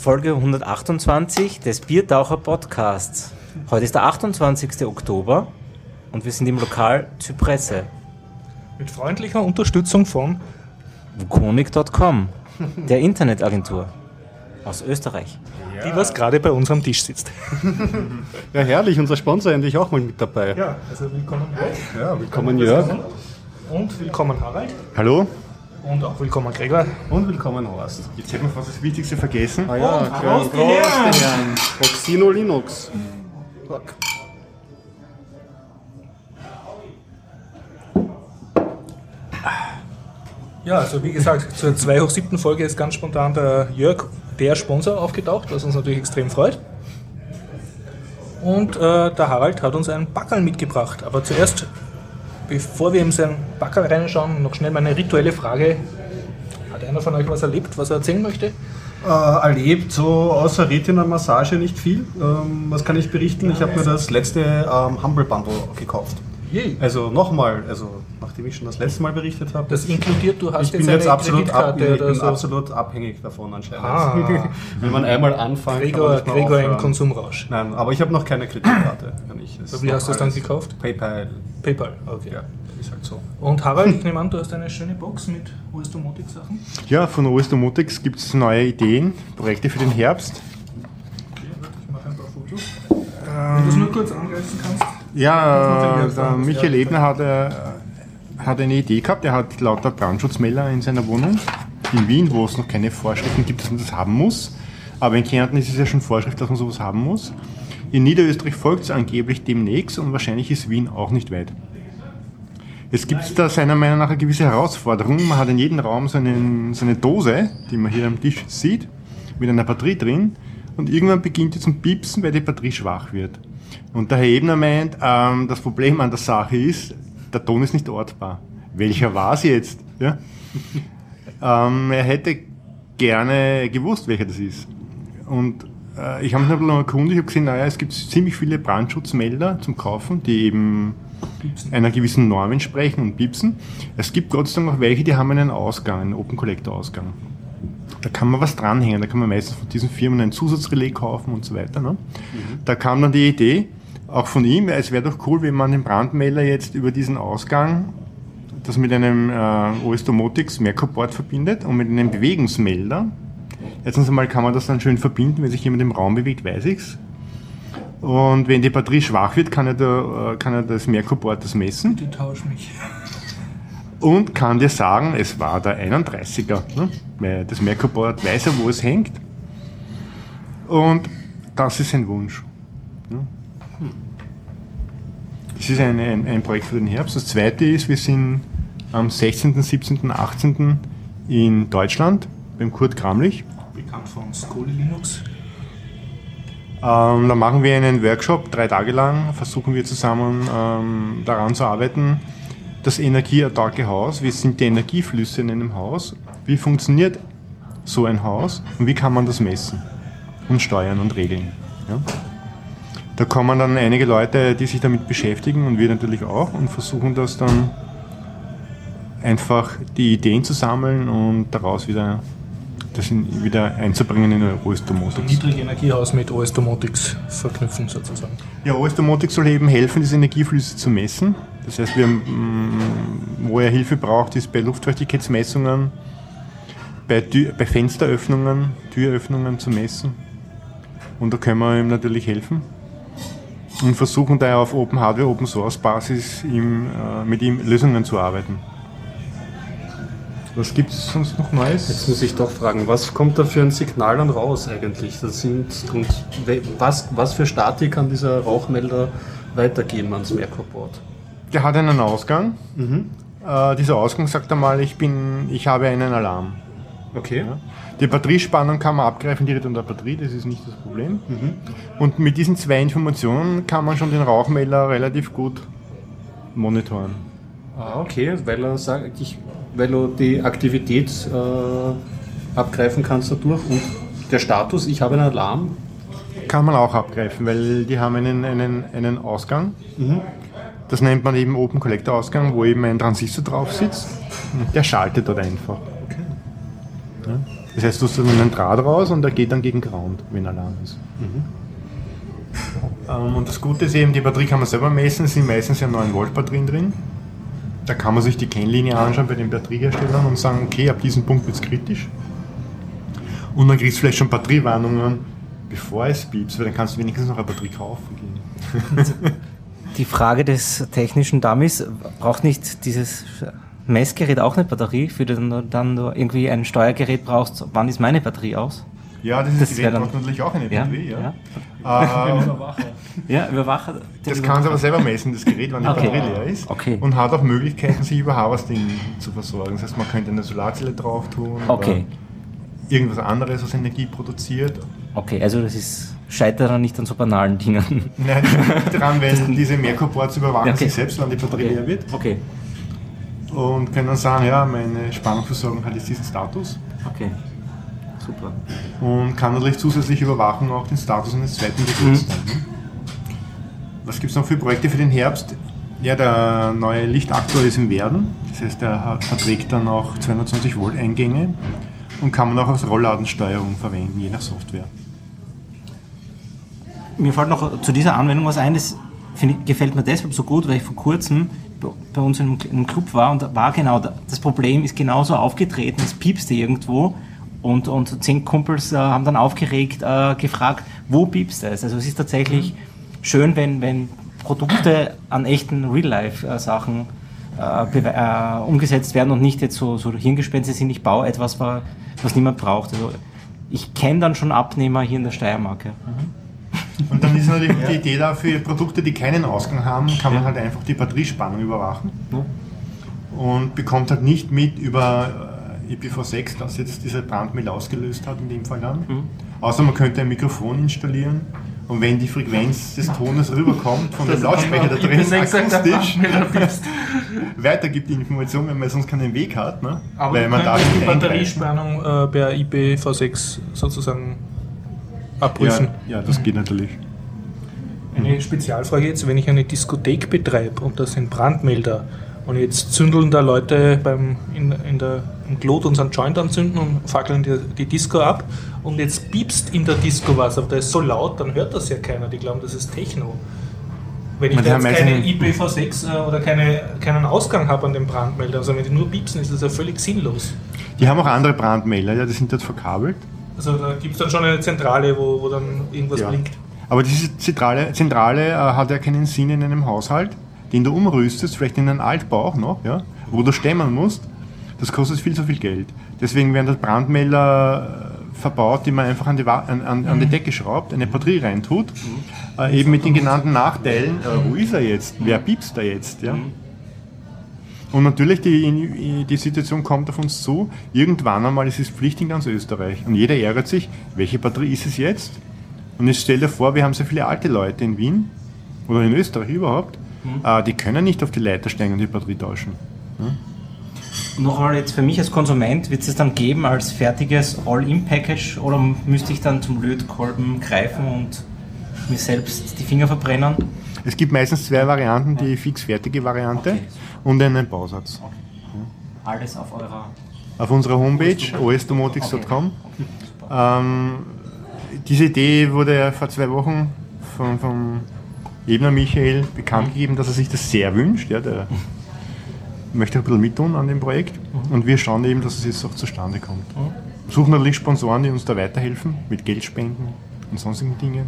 Folge 128 des Biertaucher Podcasts. Heute ist der 28. Oktober und wir sind im Lokal Zypresse. Mit freundlicher Unterstützung von Wukonik.com, der Internetagentur aus Österreich. Die, was gerade bei uns am Tisch sitzt. Ja, herrlich, unser Sponsor endlich auch mal mit dabei. Ja, also willkommen Jörg. Ja, willkommen Jörg. Und willkommen Harald. Hallo. Und auch willkommen Gregor. Und willkommen Horst. Jetzt hätten wir fast das Wichtigste vergessen. Ah ja, Prost, die Herren. Herren. Proxino Linux. Ja, also wie gesagt, zur 2 hoch 7. Folge ist ganz spontan der Jörg, der Sponsor, aufgetaucht, was uns natürlich extrem freut. Und äh, der Harald hat uns einen Backerl mitgebracht. Aber zuerst, bevor wir in sein Backerl reinschauen, noch schnell meine rituelle Frage. Hat einer von euch was erlebt, was er erzählen möchte? Äh, erlebt, so außer Retina-Massage nicht viel. Ähm, was kann ich berichten? Ich habe mir das letzte ähm, Humble Bundle gekauft. Je. Also nochmal, also nachdem ich schon das letzte Mal berichtet habe. Das inkludiert, du hast ich bin jetzt jetzt eine absolut, ab, Kreditkarte ich oder bin so. absolut abhängig davon anscheinend. Ah. Wenn man einmal anfängt, kann man Gregor, Gregor im. Konsumrausch. Nein, aber ich habe noch keine Kreditkarte. Wie hast du es dann gekauft? PayPal. PayPal, okay. Ja, ist halt so. Und Harald, ich nehme an, du hast eine schöne Box mit US Domotic Sachen. Ja, von OS Domotics gibt es neue Ideen, Projekte für den Herbst. Ich mache ein paar Fotos. Wenn du es nur kurz angreifen kannst. Ja, der Michael Ebner hat, äh, hat eine Idee gehabt. Er hat lauter Brandschutzmelder in seiner Wohnung in Wien, wo es noch keine Vorschriften gibt, dass man das haben muss. Aber in Kärnten ist es ja schon Vorschrift, dass man sowas haben muss. In Niederösterreich folgt es angeblich demnächst und wahrscheinlich ist Wien auch nicht weit. Es gibt da seiner Meinung nach eine gewisse Herausforderung. Man hat in jedem Raum so, einen, so eine Dose, die man hier am Tisch sieht, mit einer Batterie drin. Und irgendwann beginnt die zum Piepsen, weil die Batterie schwach wird. Und der Herr Ebner meint, ähm, das Problem an der Sache ist, der Ton ist nicht ortbar. Welcher war es jetzt? Ja? ähm, er hätte gerne gewusst, welcher das ist. Und äh, ich habe mich noch erkundigt, ich habe gesehen, naja, es gibt ziemlich viele Brandschutzmelder zum Kaufen, die eben einer gewissen Norm entsprechen und piepsen. Es gibt Gott sei Dank auch welche, die haben einen Ausgang, einen Open Collector Ausgang. Da kann man was dranhängen, da kann man meistens von diesen Firmen ein Zusatzrelais kaufen und so weiter. Ne? Da kam dann die Idee, auch von ihm, es wäre doch cool, wenn man den Brandmelder jetzt über diesen Ausgang das mit einem äh, OS Domotics Mercoport verbindet und mit einem Bewegungsmelder. Erstens einmal kann man das dann schön verbinden, wenn sich jemand im Raum bewegt, weiß ich's. Und wenn die Batterie schwach wird, kann er, da, äh, kann er das Mercoport das messen Die tausch mich. und kann dir sagen, es war der 31er. Ne? Weil das Mercoport weiß er, wo es hängt. Und das ist sein Wunsch. Ne? Das ist ein, ein, ein Projekt für den Herbst. Das zweite ist, wir sind am 16., 17., 18. in Deutschland beim Kurt Kramlich. Bekannt von Skoli Linux. Ähm, da machen wir einen Workshop, drei Tage lang, versuchen wir zusammen ähm, daran zu arbeiten, das energieautarke Haus, wie sind die Energieflüsse in einem Haus, wie funktioniert so ein Haus und wie kann man das messen und steuern und regeln. Ja? Da kommen dann einige Leute, die sich damit beschäftigen und wir natürlich auch und versuchen das dann einfach die Ideen zu sammeln und daraus wieder das in, wieder einzubringen in OS Domotics. Niedrigenergiehaus mit OS Domotics verknüpfen sozusagen. Ja, OS Domotic soll eben helfen, diese Energieflüsse zu messen. Das heißt, wir, mm, wo er Hilfe braucht, ist bei Luftfeuchtigkeitsmessungen, bei, Tür, bei Fensteröffnungen, Türöffnungen zu messen. Und da können wir ihm natürlich helfen. Und versuchen daher auf Open Hardware, Open Source Basis ihm, äh, mit ihm Lösungen zu arbeiten. Was gibt es sonst noch Neues? Jetzt muss ich doch fragen, was kommt da für ein Signal dann raus eigentlich? Das sind, und was, was für Statik kann dieser Rauchmelder weitergeben ans Mercoport? Der hat einen Ausgang. Äh, dieser Ausgang sagt einmal, ich, bin, ich habe einen Alarm. Okay. Die Batteriespannung kann man abgreifen direkt an der Batterie, das ist nicht das Problem. Und mit diesen zwei Informationen kann man schon den Rauchmelder relativ gut monitoren. Ah, okay, weil er sagt, ich, weil du die Aktivität äh, abgreifen kannst dadurch und der Status, ich habe einen Alarm. Kann man auch abgreifen, weil die haben einen, einen, einen Ausgang. Das nennt man eben Open Collector Ausgang, wo eben ein Transistor drauf sitzt. Der schaltet dort einfach. Ja? Das heißt, du hast dann einen Draht raus und der geht dann gegen Ground, wenn Alarm ist. Ähm, und das Gute ist eben, die Batterie kann man selber messen, es sind meistens ja 9 Volt Batterien drin. Da kann man sich die Kennlinie anschauen bei den Batterieherstellern und sagen, okay, ab diesem Punkt wird es kritisch. Und dann kriegst du vielleicht schon Batteriewarnungen, bevor es piepst, weil dann kannst du wenigstens noch eine Batterie kaufen gehen. Die Frage des technischen Dummies, braucht nicht dieses Messgerät auch eine Batterie, für den du dann du irgendwie ein Steuergerät brauchst, wann ist meine Batterie aus? Ja, das, Das dann- braucht natürlich auch eine Ja, Batterie. Ja. ja. Äh, Ja, Überwacher. den Das kann es aber selber messen, das Gerät, wann die Okay. Batterie leer ist. Okay. Und hat auch Möglichkeiten, sich über Harvesting zu versorgen. Das heißt, man könnte eine Solarzelle drauf tun Okay, oder irgendwas anderes, was Energie produziert. okay, also das ist, scheitert dann nicht an so banalen Dingen. Nein, das daran, weil diese Merkur-Boards überwachen Ja, okay. sich selbst, wann die Batterie leer wird. Okay, Und können dann sagen, ja, meine Spannungsversorgung hat jetzt diesen Status. okay, super. Und kann natürlich zusätzlich überwachen auch den Status eines zweiten dann, ne? Was gibt es noch für Projekte für den Herbst? Ja, der neue Lichtaktor ist im Werden. Das heißt, er verträgt dann auch 220 Volt Eingänge und kann man auch als Rollladensteuerung verwenden, je nach Software. Mir fällt noch zu dieser Anwendung was ein, das ich, gefällt mir deshalb so gut, weil ich vor kurzem bei- uns in einem, in einem Club war und war genau da- das Problem ist genauso aufgetreten, es piepste irgendwo und, und zehn Kumpels äh, haben dann aufgeregt äh, gefragt, wo piepst es? Also es ist tatsächlich schön, wenn, wenn Produkte an echten Real-Life-Sachen äh, äh, umgesetzt werden und nicht jetzt so, so Hirngespinste sind, ich baue etwas, wa- was niemand braucht. Also ich kenne dann schon Abnehmer hier in der Steiermark. Ja. Und dann ist natürlich die Idee da, für Produkte, die keinen Ausgang haben, kann man halt einfach die Batteriespannung überwachen. Und bekommt halt nicht mit über äh, IPv6, das jetzt diese Brandmail ausgelöst hat, in dem Fall dann. Außer man könnte ein Mikrofon installieren und wenn die Frequenz des Tones rüberkommt von dem Lautsprecher da drin, akustisch, weitergibt die Information, wenn man sonst keinen Weg hat. Ne? Aber Weil man könntest die. Batteriespannung äh, per IPv6 sozusagen abprüfen. Ja, ja, das geht natürlich. Eine Spezialfrage jetzt, wenn ich eine Diskothek betreibe und das sind Brandmelder und jetzt zündeln da Leute beim, in, in der, im Glot unseren Joint anzünden und fackeln die, die Disco ab und jetzt piepst in der Disco was, aber das ist so laut, dann hört das ja keiner, die glauben, das ist Techno. Wenn ich Man da jetzt keine meistens- IPv6 äh, oder keine, keinen Ausgang habe an dem Brandmelder, also wenn die nur piepsen, ist das ja völlig sinnlos. Die haben auch andere Brandmelder, ja, die sind dort verkabelt. Also da gibt es dann schon eine Zentrale, wo, wo dann irgendwas Ja. blinkt. Aber diese Zentrale, Zentrale äh, hat ja keinen Sinn in einem Haushalt, den du umrüstest, vielleicht in einen Altbau auch noch, ja, wo du stemmen musst. Das kostet viel zu viel Geld. Deswegen werden dort Brandmelder äh, verbaut, die man einfach an die, an, an, an die Decke schraubt, eine Batterie reintut, äh, eben mit den genannten Nachteilen. Äh, wo ist er jetzt? Wer piepst da jetzt? Ja? Und natürlich, die, die Situation kommt auf uns zu. Irgendwann einmal ist es Pflicht in ganz Österreich. Und jeder ärgert sich, welche Batterie ist es jetzt? Und jetzt stell dir vor, wir haben sehr viele alte Leute in Wien oder in Österreich überhaupt, äh, die können nicht auf die Leiter steigen und die Batterie tauschen. Nochmal jetzt für mich als Konsument, wird es dann geben als fertiges All-In-Package oder müsste ich dann zum Lötkolben greifen und mir selbst die Finger verbrennen? Es gibt meistens zwei Varianten, die fix-fertige Variante Okay. Und einen Bausatz. Alles auf eurer. Auf unserer Homepage osdomotics.com. Ähm, diese Idee wurde ja vor zwei Wochen von, vom Ebner Michael bekannt gegeben, dass er sich das sehr wünscht. Ja, der möchte ein bisschen mittun an dem Projekt und wir schauen eben, dass es jetzt auch zustande kommt. Suchen natürlich Sponsoren, die uns da weiterhelfen mit Geldspenden und sonstigen Dingen.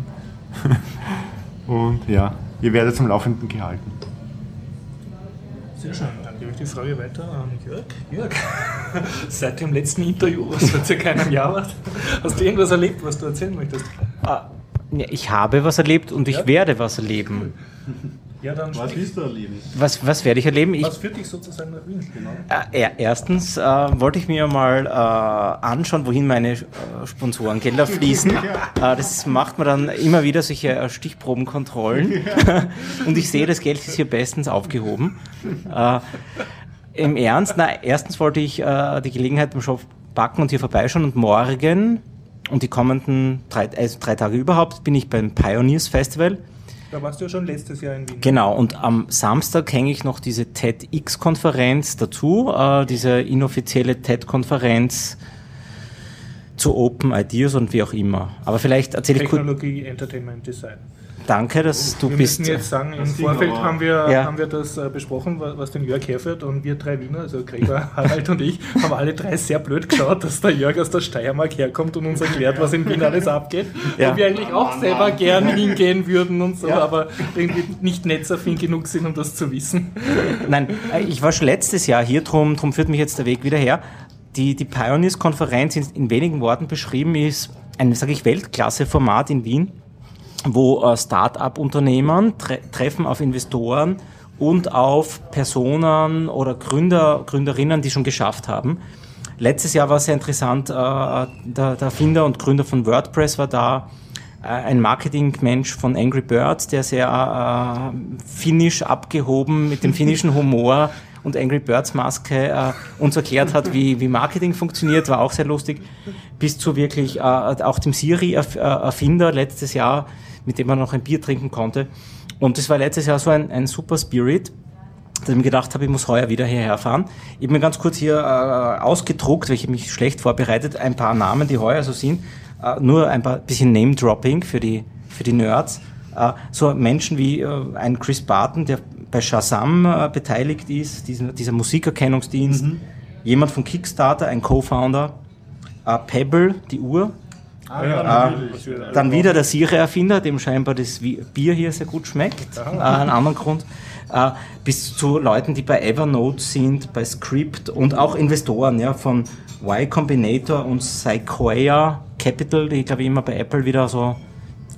und ja, ihr werdet zum Laufenden gehalten. Sehr schön, dann gebe ich die Frage weiter an Jörg. Jörg, seit dem letzten Interview, was vor circa einem Jahr war, hast du irgendwas erlebt, was du erzählen möchtest? Ah, ich habe was erlebt und ich Ja? werde was erleben. Ja, dann Was willst du erleben? Was, was werde ich erleben? Ich, Was führt dich sozusagen nach Wien? Genau. äh, er- erstens äh, wollte ich mir mal äh, anschauen, wohin meine äh, Sponsorengelder fließen. Äh, das macht man dann immer wieder solche äh, Stichprobenkontrollen. und ich sehe, das Geld ist hier bestens aufgehoben. Äh, Im Ernst, na, erstens wollte ich äh, die Gelegenheit beim Shop packen und hier vorbeischauen und morgen und die kommenden drei, also drei Tage überhaupt bin ich beim Pioneers Festival. Da warst du ja schon letztes Jahr in Wien. Genau, und am Samstag hänge ich noch diese TEDx-Konferenz dazu, äh, diese inoffizielle TED-Konferenz zu Open Ideas und wie auch immer. Aber vielleicht erzähle ich kurz. Technologie, Entertainment, Design. Danke, dass du wir bist. müssen jetzt sagen, im Vorfeld haben wir, Ja. haben wir das äh, besprochen, wa- was den Jörg herführt und wir drei Wiener, also Gregor, Harald und ich, haben alle drei sehr blöd geschaut, dass der Jörg aus der Steiermark herkommt und uns erklärt, was in Wien alles abgeht. Ja. Und wir eigentlich auch selber gern hingehen würden und so, Ja. aber irgendwie nicht netzaffin genug sind, um das zu wissen. Nein, äh, ich war schon letztes Jahr hier, drum, drum führt mich jetzt der Weg wieder her. Die, die Pioneers-Konferenz in, in wenigen Worten beschrieben ist ein, sage ich, Weltklasse-Format in Wien, wo äh, Start-up-Unternehmen tre treffen auf Investoren und auf Personen oder Gründer, Gründerinnen, die schon geschafft haben. Letztes Jahr war sehr interessant, äh, der, der Erfinder und Gründer von WordPress war da, äh, ein Marketingmensch von Angry Birds, der sehr äh, finnisch abgehoben mit dem finnischen Humor und Angry Birds Maske äh, uns erklärt hat, wie, wie Marketing funktioniert, war auch sehr lustig, bis zu wirklich äh, auch dem Siri-Erfinder letztes Jahr, mit dem man noch ein Bier trinken konnte. Und das war letztes Jahr so ein, ein super Spirit, dass ich mir gedacht habe, ich muss heuer wieder hierher fahren. Ich habe mir ganz kurz hier äh, ausgedruckt, weil ich mich schlecht vorbereitet, ein paar Namen, die heuer so sind. Äh, nur ein paar bisschen Name-Dropping für die, für die Nerds. Äh, so Menschen wie äh, ein Chris Barton, der bei Shazam äh, beteiligt ist, diesen, dieser Musikerkennungsdienst. Jemand von Kickstarter, ein Co-Founder. Äh, Pebble, die Uhr. Ah, Dann wieder der Sire-Erfinder, dem scheinbar das Bier hier sehr gut schmeckt. Äh, ein anderer Grund. Äh, bis zu Leuten, die bei Evernote sind, bei Script und auch Investoren, ja, von Y Combinator und Sequoia Capital, die, glaube ich, immer bei Apple wieder so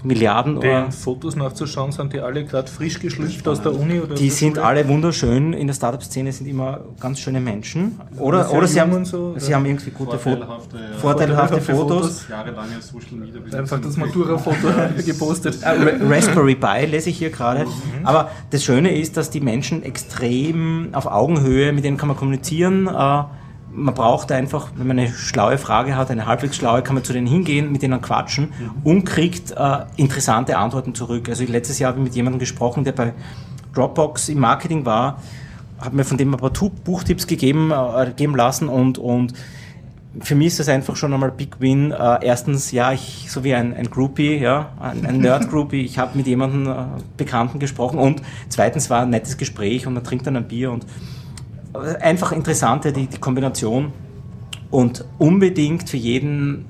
Milliarden oder. Den Fotos nachzuschauen, sind die alle gerade frisch geschlüpft aus der Uni? Oder Die sind Schule? alle wunderschön. In der Startup-Szene sind immer ganz schöne Menschen. Oder, oder sie, haben, und so, sie oder? haben irgendwie gute Fotos. Vorteilhafte, ja. Vorteilhafte Vorteilhafte Fotos. Fotos. jahrelange Social Media. Einfach das Matura-Foto gepostet. Äh, Ra- Raspberry Pi lese ich hier gerade. Aber das Schöne ist, dass die Menschen extrem auf Augenhöhe, mit denen kann man kommunizieren. Äh, man braucht einfach, wenn man eine schlaue Frage hat, eine halbwegs schlaue, kann man zu denen hingehen, mit denen quatschen und kriegt äh, interessante Antworten zurück. Also letztes Jahr habe ich mit jemandem gesprochen, der bei Dropbox im Marketing war, hat mir von dem ein paar Buchtipps gegeben, äh, geben lassen und, und für mich ist das einfach schon einmal Big Win. Äh, erstens, ja, ich, so wie ein, ein Groupie, ja, ein, ein Nerd-Groupie, ich habe mit jemandem äh, Bekannten gesprochen und zweitens war ein nettes Gespräch und man trinkt dann ein Bier und einfach interessante, die, die Kombination und unbedingt für jeden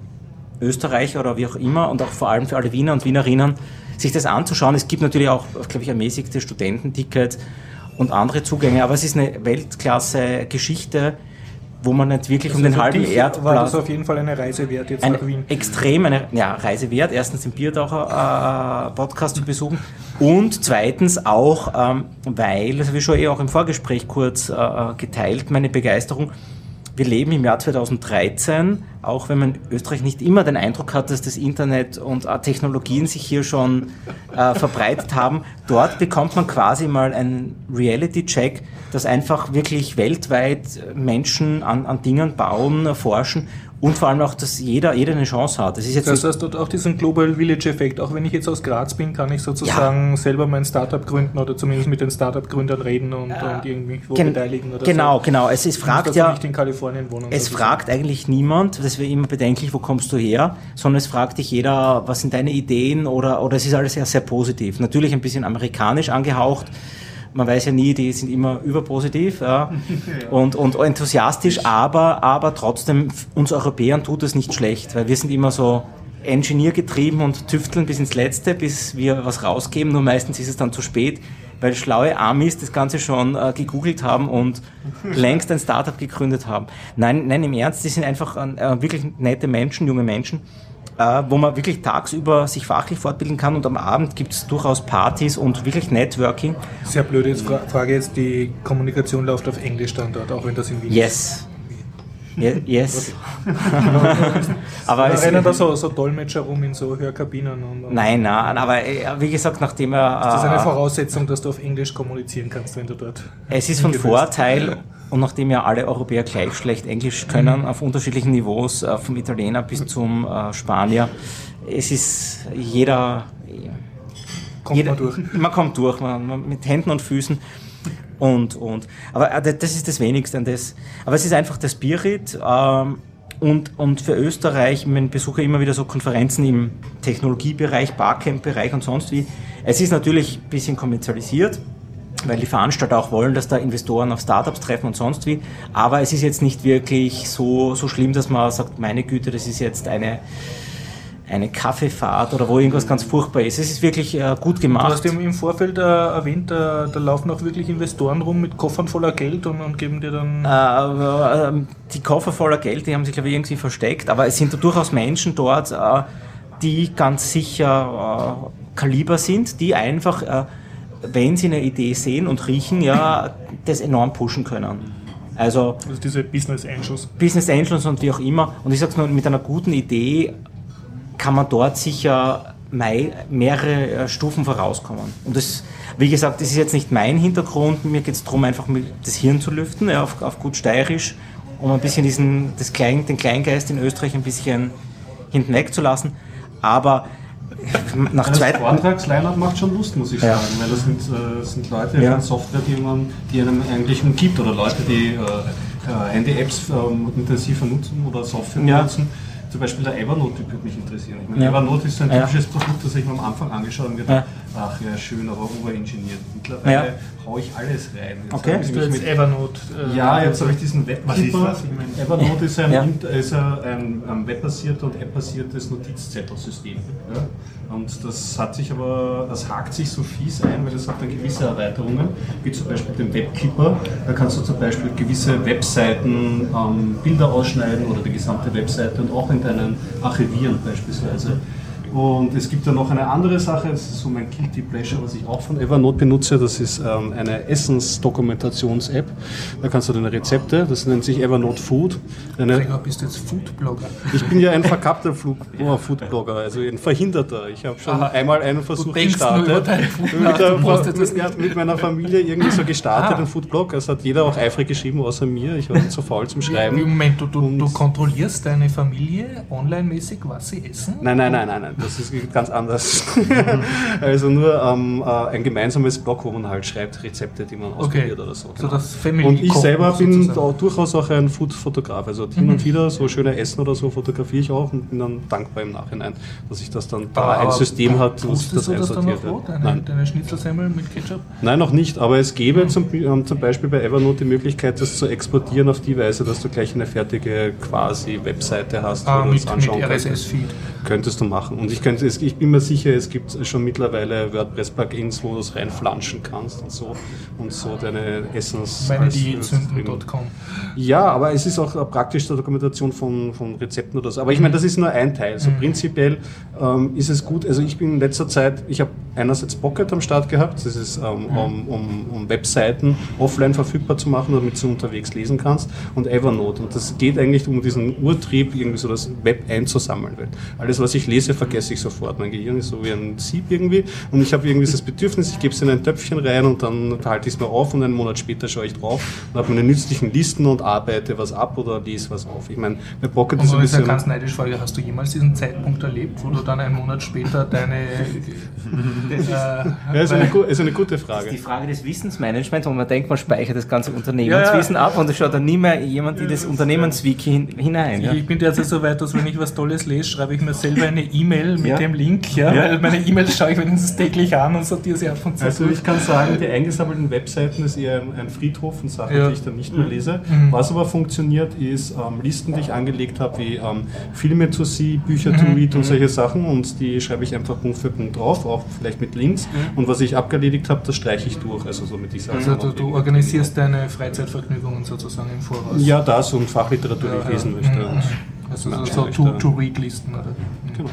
Österreicher oder wie auch immer und auch vor allem für alle Wiener und Wienerinnen, sich das anzuschauen. Es gibt natürlich auch, glaube ich, ermäßigte Studententickets und andere Zugänge, aber es ist eine Weltklasse-Geschichte, wo man nicht wirklich um den Also halben dich Erdplatz War das auf jeden Fall eine Reise wert jetzt eine nach Wien? extrem eine ja, Reise wert. Erstens den Biertaucher äh, Podcast zu besuchen und zweitens auch, ähm, weil, das habe ich schon eh auch im Vorgespräch kurz äh, geteilt, meine Begeisterung. Wir leben im Jahr 2013, auch wenn man in Österreich nicht immer den Eindruck hat, dass das Internet und äh, Technologien sich hier schon äh, verbreitet haben. Dort bekommt man quasi mal einen Reality-Check, dass einfach wirklich weltweit Menschen an, an Dingen bauen, forschen und vor allem auch, dass jeder, jeder eine Chance hat. Das ist jetzt Das heißt, dort auch diesen Global Village Effekt. Auch wenn ich jetzt aus Graz bin, kann ich sozusagen selber mein Startup gründen oder zumindest mit den Startup-Gründern reden und, und irgendwie wo Gen- beteiligen oder genau, so. genau. Es ist, Ich fragt muss ja, nicht in Kalifornien wohnen. es fragt eigentlich niemand, das wäre immer bedenklich, wo kommst du her, sondern es fragt dich jeder, was sind deine Ideen oder, oder es ist alles sehr, sehr positiv. Natürlich ein bisschen amerikanisch angehaucht. Man weiß ja nie, die sind immer überpositiv ja, und, und enthusiastisch, aber, aber trotzdem, uns Europäern tut es nicht schlecht, weil wir sind immer so engineergetrieben und tüfteln bis ins Letzte, bis wir was rausgeben, nur meistens ist es dann zu spät, weil schlaue Amis das Ganze schon äh, gegoogelt haben und längst ein Startup gegründet haben. Nein, nein, im Ernst, die sind einfach äh, wirklich nette Menschen, junge Menschen, äh, wo man wirklich tagsüber sich fachlich fortbilden kann und am Abend gibt es durchaus Partys und wirklich Networking. Sehr blöde jetzt Fra Frage jetzt, die Kommunikation läuft auf Englisch dann dort, auch wenn das in Wien Yes. Ye- Yes. aber Da rennen da so, so Dolmetscher rum in so Hörkabinen. Und, und nein, nein, aber äh, wie gesagt, nachdem er Das ist eine äh, Voraussetzung, dass du auf Englisch kommunizieren kannst, wenn du dort. Es ist von. Vorteil, und nachdem ja alle Europäer gleich schlecht Englisch können, auf unterschiedlichen Niveaus, äh, vom Italiener bis zum äh, Spanier, es ist jeder, Kommt jeder man durch. Man kommt durch, man, man, mit Händen und Füßen. Und, und, aber äh, das ist das Wenigste an das. Aber es ist einfach der Spirit. Ähm, und, und für Österreich, ich besuche immer wieder so Konferenzen im Technologiebereich, Barcamp-Bereich und sonst wie. Es ist natürlich ein bisschen kommerzialisiert, weil die Veranstalter auch wollen, dass da Investoren auf Startups treffen und sonst wie. Aber es ist jetzt nicht wirklich so, so schlimm, dass man sagt, meine Güte, das ist jetzt eine, eine Kaffeefahrt oder wo irgendwas ganz furchtbar ist. Es ist wirklich äh, gut gemacht. Du hast im, im Vorfeld äh, erwähnt, äh, da laufen auch wirklich Investoren rum mit Koffern voller Geld und, und geben dir dann. Äh, äh, die Koffer voller Geld, die haben sich, glaube ich, irgendwie versteckt, aber es sind durchaus Menschen dort, äh, die ganz sicher äh, Kaliber sind, die einfach, wenn sie eine Idee sehen und riechen, ja, das enorm pushen können. Also, Also diese Business Angels. Business Angels und wie auch immer. Und ich sag's nur, mit einer guten Idee kann man dort sicher mehrere äh, Stufen vorauskommen. Und das, wie gesagt, das ist jetzt nicht mein Hintergrund. Mir geht's darum, einfach das Hirn zu lüften, ja, auf, auf gut steirisch, um ein bisschen diesen, das Klein, den Kleingeist in Österreich ein bisschen hinten wegzulassen. Aber nach zwei, Vortragsline-Up macht schon Lust, muss ich Ja. sagen, weil das sind, äh, sind Leute Ja. Software, die, man, die einem eigentlich umgibt oder Leute, die äh, äh, Handy-Apps ähm, intensiver nutzen oder Software Ja. nutzen. Zum Beispiel der Evernote-Typ würde mich interessieren. Ich meine, Ja. Evernote ist so ein Ja. typisches Produkt, das ich mir am Anfang angeschaut habe und gedacht ach ja, schön, aber overengineert. Mittlerweile Ja. haue ich alles rein. Jetzt Okay. habe ich Bist du mich jetzt mit Evernote? äh, ja, jetzt habe ich diesen Was ist Webkeeper. das? Ich meine- Evernote ist ein, ist ein, ein, webbasiertes und app-basiertes Notizzettelsystem. Ja? Und das hat sich aber, das hakt sich so fies ein, weil es hat dann gewisse Erweiterungen, wie zum Beispiel den Webkeeper. Da kannst du zum Beispiel gewisse Webseiten ähm, Bilder ausschneiden oder die gesamte Webseite und auch in deinen archivieren beispielsweise. Und es gibt dann noch eine andere Sache, das ist so mein Guilty Pleasure, was ich auch von Evernote benutze, das ist ähm, eine Essensdokumentations-App. Da kannst du deine Rezepte, das nennt sich Evernote Food. Eine, Gregor, bist du jetzt Foodblogger? ich bin ja ein verkappter Flug oh, Foodblogger, also ein Verhinderter. Ich habe schon Aha. einmal einen Versuch gestartet. mit, der, mit, mit meiner Familie irgendwie so gestartet, Ah. ein Foodblog. Es hat jeder auch eifrig geschrieben, außer mir. Ich war zu faul zum Schreiben. Moment, du, du, du kontrollierst deine Familie online-mäßig, was sie essen? Nein, nein, nein, nein, nein, das ist ganz anders. also nur ähm, äh, ein gemeinsames Blog, wo man halt schreibt Rezepte, die man ausprobiert oder so. So genau. das Family Und ich selber bin da durchaus auch ein Food-Fotograf. Also hin Mhm. und wieder so schöne Essen oder so fotografiere ich auch und bin dann dankbar im Nachhinein, dass ich das dann da Aber ein System hat, wo sich das das einsortiert. hat. Deine, Nein. deine Schnitzelsemmel mit Ketchup? Nein, noch nicht, aber es Mhm. gäbe zum, ähm, zum Beispiel bei Evernote die Möglichkeit, das zu exportieren auf die Weise, dass du gleich eine fertige quasi Webseite hast, Ah, wo du das anschauen mit kannst. RSS-Feed. Könntest du machen. Und ich, könnte, ich bin mir sicher, es gibt schon mittlerweile WordPress-Plugins, wo du es reinflanschen kannst und so. Und so deine Essens... Meine als- Diätsünden.com. Ja, aber es ist auch praktisch der Dokumentation von, von Rezepten oder so. Aber ich meine, das ist nur ein Teil. Mhm. So prinzipiell ähm, ist es gut. Also ich bin in letzter Zeit, ich habe einerseits Pocket am Start gehabt, das ist ähm, Mhm. um, um, um Webseiten offline verfügbar zu machen, damit du unterwegs lesen kannst und Evernote. Und das geht eigentlich um diesen Urtrieb, irgendwie so das Web einzusammeln. Weil alles, was ich lese, vergesse ich sofort. Mein Gehirn ist so wie ein Sieb irgendwie und ich habe irgendwie das Bedürfnis, ich gebe es in ein Töpfchen rein und dann halte ich es mir auf und einen Monat später schaue ich drauf und habe meine nützlichen Listen und arbeite was ab oder lese was auf. Ich meine, bei Pocket Und ist ein bisschen... ganz neidisch frage, hast du jemals diesen Zeitpunkt erlebt, wo du dann einen Monat später deine äh, Ja, ist eine, ist eine gute die Frage. Frage des Wissensmanagements, wo man denkt, man speichert das ganze Unternehmenswissen ab und es schaut dann nie mehr jemand in das Unternehmenswiki hin, hinein. Ja? Ich bin derzeit so weit, dass wenn ich was Tolles lese, schreibe ich mir selber eine E-Mail mit Ja. dem Link, ja, Ja. weil meine E-Mails schaue ich wenigstens täglich an und sortiere sie ab und zu. Also ich kann sagen, die eingesammelten Webseiten ist eher ein, ein Friedhof von Sachen, Ja. die ich dann nicht mehr lese. Mhm. Was aber funktioniert, ist ähm, Listen, die ich angelegt habe, wie ähm, Filme to see, Bücher Mhm. to read und solche Sachen und die schreibe ich einfach Punkt für Punkt drauf, auch vielleicht mit Links. Und was ich abgeledigt habe, das streiche ich durch. Also so mit dieser also du, du organisierst deine Freizeitvergnügungen sozusagen im Voraus. Ja, das und Fachliteratur, die Ja, ich lesen ja. möchte. Mhm. Und Also so, so vielleicht, to, oder. Genau.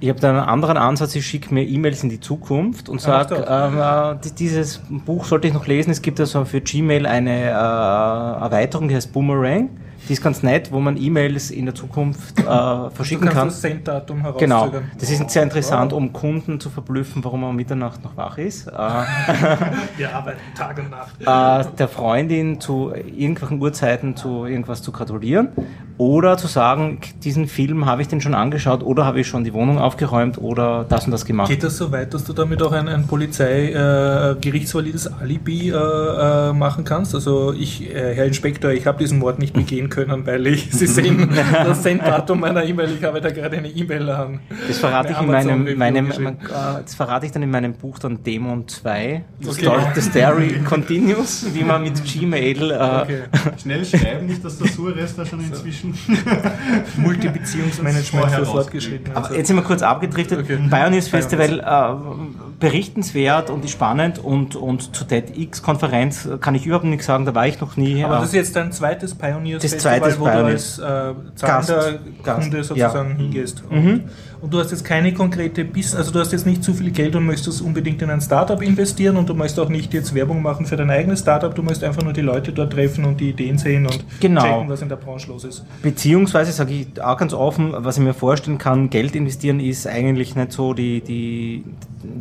Ich habe da einen anderen Ansatz, ich schicke mir E-Mails in die Zukunft und sage, ähm, äh, di- dieses Buch sollte ich noch lesen. Es gibt also für Gmail eine äh, Erweiterung, die heißt Boomerang. Die ist ganz nett, wo man E-Mails in der Zukunft äh, verschicken kann. das Senddatum Genau, das ist sehr interessant, um Kunden zu verblüffen, warum um Mitternacht noch wach ist. Äh, Wir arbeiten Tag und Nacht. äh, der Freundin zu irgendwelchen Uhrzeiten zu irgendwas zu gratulieren Oder zu sagen, diesen Film habe ich den schon angeschaut oder habe ich schon die Wohnung aufgeräumt oder das und das gemacht. Geht das so weit, dass du damit auch ein, ein Polizei-gerichtsvalides äh, Alibi äh, äh, machen kannst? Also ich, äh, Herr Inspektor, ich habe diesen Mord nicht begehen können, weil ich, Sie sehen das Senddatum meiner E-Mail, ich habe da gerade eine E-Mail an. Das verrate ich in meinem, meinem das verrate ich dann in meinem Buch dann Dämon 2. The, okay. story, the Story Continues, wie man mit Gmail. Äh, okay. Schnell schreiben, nicht, dass der Suarez da schon inzwischen Multibeziehungsmanagement für fortgeschritten. Aber jetzt sind wir kurz abgedriftet. Okay. Pioneers Festival äh, berichtenswert und spannend und, und zur TEDx-Konferenz kann ich überhaupt nichts sagen, da war ich noch nie. Aber das ist jetzt dein zweites Pioneers das Festival, wo Pioneers. du als äh, zahlender Kunde sozusagen ja. hingehst. Und, mhm. Und, du hast jetzt keine konkrete Business, also du hast jetzt nicht zu viel Geld und möchtest unbedingt in ein Startup investieren und du möchtest auch nicht jetzt Werbung machen für dein eigenes Startup, du möchtest einfach nur die Leute dort treffen und die Ideen sehen und genau. checken, was in der Branche los ist. Beziehungsweise sage ich auch ganz offen, was ich mir vorstellen kann, Geld investieren ist eigentlich nicht so die, die,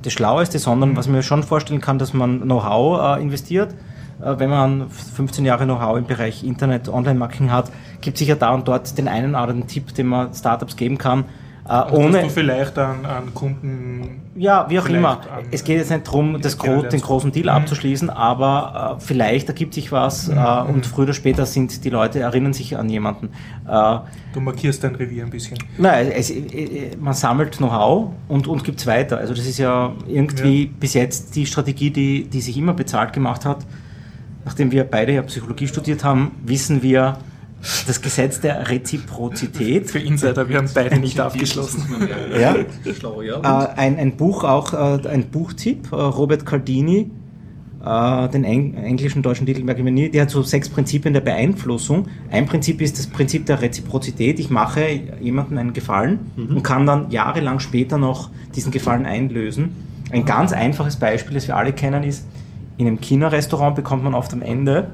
das Schlaueste, sondern mhm. was ich mir schon vorstellen kann, dass man Know-how äh, investiert. Äh, wenn man 15 Jahre Know-how im Bereich Internet, Online-Marketing hat, gibt es sicher da und dort den einen oder anderen Tipp, den man Startups geben kann. Äh, ohne, du vielleicht an, an, Kunden. Ja, wie auch immer. Es geht jetzt nicht darum, das Gro den großen Deal mhm. abzuschließen, aber äh, vielleicht ergibt sich was mhm. äh, und früher oder später sind die Leute, erinnern sich an jemanden. Äh, du markierst dein Revier ein bisschen. Nein, es, äh, man sammelt Know-how und, und gibt es weiter. Also das ist ja irgendwie ja. bis jetzt die Strategie, die, die sich immer bezahlt gemacht hat. Nachdem wir beide ja Psychologie studiert haben, wissen wir, das Gesetz der Reziprozität. Für Insider, wir haben beide nicht abgeschlossen. ja. Äh, ein, ein Buch auch, äh, ein Buchtipp, äh, Robert Caldini, den englischen, deutschen Titel merke ich mir nie, der hat so sechs Prinzipien der Beeinflussung. Ein Prinzip ist das Prinzip der Reziprozität. Ich mache jemandem einen Gefallen mhm. und kann dann jahrelang später noch diesen Gefallen einlösen. Ein ganz einfaches Beispiel, das wir alle kennen, ist, in einem China-Restaurant bekommt man oft am Ende,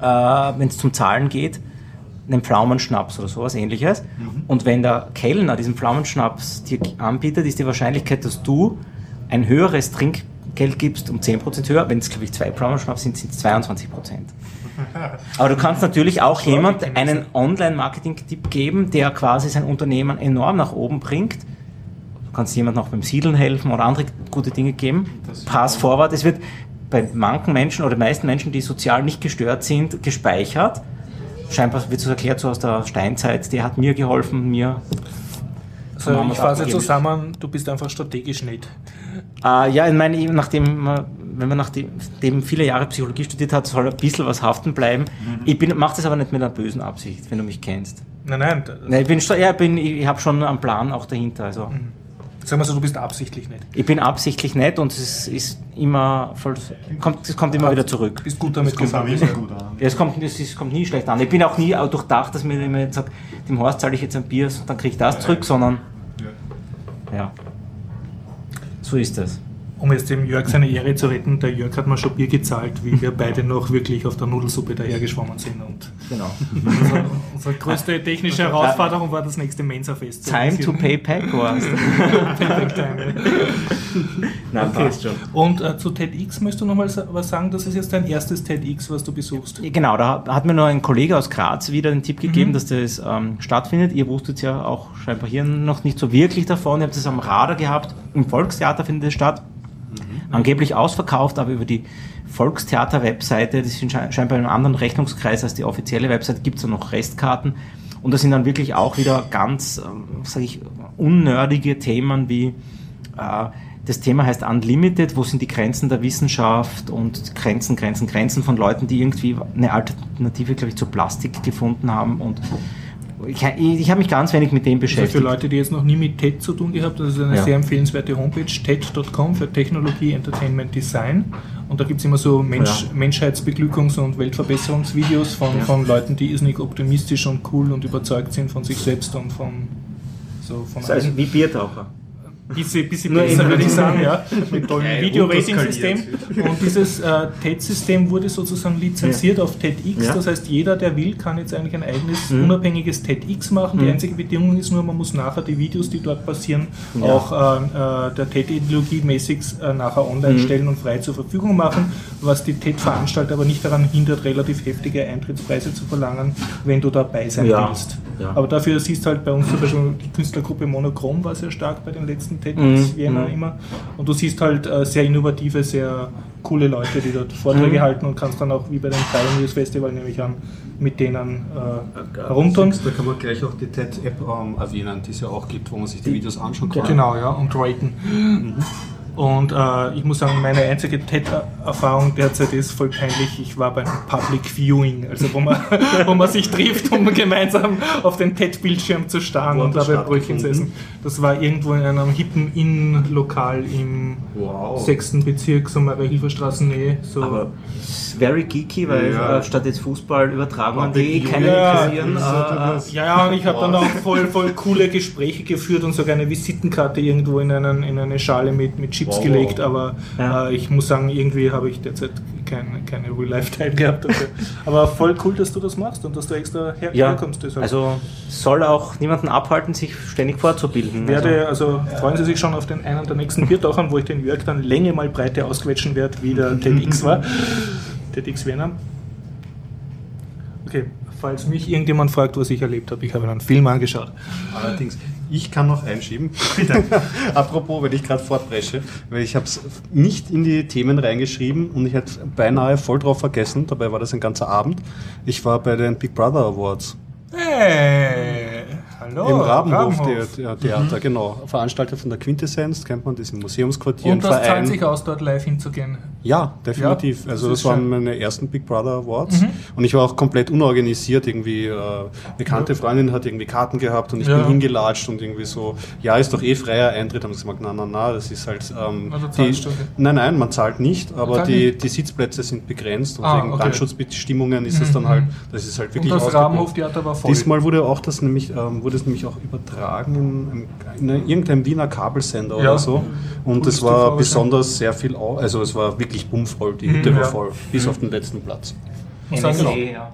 äh, wenn es zum Zahlen geht, einen Pflaumenschnaps oder sowas ähnliches. Mhm. Und wenn der Kellner diesen Pflaumenschnaps dir anbietet, ist die Wahrscheinlichkeit, dass du ein höheres Trinkgeld gibst, um 10% höher. Wenn es, glaube ich, zwei Pflaumenschnaps sind, sind es 22%. Aber du kannst natürlich auch jemand einen Online-Marketing-Tipp geben, der quasi sein Unternehmen enorm nach oben bringt. Du kannst jemandem auch beim Siedeln helfen oder andere gute Dinge geben. Pass forward. Es wird bei manchen Menschen oder meisten Menschen, die sozial nicht gestört sind, gespeichert scheinbar wird es erklärt so aus der Steinzeit, der hat mir geholfen, mir. Also ich fasse zusammen, du bist einfach strategisch nicht. Äh, ja, ich meine, nachdem wenn man nachdem viele Jahre Psychologie studiert hat, soll ein bisschen was haften bleiben. Mhm. Ich mache das aber nicht mit einer bösen Absicht, wenn du mich kennst. Nein, nein. nein ich bin, ja, bin, ich habe schon einen Plan auch dahinter. Also. Mhm. Sagen wir so, du bist absichtlich nicht. Ich bin absichtlich nicht und es ist immer voll, kommt, es kommt immer wieder zurück. Bist gut damit gefahren. Gut an. Ja, es kommt, es, es kommt nie schlecht an. Ich bin auch nie auch durchdacht, dass mir jemand sagt, dem Horst zahle ich jetzt ein Bier, und dann kriege ich das zurück, sondern ja. ja. So ist das um jetzt dem Jörg seine Ehre zu retten, der Jörg hat mir schon Bier gezahlt, wie wir beide noch wirklich auf der Nudelsuppe dahergeschwommen sind. Und genau. unsere, unsere größte technische Herausforderung war das nächste Mensa-Fest. Time to pay back time. Nein, okay. passt schon. Und äh, zu TEDx möchtest du nochmal was sagen? Das ist jetzt dein erstes TEDx, was du besuchst. Genau, da hat mir noch ein Kollege aus Graz wieder den Tipp gegeben, mhm. dass das ähm, stattfindet. Ihr wusstet ja auch scheinbar hier noch nicht so wirklich davon. Ihr habt es am Radar gehabt. Im Volkstheater findet es statt angeblich ausverkauft, aber über die Volkstheater-Webseite, das ist scheinbar in einem anderen Rechnungskreis als die offizielle Webseite, gibt es da noch Restkarten. Und das sind dann wirklich auch wieder ganz, ähm, sage ich, unnördige Themen wie äh, das Thema heißt Unlimited, wo sind die Grenzen der Wissenschaft? Und Grenzen, Grenzen, Grenzen von Leuten, die irgendwie eine Alternative, glaube ich, zu Plastik gefunden haben. Und ich, ich habe mich ganz wenig mit dem beschäftigt. Also für Leute, die jetzt noch nie mit TED zu tun gehabt, das ist eine ja. sehr empfehlenswerte Homepage, TED.com für Technologie, Entertainment, Design. Und da gibt es immer so Mensch, ja. Menschheitsbeglückungs- und Weltverbesserungsvideos von, ja. von Leuten, die irrsinnig optimistisch und cool und überzeugt sind von sich selbst und von so von Also wie Biertaucher. Bisschen, bisschen Nur besser, würde ich sagen, ja. Mit tollen Geil, Video-Rating-System. Und dieses äh, TED-System wurde sozusagen lizenziert auf TEDx. Ja. Das heißt, jeder, der will, kann jetzt eigentlich ein eigenes unabhängiges TEDx machen. Die einzige Bedingung ist nur, man muss nachher die Videos, die dort passieren, auch äh, äh, der TED-Ideologie mäßig äh, nachher online stellen und frei zur Verfügung machen, was die TED-Veranstalter aber nicht daran hindert, relativ heftige Eintrittspreise zu verlangen, wenn du dabei sein Ja. willst. Ja. Aber dafür siehst du halt bei uns zum Beispiel die Künstlergruppe Monochrom war sehr stark bei den letzten TEDx Mhm. Vienna immer. Und du siehst halt äh, sehr innovative, sehr coole Leute, die dort Vorträge Mhm. halten und kannst dann auch wie bei dem Fire News Festival nehme ich an, mit denen äh, herumtun. Da kann man gleich auch die TED-App ähm, erwähnen, die es ja auch gibt, wo man sich die Videos anschauen kann. Genau, ja, und raten. Und äh, ich muss sagen, meine einzige TED-Erfahrung derzeit ist voll peinlich. Ich war beim Public Viewing, also wo man, wo man sich trifft, um gemeinsam auf den TED-Bildschirm zu starren und dabei Brötchen zu essen. Das war irgendwo in einem hippen Inn-Lokal im Wow. 6. Bezirk, so Maria-Hilfer-Straßennähe. So. Aber very geeky, weil Ja. äh, statt jetzt Fußballübertragungen, die eh Ja, keinen ja, interessieren, äh, Ja, ja, und ich habe dann auch voll, voll coole Gespräche geführt und sogar eine Visitenkarte irgendwo in, einen, in eine Schale mit, mit Chips Wow. gelegt, aber Ja. äh, ich muss sagen, irgendwie habe ich derzeit kein, keine Real-Life-Time gehabt. Dafür. aber voll cool, dass du das machst und dass du extra her ja, herkommst. deshalb. also soll auch niemanden abhalten, sich ständig fortzubilden. werde, also freuen Sie sich schon auf den einen der nächsten Biertauchern, wo ich den Jörg dann Länge mal Breite ausquetschen werde, wie der TEDx war. TEDx Vienna. Okay, falls mich irgendjemand fragt, was ich erlebt habe, ich habe einen Film angeschaut. Allerdings, ich kann noch einschieben. Apropos, wenn ich gerade fortbreche, weil ich habe es nicht in die Themen reingeschrieben und ich hätte beinahe voll drauf vergessen. Dabei war das ein ganzer Abend. Ich war bei den Big Brother Awards Hey, hallo. im Rabenhof, Rabenhof. Der, der Theater, genau. Veranstaltet von der Quintessenz, kennt man das im Museumsquartier, Und das zahlt Verein. sich aus, dort live hinzugehen. Ja, definitiv. Ja, also das das, waren schön. meine ersten Big Brother Awards und ich war auch komplett unorganisiert. Irgendwie äh, bekannte Freundin hat irgendwie Karten gehabt und ich Ja. bin hingelatscht und irgendwie so, ja, ist doch eh freier Eintritt. Haben sie gesagt, na, na, na, das ist halt. Ähm, Also die, du, okay. nein, nein, man zahlt nicht, aber zahlt die, nicht? die Sitzplätze sind begrenzt und Ah, wegen okay. Brandschutzbestimmungen ist es dann halt, das ist halt Und wirklich das ausgebucht. Rabenhoftheater war voll. Diesmal wurde auch das nämlich, ähm, wurde es nämlich auch übertragen in, in irgendeinem Wiener Kabelsender Ja. oder so. Und es war besonders sehr viel, also es war wirklich bummvoll, die Hütte Mhm, war voll, bis auf den letzten Platz. Genau. NSA, ja.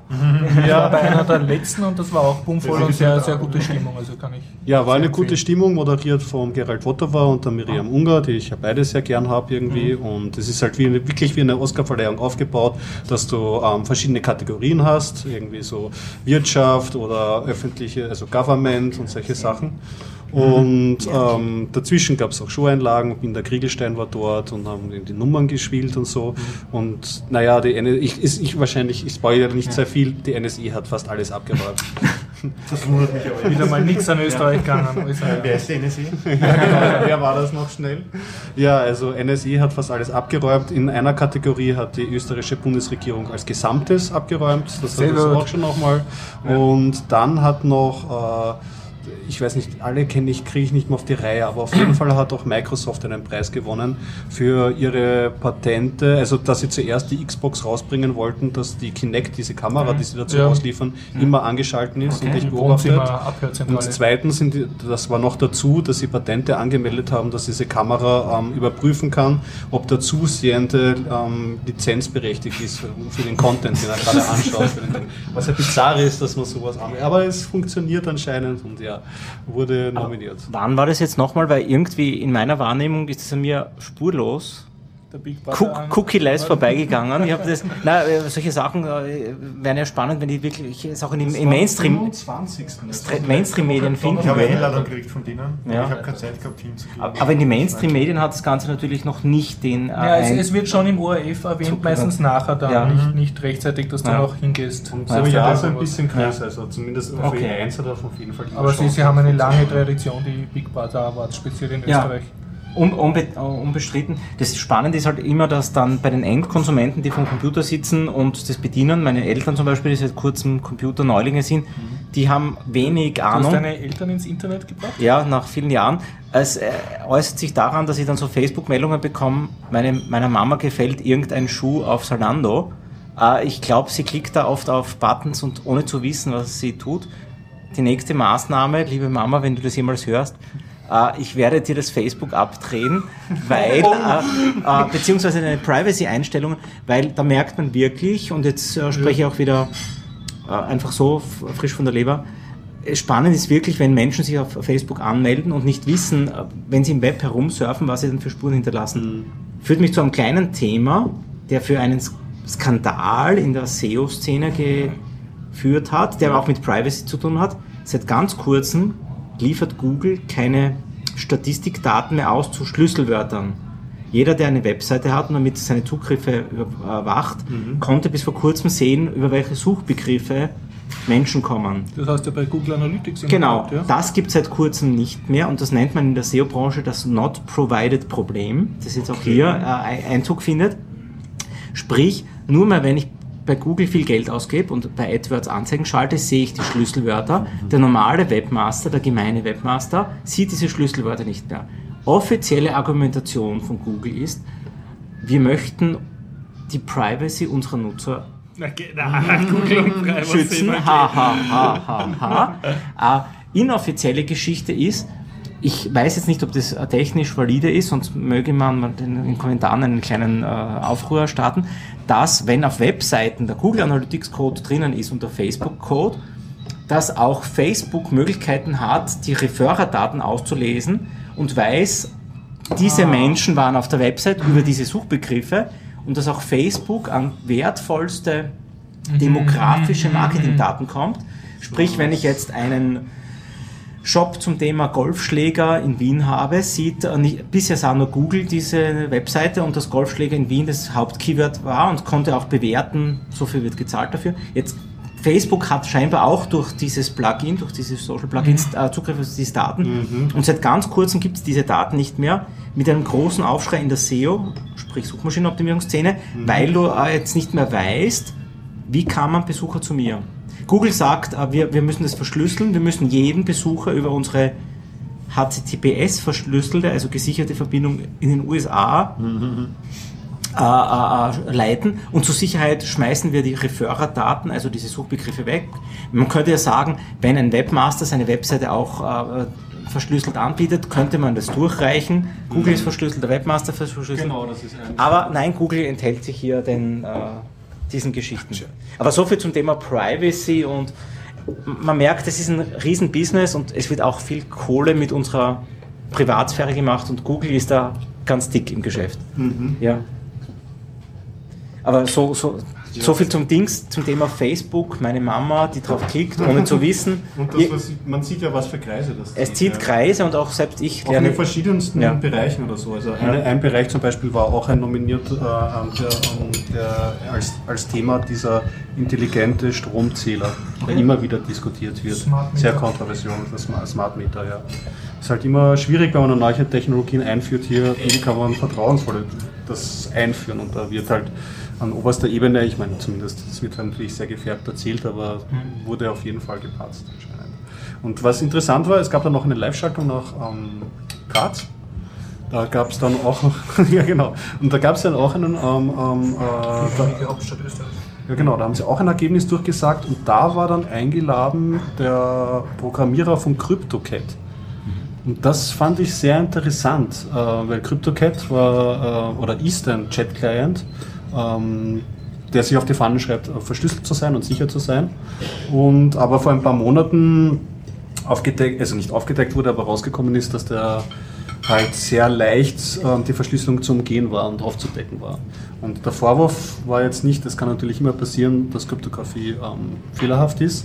Ich war bei einer der letzten und das war auch bummvoll und sehr, sehr gute Stimmung. Also kann ich Ja, war eine gute. Stimmung, moderiert von Gerald Wotowa und der Miriam Unger, die ich ja beide sehr gern habe irgendwie. Und es ist halt wie eine, wirklich wie eine Oscarverleihung aufgebaut, dass du ähm, verschiedene Kategorien hast, irgendwie so Wirtschaft oder öffentliche, also Government und solche Sachen. Und ähm, dazwischen gab es auch Showeinlagen, Binder Kriegelstein war dort und haben die Nummern gespielt und so. Und naja, die NSI, ich, ist, ich wahrscheinlich, ich spoilere nicht sehr viel, die NSI hat fast alles abgeräumt. Das wundert mich aber. Wieder mal nichts an Österreich gegangen. ich. Wer ist die NSI? Wer war das noch schnell? Ja, also NSI hat fast alles abgeräumt. In einer Kategorie hat die österreichische Bundesregierung als Gesamtes abgeräumt. Das Sehr hat es gut. auch schon nochmal. Und dann hat noch, äh, ich weiß nicht, alle kenne ich, kriege ich nicht mehr auf die Reihe, aber auf jeden Fall hat auch Microsoft einen Preis gewonnen für ihre Patente, also dass sie zuerst die Xbox rausbringen wollten, dass die Kinect, diese Kamera, die sie dazu Ja. ausliefern, immer angeschalten ist und dich Wohnzimmer, beobachtet. Und zweitens, sind die, das war noch dazu, dass sie Patente angemeldet haben, dass diese Kamera ähm, überprüfen kann, ob der Zusehende ähm, lizenzberechtigt ist für, den Content, den er gerade anschaut. Was ja bizarr ist, dass man sowas anmeldet. Aber es funktioniert anscheinend und ja, wurde nominiert. Wann war das jetzt nochmal? Weil irgendwie in meiner Wahrnehmung ist es an mir spurlos Der Big Cook- Brother- Cookie-less vorbeigegangen. Ich habe das, na, äh, solche Sachen äh, wären ja spannend, wenn die wirklich in, im, im Mainstream, 25. Mainstream-Medien finden. Ich habe eine Einladung gekriegt von denen. Ja. Ich habe keine Zeit gehabt, hinzugehen. Aber in den Mainstream-Medien hat das Ganze natürlich noch nicht den. Äh, Ja, es, es wird schon im ORF erwähnt, Super. meistens nachher dann, Ja. nicht, nicht rechtzeitig, dass du Ja. noch hingehst. Und Ja, so ja, ja, so ein bisschen größer, also zumindest auf Okay. E1 hat er auf jeden Fall Aber sie, sie haben eine lange Tradition, die Big Brother Awards, speziell in Ja. Österreich. Un, unbe, unbestritten. Das Spannende ist halt immer, dass dann bei den Endkonsumenten, die vom Computer sitzen und das bedienen, meine Eltern zum Beispiel, die seit kurzem Computer-Neulinge sind, die haben wenig Du hast Ahnung. deine Eltern ins Internet gebracht? Ja, nach vielen Jahren. Es äh, äußert sich daran, dass ich dann so Facebook-Meldungen bekomme, meine, meiner Mama gefällt irgendein Schuh auf Salando. Äh, ich glaube, sie klickt da oft auf Buttons und ohne zu wissen, was sie tut. Die nächste Maßnahme, liebe Mama, wenn du das jemals hörst, äh, ich werde dir das Facebook abdrehen, weil, äh, äh, beziehungsweise eine Privacy-Einstellung, weil da merkt man wirklich, und jetzt äh, spreche ich auch wieder äh, einfach so frisch von der Leber, äh, spannend ist wirklich, wenn Menschen sich auf Facebook anmelden und nicht wissen, wenn sie im Web herumsurfen, was sie dann für Spuren hinterlassen. Führt mich zu einem kleinen Thema, der für einen Skandal in der SEO-Szene geführt hat, der auch mit Privacy zu tun hat. Seit ganz kurzem liefert Google keine Statistikdaten mehr aus zu Schlüsselwörtern. Jeder, der eine Webseite hat und damit seine Zugriffe überwacht, konnte bis vor kurzem sehen, über welche Suchbegriffe Menschen kommen. Das heißt ja bei Google Analytics. Genau, Moment, ja? das gibt es seit kurzem nicht mehr und das nennt man in der SEO-Branche das Not Provided Problem, das jetzt auch hier äh, Einzug findet. Sprich, nur mal wenn ich bei Google viel Geld ausgebe und bei AdWords Anzeigen schalte, sehe ich die Schlüsselwörter. Der normale Webmaster, der gemeine Webmaster, sieht diese Schlüsselwörter nicht mehr. Offizielle Argumentation von Google ist, wir möchten die Privacy unserer Nutzer schützen. Ha, ha, ha, ha, ha. Äh, inoffizielle Geschichte ist, ich weiß jetzt nicht, ob das äh, technisch valide ist, sonst möge man in den Kommentaren einen kleinen äh, Aufruhr starten, dass wenn auf Webseiten der Google Analytics Code drinnen ist und der Facebook Code, dass auch Facebook Möglichkeiten hat, die Referrerdaten auszulesen und weiß, diese Menschen waren auf der Website über diese Suchbegriffe und dass auch Facebook an wertvollste demografische Marketingdaten kommt. Sprich, wenn ich jetzt einen Shop zum Thema Golfschläger in Wien habe, sieht äh, nicht, bisher sah nur Google diese Webseite und das Golfschläger in Wien das Hauptkeyword war und konnte auch bewerten, so viel wird gezahlt dafür. Jetzt Facebook hat scheinbar auch durch dieses Plugin, durch diese Social Plugins äh, Zugriff auf diese Daten. Und seit ganz kurzem gibt es diese Daten nicht mehr mit einem großen Aufschrei in der SEO, sprich Suchmaschinenoptimierungsszene, weil du äh, jetzt nicht mehr weißt, wie kam man Besucher zu mir. Google sagt, äh, wir, wir müssen das verschlüsseln, wir müssen jeden Besucher über unsere HTTPS verschlüsselte, also gesicherte Verbindung in den USA äh, äh, äh, leiten und zur Sicherheit schmeißen wir die Referrer-Daten, also diese Suchbegriffe weg. Man könnte ja sagen, wenn ein Webmaster seine Webseite auch äh, verschlüsselt anbietet, könnte man das durchreichen. Google ist verschlüsselt, der Webmaster ist verschlüsselt. Genau, das ist ein. Aber nein, Google enthält sich hier den, äh, diesen Geschichten. Aber so viel zum Thema Privacy und man merkt, es ist ein Riesenbusiness und es wird auch viel Kohle mit unserer Privatsphäre gemacht und Google ist da ganz dick im Geschäft. Ja. Aber so, so, so viel zum Dings, zum Thema Facebook, meine Mama, die drauf klickt, ohne zu wissen. Und das, was, man sieht ja, was für Kreise das Es zieht ja. Kreise und auch selbst ich Auch in lerne. den verschiedensten Ja. Bereichen oder so. Also eine, ein Bereich zum Beispiel war auch ein nominiert, äh, der, ähm, der als, als Thema dieser intelligente Stromzähler, der immer wieder diskutiert wird. Sehr kontroversiell, das Smart- Meter, ja. Ist halt immer schwierig, wenn man neue Technologien einführt, hier, wie kann man vertrauensvoll das einführen und da wird halt an oberster Ebene, ich meine zumindest, das wird halt natürlich sehr gefärbt erzählt, aber wurde auf jeden Fall gepatzt anscheinend. Und was interessant war, es gab dann noch eine Live-Schaltung nach ähm, Graz. Da gab es dann auch, ja genau, und da gab es dann auch einen, ähm, ähm, äh, Die Hauptstadt Österreich. ja genau, da haben sie auch ein Ergebnis durchgesagt und da war dann eingeladen der Programmierer von CryptoCat. Und das fand ich sehr interessant, äh, weil CryptoCat war äh, oder ist ein Chat-Client, ähm, der sich auf die Fahnen schreibt, äh, verschlüsselt zu sein und sicher zu sein. Und aber vor ein paar Monaten aufgedeckt, also nicht aufgedeckt wurde, aber rausgekommen ist, dass der halt sehr leicht ähm, die Verschlüsselung zu umgehen war und aufzudecken war. Und der Vorwurf war jetzt nicht, das kann natürlich immer passieren, dass Kryptographie ähm, fehlerhaft ist,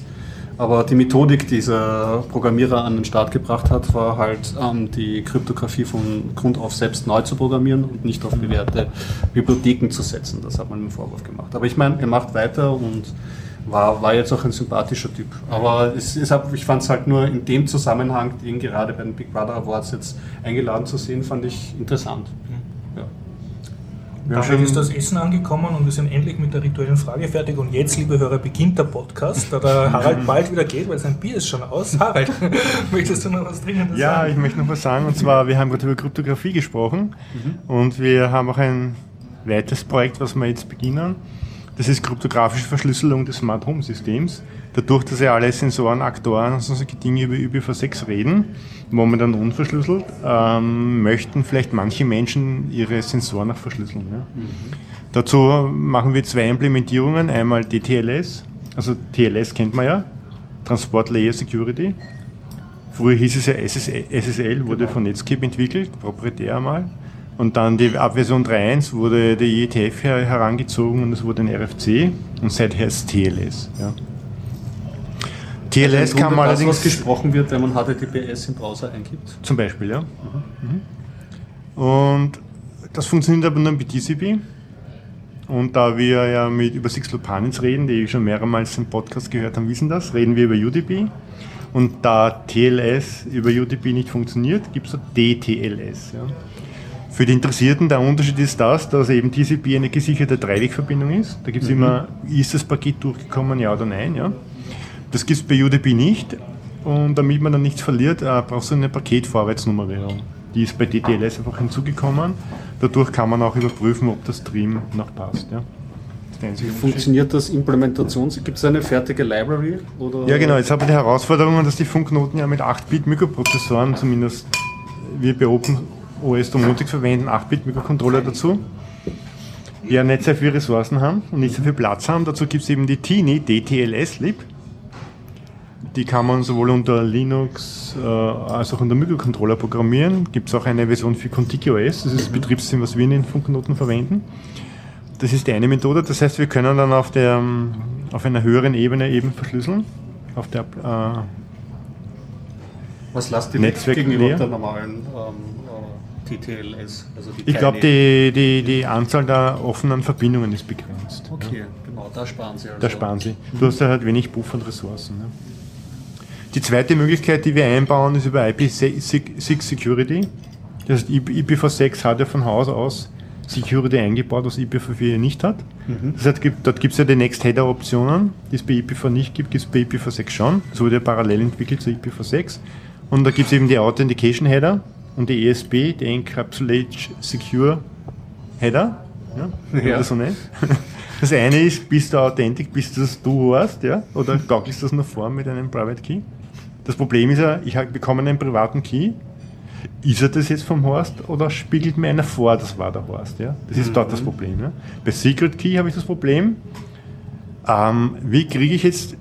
aber die Methodik, die dieser Programmierer an den Start gebracht hat, war halt ähm, die Kryptographie von Grund auf selbst neu zu programmieren und nicht auf bewährte Bibliotheken zu setzen. Das hat man im Vorwurf gemacht. Aber ich meine, er macht weiter und war, war jetzt auch ein sympathischer Typ. Aber es, es hab, ich fand es halt nur in dem Zusammenhang, ihn gerade bei den Big Brother Awards jetzt eingeladen zu sehen, fand ich interessant. Ja. Wir haben Damit ist schon- das Essen angekommen und wir sind endlich mit der rituellen Frage fertig. Und jetzt, liebe Hörer, beginnt der Podcast, da der Harald bald wieder geht, weil sein Bier ist schon aus. Harald, möchtest du noch was Dringendes Ja, sagen? ich möchte noch was sagen. Und zwar, wir haben gerade über Kryptographie gesprochen. Und wir haben auch ein weiteres Projekt, was wir jetzt beginnen. Das ist kryptografische Verschlüsselung des Smart Home Systems. dadurch, dass ja alle Sensoren, Aktoren und solche Dinge über IPv6 reden, momentan unverschlüsselt, ähm, möchten vielleicht manche Menschen ihre Sensoren auch verschlüsseln. Ja. Dazu machen wir zwei Implementierungen. Einmal DTLS, also TLS kennt man ja, Transport Layer Security. Früher hieß es ja SSL, wurde von Netscape entwickelt, proprietär einmal. Und dann die Abversion 3.1 wurde der IETF herangezogen und es wurde ein RFC und seither ist TLS. Ja. TLS kann man allerdings... was gesprochen wird, wenn man HTTPS im Browser eingibt? Zum Beispiel, ja. Mhm. Und das funktioniert aber nur mit TCP. Und da wir ja mit über Six Lupanins reden, die schon mehrmals im Podcast gehört haben, wissen das, reden wir über UDP. Und da TLS über UDP nicht funktioniert, gibt es DTLS. Ja. Für die Interessierten, der Unterschied ist das, dass eben TCP eine gesicherte Dreiwegverbindung ist. Da gibt es mhm. immer, ist das Paket durchgekommen, ja oder nein. Ja. Das gibt es bei UDP nicht. Und damit man dann nichts verliert, äh, brauchst du eine Paketvorwärtsnummerierung. Die ist bei DTLS einfach hinzugekommen. Dadurch kann man auch überprüfen, ob das Stream noch passt. Ja. Funktioniert das Implementations? Gibt es eine fertige Library? Oder? Ja, genau. Jetzt haben wir die Herausforderung, dass die Funknoten ja mit 8-Bit-Mikroprozessoren, zumindest wir bei OpenOS Domotic verwenden 8-Bit-Mikrocontroller dazu, die ja nicht sehr viele Ressourcen haben und nicht so viel Platz haben. Dazu gibt es eben die TINI DTLS-Lib. Die kann man sowohl unter Linux äh, als auch unter Mikrocontroller programmieren. Gibt es auch eine Version für ContigiOS, das ist das Betriebssystem, was wir in den Funknoten verwenden. Das ist die eine Methode. Das heißt, wir können dann auf, der, auf einer höheren Ebene eben verschlüsseln. Auf der äh, Was lasst ihr Netzwerk gegenüber der normalen ähm, äh, TTLS? Also ich glaube, die, die, die Anzahl der offenen Verbindungen ist begrenzt. Okay, ja. genau, da sparen Sie also. Da sparen Sie. Du hast ja halt wenig Buffer und Ressourcen. Ne? Die zweite Möglichkeit, die wir einbauen, ist über IP6 Security. Das heißt, IPv6 hat ja von Haus aus Security eingebaut, was IPv4 nicht hat. Mhm. Das heißt, dort gibt es ja die Next-Header-Optionen, die es bei IPv nicht gibt, gibt es bei IPv6 schon. Das wurde ja parallel entwickelt zu IPv6. Und da gibt es eben die Authentication-Header und die ESB, die Encapsulate Secure Header. Ja, ja. so nennt. Das eine ist, bist du authentisch, bist du das du hast, ja? Oder gaukelst du das nur vor mit einem Private Key? Das Problem ist ja, ich bekomme einen privaten Key ist er das jetzt vom Horst oder spiegelt mir einer vor, das war der Horst? Ja? Das ist mhm. dort das Problem. Ja? Bei Secret Key habe ich das Problem, ähm, wie kriege ich jetzt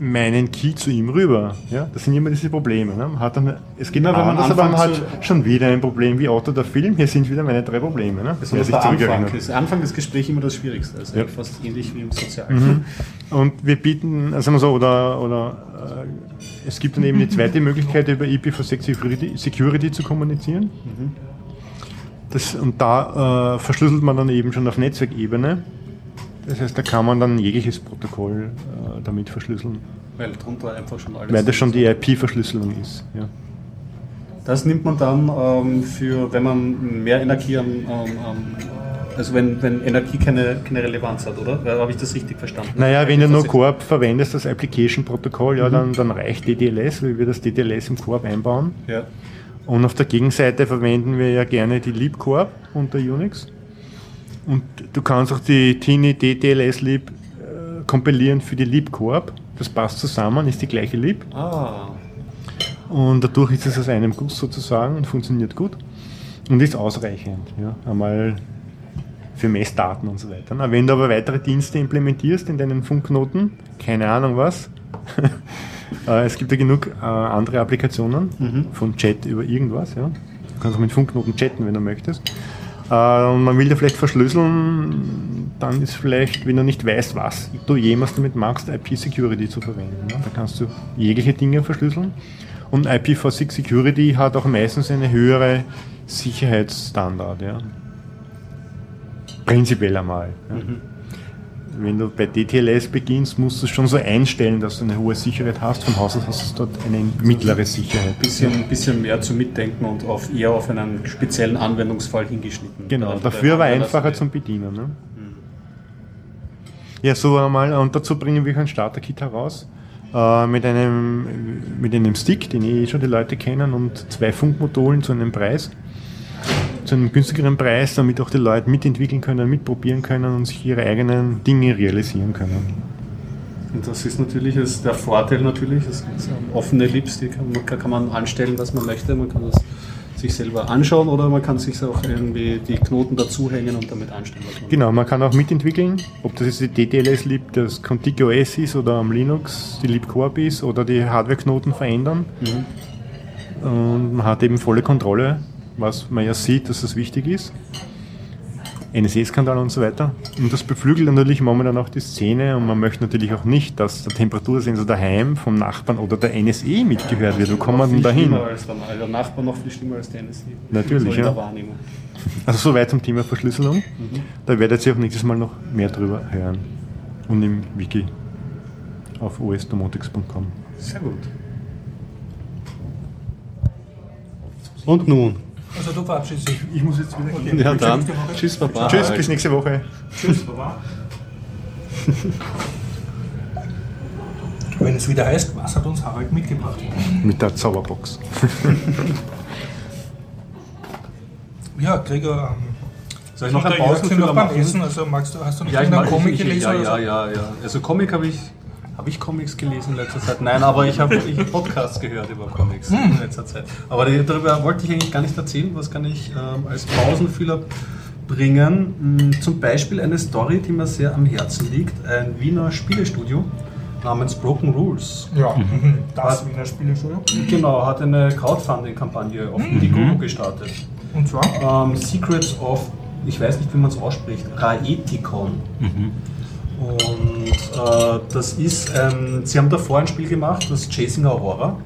meinen Key zu ihm rüber? Ja? Das sind immer diese Probleme. Ne? Hat dann, es geht Na, anders, aber man hat schon wieder ein Problem wie Otto der Film. Hier sind wieder meine drei Probleme. Ne? Das ist der Anfang. Das Anfang des Gesprächs immer das Schwierigste. Also ja. fast ähnlich wie im Sozialen. Mhm. Und wir bieten, also so, oder, oder äh, es gibt dann eben die zweite Möglichkeit, über IPv6 Security, Security zu kommunizieren. Mhm. Das, und da äh, verschlüsselt man dann eben schon auf Netzwerkebene. Das heißt, da kann man dann jegliches Protokoll äh, damit verschlüsseln. Weil drunter einfach schon alles. Weil das schon die IP-Verschlüsselung ist. Ja. Das nimmt man dann ähm, für, wenn man mehr Energie am, ähm, also wenn, wenn Energie keine, keine Relevanz hat, oder? Habe ich das richtig verstanden? Naja, wenn du nur Corp verwendest, das Application-Protokoll, ja, mhm. dann, dann reicht DDLS, weil wir das DDLS im Corp einbauen. Ja. Und auf der Gegenseite verwenden wir ja gerne die LibCorp unter Unix. Und du kannst auch die Tini DTLS Lib äh, kompilieren für die LibCorp. Das passt zusammen, ist die gleiche Lib. Ah. Und dadurch ist es aus einem Guss sozusagen und funktioniert gut. Und ist ausreichend. Ja. Einmal für Messdaten und so weiter. Na, wenn du aber weitere Dienste implementierst in deinen Funkknoten, keine Ahnung was, äh, es gibt ja genug äh, andere Applikationen mhm. von Chat über irgendwas. Ja. Du kannst auch mit Funkknoten chatten, wenn du möchtest. Und man will da vielleicht verschlüsseln, dann ist vielleicht, wenn du nicht weißt, was du jemals damit magst, IP-Security zu verwenden. Da kannst du jegliche Dinge verschlüsseln. Und IPv6 Security hat auch meistens eine höhere Sicherheitsstandard. Ja. Prinzipiell einmal. Ja. Mhm. Wenn du bei DTLS beginnst, musst du es schon so einstellen, dass du eine hohe Sicherheit hast. Vom Haus aus hast du dort eine mittlere Sicherheit. Ein bisschen, bisschen mehr zu mitdenken und auf, eher auf einen speziellen Anwendungsfall hingeschnitten. Genau, da, dafür war einfacher zum Bedienen. Ne? Mhm. Ja, so einmal. Und dazu bringen wir ein Starter-Kit heraus äh, mit, einem, mit einem Stick, den eh schon die Leute kennen, und zwei Funkmodulen zu einem Preis zu einem günstigeren Preis, damit auch die Leute mitentwickeln können, mitprobieren können und sich ihre eigenen Dinge realisieren können. Und das ist natürlich das, der Vorteil natürlich, das ist offene Lips, die kann, man- kann man anstellen, was man möchte. Man kann das sich selber anschauen oder man kann sich auch irgendwie die Knoten dazuhängen und damit einstellen. Was man Genau, man kann auch mitentwickeln, ob das jetzt die DTLS Lib, das Contiki OS ist oder am Linux die LibCorp ist oder die Hardwareknoten verändern. Und man hat eben volle Kontrolle, was man ja sieht, dass das wichtig ist. NSA-Skandal und so weiter. Und das beflügelt natürlich momentan auch die Szene und man möchte natürlich auch nicht, dass der Temperatursensor daheim vom Nachbarn oder der NSE mitgehört wird. Wo kommt man denn dahin? als der, der Nachbar noch viel schlimmer als der NSA. Natürlich, so ja. Also soweit zum Thema Verschlüsselung. Da werdet ihr auch nächstes Mal noch mehr drüber hören. Und im Wiki auf osdomotics.com. Sehr gut. Und nun? Also du verabschiedest dich. Ich muss jetzt wieder gehen. Ja, dann. Tschüss, Baba. Tschüss, bis nächste Woche. Wenn es wieder heißt, was hat uns Harald mitgebracht? Mit der Zauberbox. Ja, Gregor, ähm, Soll ich noch einen sind Pausenfüller noch beim machen? Essen, also magst du, hast du noch Ja, mag Comic gelesen ja, ja, ja, ja. Also Comic habe ich, habe ich Comics gelesen in letzter Zeit? Nein, aber ich habe ich hab Podcasts gehört über Comics Hm. in letzter Zeit. Aber darüber wollte ich eigentlich gar nicht erzählen. Was kann ich ähm, als Pausenfüller bringen? Hm, Zum Beispiel eine Story, die mir sehr am Herzen liegt. Ein Wiener Spielestudio namens Broken Rules. Ja, mhm. das Was? Wiener Spieleschule. Genau, hat eine Crowdfunding-Kampagne auf Indiegogo gestartet. Und zwar? Ähm, Secrets of, ich weiß nicht, wie man es ausspricht, Raetikon. Und äh, das ist, ähm, sie haben davor ein Spiel gemacht, das Chasing Aurora.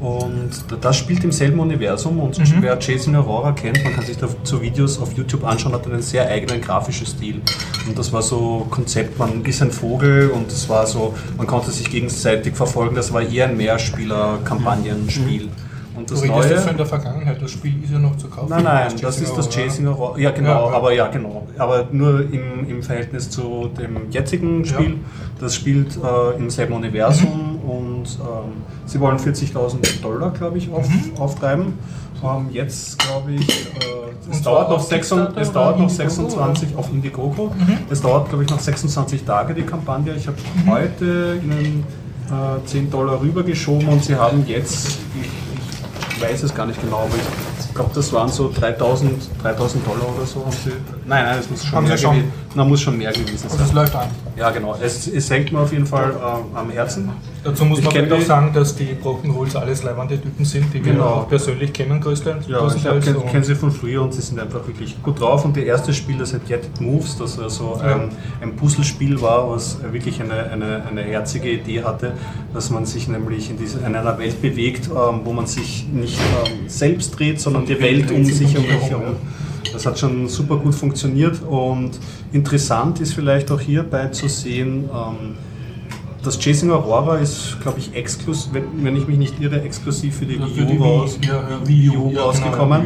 Und das spielt im selben Universum und wer Chasing Aurora kennt, man kann sich dazu Videos auf YouTube anschauen, hat einen sehr eigenen grafischen Stil. Und das war so Konzept, man ist ein Vogel und es war so, man konnte sich gegenseitig verfolgen, das war eher ein Mehrspieler-Kampagnenspiel. Und Du das redest Neue... jetzt von der Vergangenheit, das Spiel ist ja noch zu kaufen. Nein, nein, das ist das. Chasing Aurora. Ja, genau, Ja. aber ja, genau. Aber nur im, im Verhältnis zu dem jetzigen Spiel. Ja. Das spielt äh, im selben Universum und ähm, sie wollen 40.000 Dollar, glaube ich, auf, Mhm. auftreiben. Ähm, jetzt, glaube ich, äh, es dauert noch, auf 6, Kickstarter es dauert noch Indiegogo, 26 auf Indiegogo. Mhm. Es dauert, glaube ich, noch 26 Tage die Kampagne. Ich habe heute ihnen äh, 10 Dollar rübergeschoben und sie haben jetzt, ich weiß es gar nicht genau, aber ich glaube, das waren so 3000, 3000 Dollar oder so. Haben sie, nein, nein, es muss schon Haben mehr schon. gewesen na, muss schon mehr gewesen Also es sein. läuft an. Ja, genau. Es, es hängt mir auf jeden Fall äh, am Herzen. Dazu muss Ich man vielleicht auch die- sagen, dass die Broken Rules alles leibende Typen sind, die wir Genau. auch persönlich kennen, größtenteils. Ja, ich kenne kenn sie von früher und sie sind einfach wirklich gut drauf. Und das erste Spiel, das hat Get It Moves, das also Ja. ein, ein Puzzlespiel war, was wirklich eine, eine, eine herzige Idee hatte, dass man sich nämlich in, diese, in einer Welt bewegt, ähm, wo man sich nicht ähm, selbst dreht, sondern die Welt um sich um sich herum. Das hat schon super gut funktioniert und interessant ist vielleicht auch hierbei zu sehen, ähm, das Chasing Aurora ist, glaube ich, exklusiv, wenn, wenn ich mich nicht irre, exklusiv für die Wii U Wii, raus, Wii U genau, rausgekommen.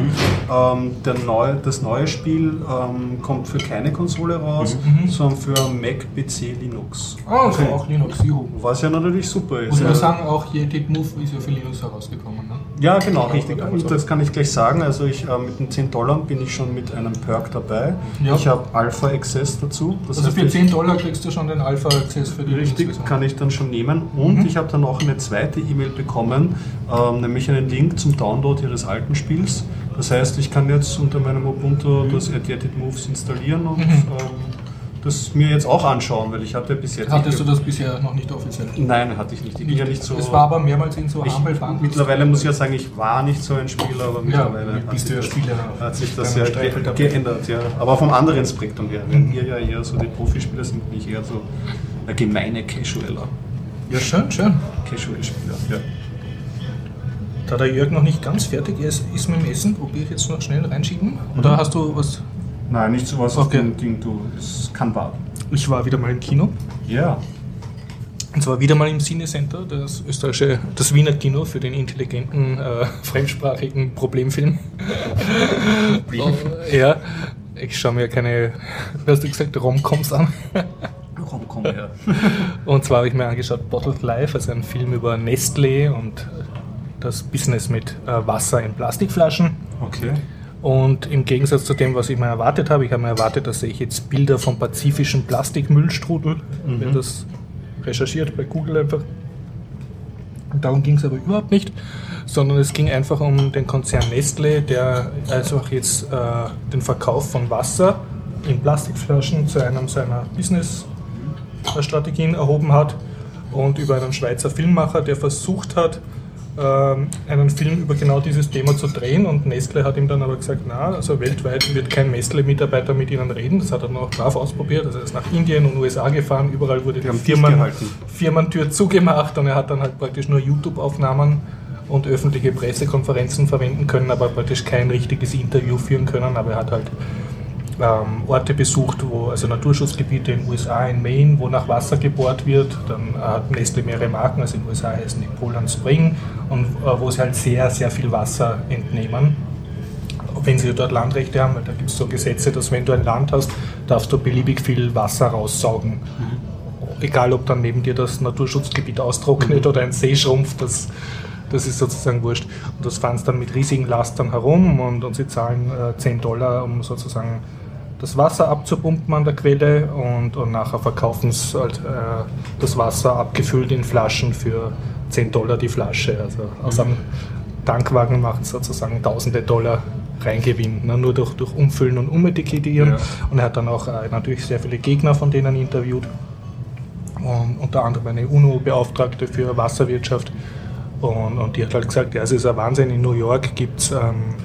ähm, der neu, das neue Spiel ähm, kommt für keine Konsole raus, Mhm. sondern für Mac, PC, Linux. Ah, also auch Linux, juhu. Was ja natürlich super ist. Man Ja. sagen, auch Yeti Move ist ja für Linux herausgekommen. Ne? Ja, genau, richtig. Ja, Und das kann ich gleich sagen. Also ich äh, mit den 10 Dollar bin ich schon mit einem Perk dabei. Ja. Ich habe Alpha Access dazu. Das Also heißt, für ich- 10 Dollar kriegst du schon den Alpha Access für die Richtig, Linux-Version. kann ich dann schon nehmen. Und Mhm. ich habe dann auch eine zweite E-Mail bekommen, ähm, nämlich einen Link zum Download ihres alten Spiels. Das heißt, ich kann jetzt unter meinem Ubuntu das Edited Moves installieren und Mhm. ähm, das mir jetzt auch anschauen, weil ich hatte bis jetzt. Hattest du nicht- das bisher noch nicht offiziell? Nein, hatte ich nicht. Ich bin ja nicht so. Es war aber mehrmals in so ich, Ampelbahnen. mittlerweile muss ich ja sagen, ich war nicht so ein Spieler, aber mittlerweile bist hat, du ja sich Spieler. das, hat sich das ja ge geändert. Ja. Aber vom anderen Spektrum her. Wenn ihr ja eher so die Profispieler sind, bin ich eher so der gemeine Casualer. Ja, schön, schön. Casual-Spieler, ja. Da der Jörg noch nicht ganz fertig ist, ist mit dem Essen, probiere ich jetzt noch schnell reinschieben. Oder hast du was? Nein, nicht sowas Okay. auf dem Ding, du. Es kann warten. Ich war wieder mal im Kino. Ja. Und zwar wieder mal im Cinecenter, das österreichische, das Wiener Kino für den intelligenten, äh, fremdsprachigen Problemfilm. oh, ja, ich schaue mir keine, wie hast du gesagt, Romcoms an. Romcom, ja. Und zwar habe ich mir angeschaut Bottled Life, also ein Film über Nestlé und das Business mit äh, Wasser in Plastikflaschen. Okay. Und im Gegensatz zu dem, was ich mir erwartet habe, ich habe mir erwartet, dass ich jetzt Bilder vom pazifischen Plastikmüllstrudel, wer das recherchiert bei Google einfach. Und darum ging es aber überhaupt nicht, sondern es ging einfach um den Konzern Nestle, der also auch jetzt äh, den Verkauf von Wasser in Plastikflaschen zu einem seiner Business-Strategien erhoben hat und über einen Schweizer Filmmacher, der versucht hat, ähm, einen Film über genau dieses Thema zu drehen und Nestle hat ihm dann aber gesagt, na, also weltweit wird kein Nestle-Mitarbeiter mit ihnen reden. Das hat er noch brav ausprobiert. Also er ist nach Indien und USA gefahren, überall wurde die, die Firmen, Firmentür zugemacht und er hat dann halt praktisch nur YouTube-Aufnahmen und öffentliche Pressekonferenzen verwenden können, aber praktisch kein richtiges Interview führen können. Aber er hat halt ähm, Orte besucht, wo, also Naturschutzgebiete in den USA, in Maine, wo nach Wasser gebohrt wird. Dann hat Nestle mehrere Marken, also in den USA heißen die Poland Spring und äh, wo sie halt sehr, sehr viel Wasser entnehmen. Wenn sie dort Landrechte haben, weil da gibt es so Gesetze, dass wenn du ein Land hast, darfst du beliebig viel Wasser raussaugen. Mhm. Egal, ob dann neben dir das Naturschutzgebiet austrocknet mhm. oder ein See schrumpft, das das ist sozusagen wurscht. Und das fahren sie dann mit riesigen Lastern herum und, und sie zahlen äh, 10 Dollar, um sozusagen das Wasser abzupumpen an der Quelle und, und nachher verkaufen sie halt, äh, das Wasser abgefüllt in Flaschen für 10 Dollar die Flasche. Also aus einem Tankwagen macht sozusagen tausende Dollar Reingewinn, ne? nur durch, durch Umfüllen und Umetikettieren. Ja. Und er hat dann auch äh, natürlich sehr viele Gegner von denen interviewt. Und unter anderem eine UNO-Beauftragte für Wasserwirtschaft. Und, und, die hat halt gesagt, ja, es ist ein Wahnsinn, in New York gibt's, ähm,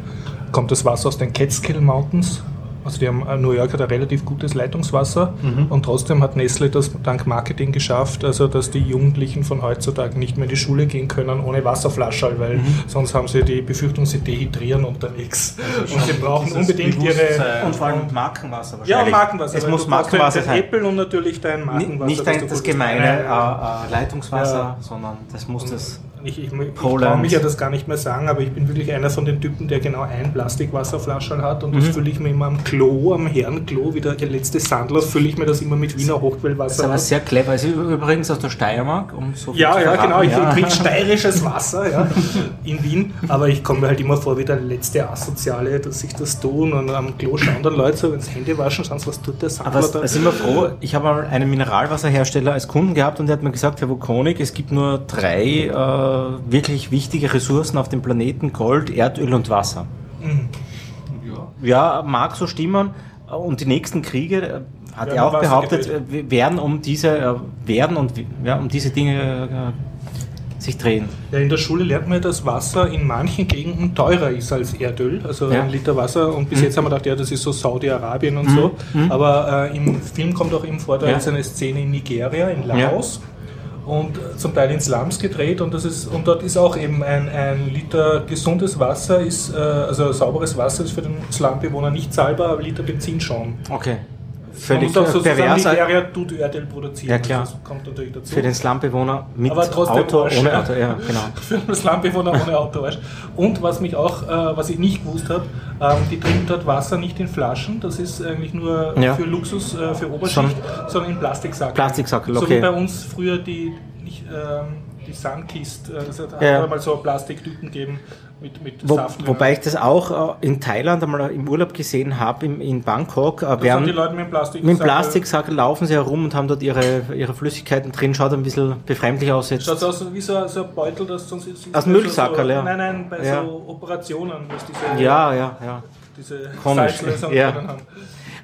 kommt das Wasser aus den Catskill Mountains also die haben äh, New York hat ein relativ gutes Leitungswasser mhm. und trotzdem hat Nestle das dank Marketing geschafft, also dass die Jugendlichen von heutzutage nicht mehr in die Schule gehen können ohne Wasserflasche, weil mhm. sonst haben sie die Befürchtung, sie dehydrieren unterwegs. und sie brauchen unbedingt ihre... Und vor allem Markenwasser wahrscheinlich. Ja, Markenwasser. Es muss Markenwasser sein. Apple und natürlich dein Markenwasser. Nicht dein, das gemeine äh, äh, Leitungswasser, ja. sondern das muss und das ich, ich, ich traue mich ja das gar nicht mehr sagen, aber ich bin wirklich einer von den Typen, der genau ein Plastikwasserflaschel hat und mhm. das fülle ich mir immer am Klo, am Herrenklo, wie der letzte Sandler, fülle ich mir das immer mit Wiener Hochquellwasser. Das ist aber sehr clever. Also übrigens aus der Steiermark, um so viel Ja, ja, genau. Ich ja. trinke steirisches Wasser ja, in Wien, aber ich komme mir halt immer vor wie der letzte Asoziale, dass ich das tue und am Klo schauen dann Leute so, sie Hände waschen, schauen was tut der Sandler aber da? sind wir froh, ich habe mal einen Mineralwasserhersteller als Kunden gehabt und der hat mir gesagt, Herr Vukonik, es gibt nur drei äh, wirklich wichtige Ressourcen auf dem Planeten Gold, Erdöl und Wasser. Mhm. Ja. mag so stimmen. Und die nächsten Kriege, äh, hat er auch behauptet, äh, werden um diese, werden und, ja, um diese Dinge sich drehen. Ja, in der Schule lernt man, dass Wasser in manchen Gegenden teurer ist als Erdöl, also ja. ein Liter Wasser. Und bis mhm. jetzt haben wir gedacht, ja, das ist so Saudi-Arabien und mhm. so. Mhm. Aber äh, im Film kommt auch eben vor, da ja. ist eine Szene in Nigeria, in Laos. Ja und zum Teil in Slums gedreht und, das ist, und dort ist auch eben ein, ein Liter gesundes Wasser, ist, äh, also sauberes Wasser ist für den Slumbewohner nicht zahlbar, aber Liter Benzin schon. Okay. Völlig Man muss auch pervers. Nigeria tut Erdöl produzieren. Ja, klar. Das kommt natürlich dazu. Für den Slumbewohner mit Auto, Arsch, ohne Auto, ja, genau. Für den Slumbewohner ohne Auto, weißt. Und was mich auch, äh, was ich nicht gewusst habe, ähm, die trinken dort Wasser nicht in Flaschen, das ist eigentlich nur ja. für Luxus, äh, für Oberschicht, Schon sondern in Plastiksackeln. Plastiksackel, okay. So wie bei uns früher die, nicht, ähm, die Sunkist, äh, es hat ja. mal so Plastiktüten gegeben, mit, mit Wo, Saft. Wobei ich das auch äh, in Thailand einmal im Urlaub gesehen habe, in Bangkok. Äh, während, die Leute mit dem Plastik Mit dem Plastiksack laufen sie herum und haben dort ihre, ihre Flüssigkeiten drin. Schaut ein bisschen befremdlich aus jetzt. Schaut aus wie so, so ein Beutel, das sonst ist. Aus Müllsackerl, so, ja. Nein, nein, bei ja. so Operationen, was diese. Ja, ja, ja. Diese Komisch. Ja. haben.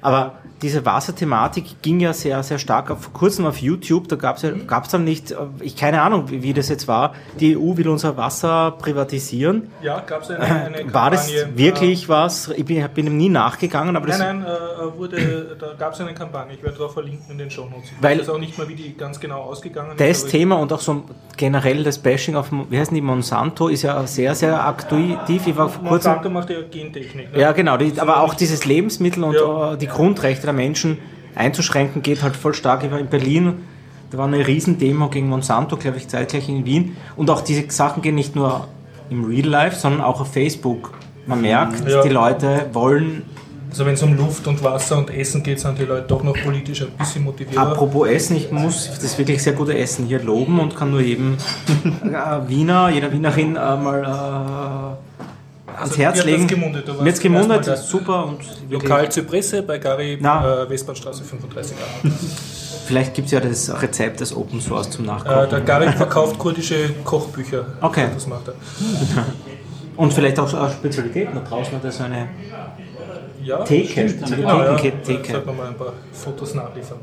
Aber diese Wasserthematik ging ja sehr, sehr stark. Vor kurzem auf YouTube, da gab es ja, gab's dann nicht, äh, ich keine Ahnung, wie, wie, das jetzt war, die EU will unser Wasser privatisieren. Ja, gab es eine, eine Kampagne. War das wirklich äh, was? Ich bin, bin ihm nie nachgegangen. Aber nein, nein, äh, wurde, da gab es eine Kampagne. Ich werde darauf verlinken in den Show Notes. Ich Weil weiß auch nicht mal, wie die ganz genau ausgegangen ist. Das Thema und auch so generell das Bashing auf, wie heißen die, Monsanto ist ja sehr, sehr aktiv. Ich war Monsanto macht ja Gentechnik. Ne? Ja, genau, die, aber auch dieses Lebensmittel und ja. Äh, die Grundrechte der Menschen einzuschränken, geht halt voll stark. Ich war in Berlin, da war eine Riesendemo gegen Monsanto, glaube ich, zeitgleich in Wien. Und auch diese Sachen gehen nicht nur im Real Life, sondern auch auf Facebook. Man merkt, ja. die Leute wollen also wenn es um Luft und Wasser und Essen geht, sind die Leute doch noch politisch ein bisschen motiviert. Apropos Essen, ich muss das wirklich sehr gute Essen hier loben und kann nur jedem äh, Wiener, jeder Wienerin äh, mal äh, ans also Herz legen. Gemundet, mir hat gemundet, super. Und Lokal Zypresse bei Gary, äh, Westbahnstraße 35a. Vielleicht gibt es ja das Rezept des Open Source zum Äh, Nachkochen. der Garek verkauft kurdische Kochbücher. Okay. Das macht er. Und vielleicht auch Spezialitäten. Da draußen hat er so eine Ja, Theke. stimmt. Eine Genau, ja. Theke- Da Theke. sollte man mal ein paar Fotos nachliefern.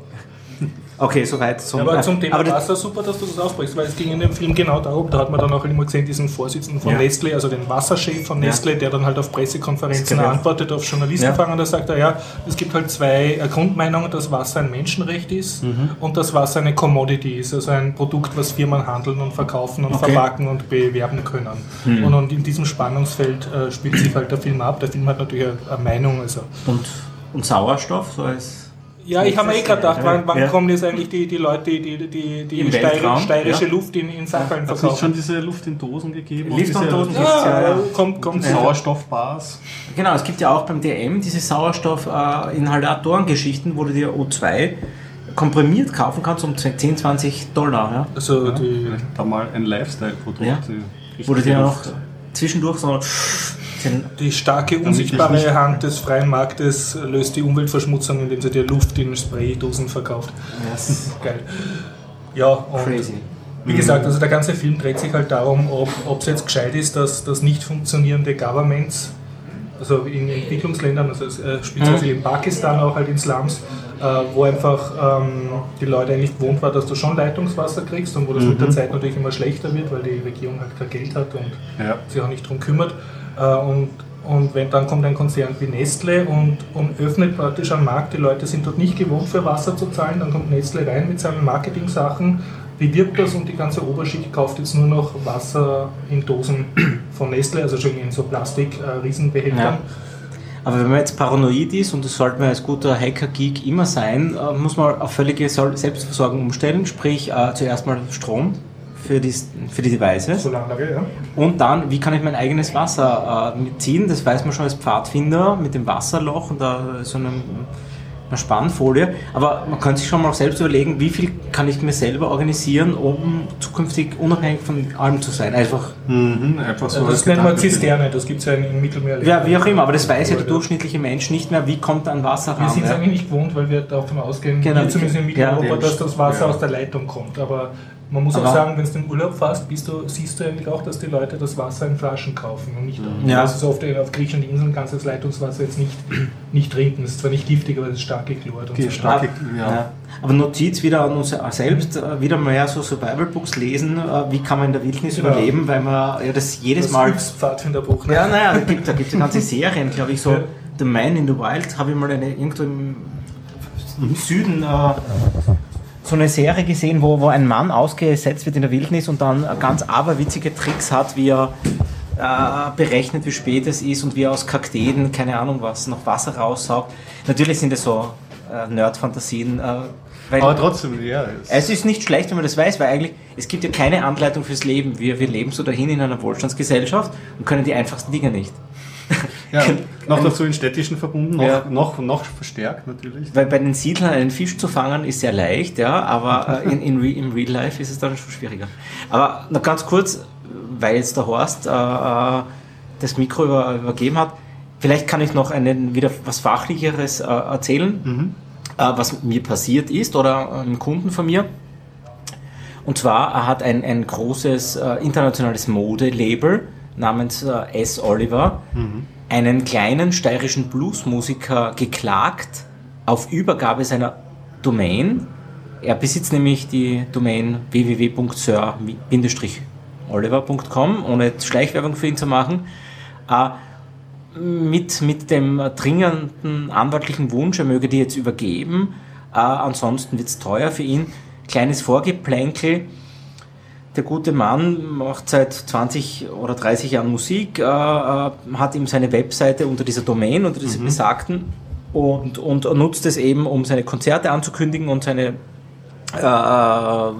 Okay, soweit. Zum, Ja, aber zum Thema aber Wasser super, dass du das aufbrichst, weil es ging in dem Film genau darum, da hat man dann auch immer gesehen, diesen Vorsitzenden von Ja. Nestle, also den Wasserchef von. Nestle, der dann halt auf Pressekonferenzen ich- antwortet, auf Journalisten Ja. fragen und da sagt er, ja, es gibt halt zwei äh, Grundmeinungen, dass Wasser ein Menschenrecht ist Mhm. und dass Wasser eine Commodity ist, also ein Produkt, was Firmen handeln und verkaufen und Okay. Mhm. verpacken und bewerben können. Und, und in diesem Spannungsfeld äh, spielt sich halt der Film ab. Der Film hat natürlich eine, eine Meinung, also und, und Sauerstoff, so als. Ja, ich habe mir eh gerade gedacht, wann, wann Ja. kommen jetzt eigentlich die, die Leute, die die, die, die Im steir- Weltraum, steirische ja. Luft in, in Sackeln Hat es verkaufen? schon diese Luft in Dosen gegeben? Luft in Dosen Ja, ja, ja. kommt, kommt Sauerstoffbars. Genau, es gibt ja auch beim DM diese Sauerstoff-Inhalatoren-Geschichten, wo du dir O2 komprimiert kaufen kannst um 10, 20 Dollar. Ja? Also die, Vielleicht da mal ein Lifestyle-Produkt. Ja. Wo du dir noch zwischendurch so den die starke, ich unsichtbare Hand des freien Marktes löst die Umweltverschmutzung, indem sie dir Luft in Spraydosen verkauft. Geil. Ja, und Crazy. wie gesagt, also der ganze Film dreht sich halt darum, ob es jetzt gescheit ist, dass, dass nicht funktionierende Governments, also in Entwicklungsländern, also es, äh, speziell in Pakistan auch halt in Slums, äh, wo einfach ähm, die Leute eigentlich gewohnt war, dass du schon Leitungswasser kriegst und wo das mit der Zeit natürlich immer schlechter wird, weil die Regierung halt kein Geld hat und Ja. sich auch nicht darum kümmert. Äh, und und wenn, dann kommt ein Konzern wie Nestle und, und öffnet praktisch einen Markt. Die Leute sind dort nicht gewohnt, für Wasser zu zahlen. Dann kommt Nestle rein mit seinen Marketing-Sachen, bewirbt das und die ganze Oberschicht kauft jetzt nur noch Wasser in Dosen von Nestle, also schon in so Plastik-Riesenbehältern. Ja. Aber wenn man jetzt paranoid ist, und das sollte man als guter Hacker-Geek immer sein, äh, muss man auf völlige Selbstversorgung umstellen, sprich äh, zuerst mal Strom für die, für die Devices Solaranlage, ja. und dann, wie kann ich mein eigenes Wasser äh, mitziehen, das weiß man schon als Pfadfinder mit dem Wasserloch und da so einem, einer Spannfolie, aber man kann sich schon mal auch selbst überlegen, wie viel kann ich mir selber organisieren, um zukünftig unabhängig von allem zu sein, einfach Mhm, einfach so Das als nennt man Zisterne, das gibt es ja im Mittelmeer. Ja, wie auch immer, aber das weiß ja der durchschnittliche Mensch nicht mehr, wie kommt an Wasser Wir ran. sind es ja. eigentlich nicht gewohnt, weil wir davon ausgehen, Genau. zumindest in Mitteleuropa, Ja. dass das Wasser Ja. aus der Leitung kommt. Aber man muss auch Aber- sagen, wenn du in den Urlaub fährst, bist du, siehst du eigentlich auch, dass die Leute das Wasser in Flaschen kaufen. Und nicht, Ja. also so auf, den, auf griechischen Inseln kannst du das Leitungswasser jetzt nicht, nicht trinken. Es ist zwar nicht giftig, aber es ist stark geklort. Und Okay, so. stark. Ja. Ja. Aber Notiz wieder an uns selbst, äh, wieder mehr so Survival-Books lesen, äh, wie kann man in der Wildnis Genau. überleben, weil man ja das jedes Das Mal... Pfadfinderbruch. Ne? Ja, naja, da gibt es da gibt's ja ganze Serien, glaube ich, so Ja. The Man in the Wild, habe ich mal eine, irgendwo im, im Süden äh, so eine Serie gesehen, wo, wo ein Mann ausgesetzt wird in der Wildnis und dann ganz aberwitzige Tricks hat, wie er äh, berechnet, wie spät es ist und wie er aus Kakteen, keine Ahnung was, noch Wasser raussaugt. Natürlich sind das so äh, Nerd-Fantasien, äh, Aber trotzdem, ja. es ist nicht schlecht, wenn man das weiß, weil eigentlich, es gibt ja keine Anleitung fürs Leben. Wir, wir leben so dahin in einer Wohlstandsgesellschaft und können die einfachsten Dinge nicht. Ja, noch dazu in städtischen verbunden, noch, Ja. noch, noch verstärkt natürlich. Weil bei den Siedlern einen Fisch zu fangen ist sehr leicht, ja, aber äh, in, in, Re- im Real Life ist es dann schon schwieriger. Aber noch ganz kurz, weil jetzt der Horst äh, äh, das Mikro über, übergeben hat, vielleicht kann ich noch einen, wieder was Fachlicheres äh, erzählen, äh, was mir passiert ist oder äh, einem Kunden von mir. Und zwar er hat ein, ein großes internationales Modelabel namens äh, S. Oliver einen kleinen steirischen Bluesmusiker geklagt auf Übergabe seiner Domain. Er besitzt nämlich die Domain www.sir-oliver.com, ohne Schleichwerbung für ihn zu machen. Äh, mit, mit dem dringenden anwaltlichen Wunsch, er möge die jetzt übergeben. Äh, ansonsten wird es teuer für ihn. Kleines Vorgeplänkel. Der gute Mann macht seit 20 oder 30 Jahren Musik, äh, äh, hat ihm seine Webseite unter dieser Domain, unter dieser besagten, und, und nutzt es eben, um seine Konzerte anzukündigen und seine äh,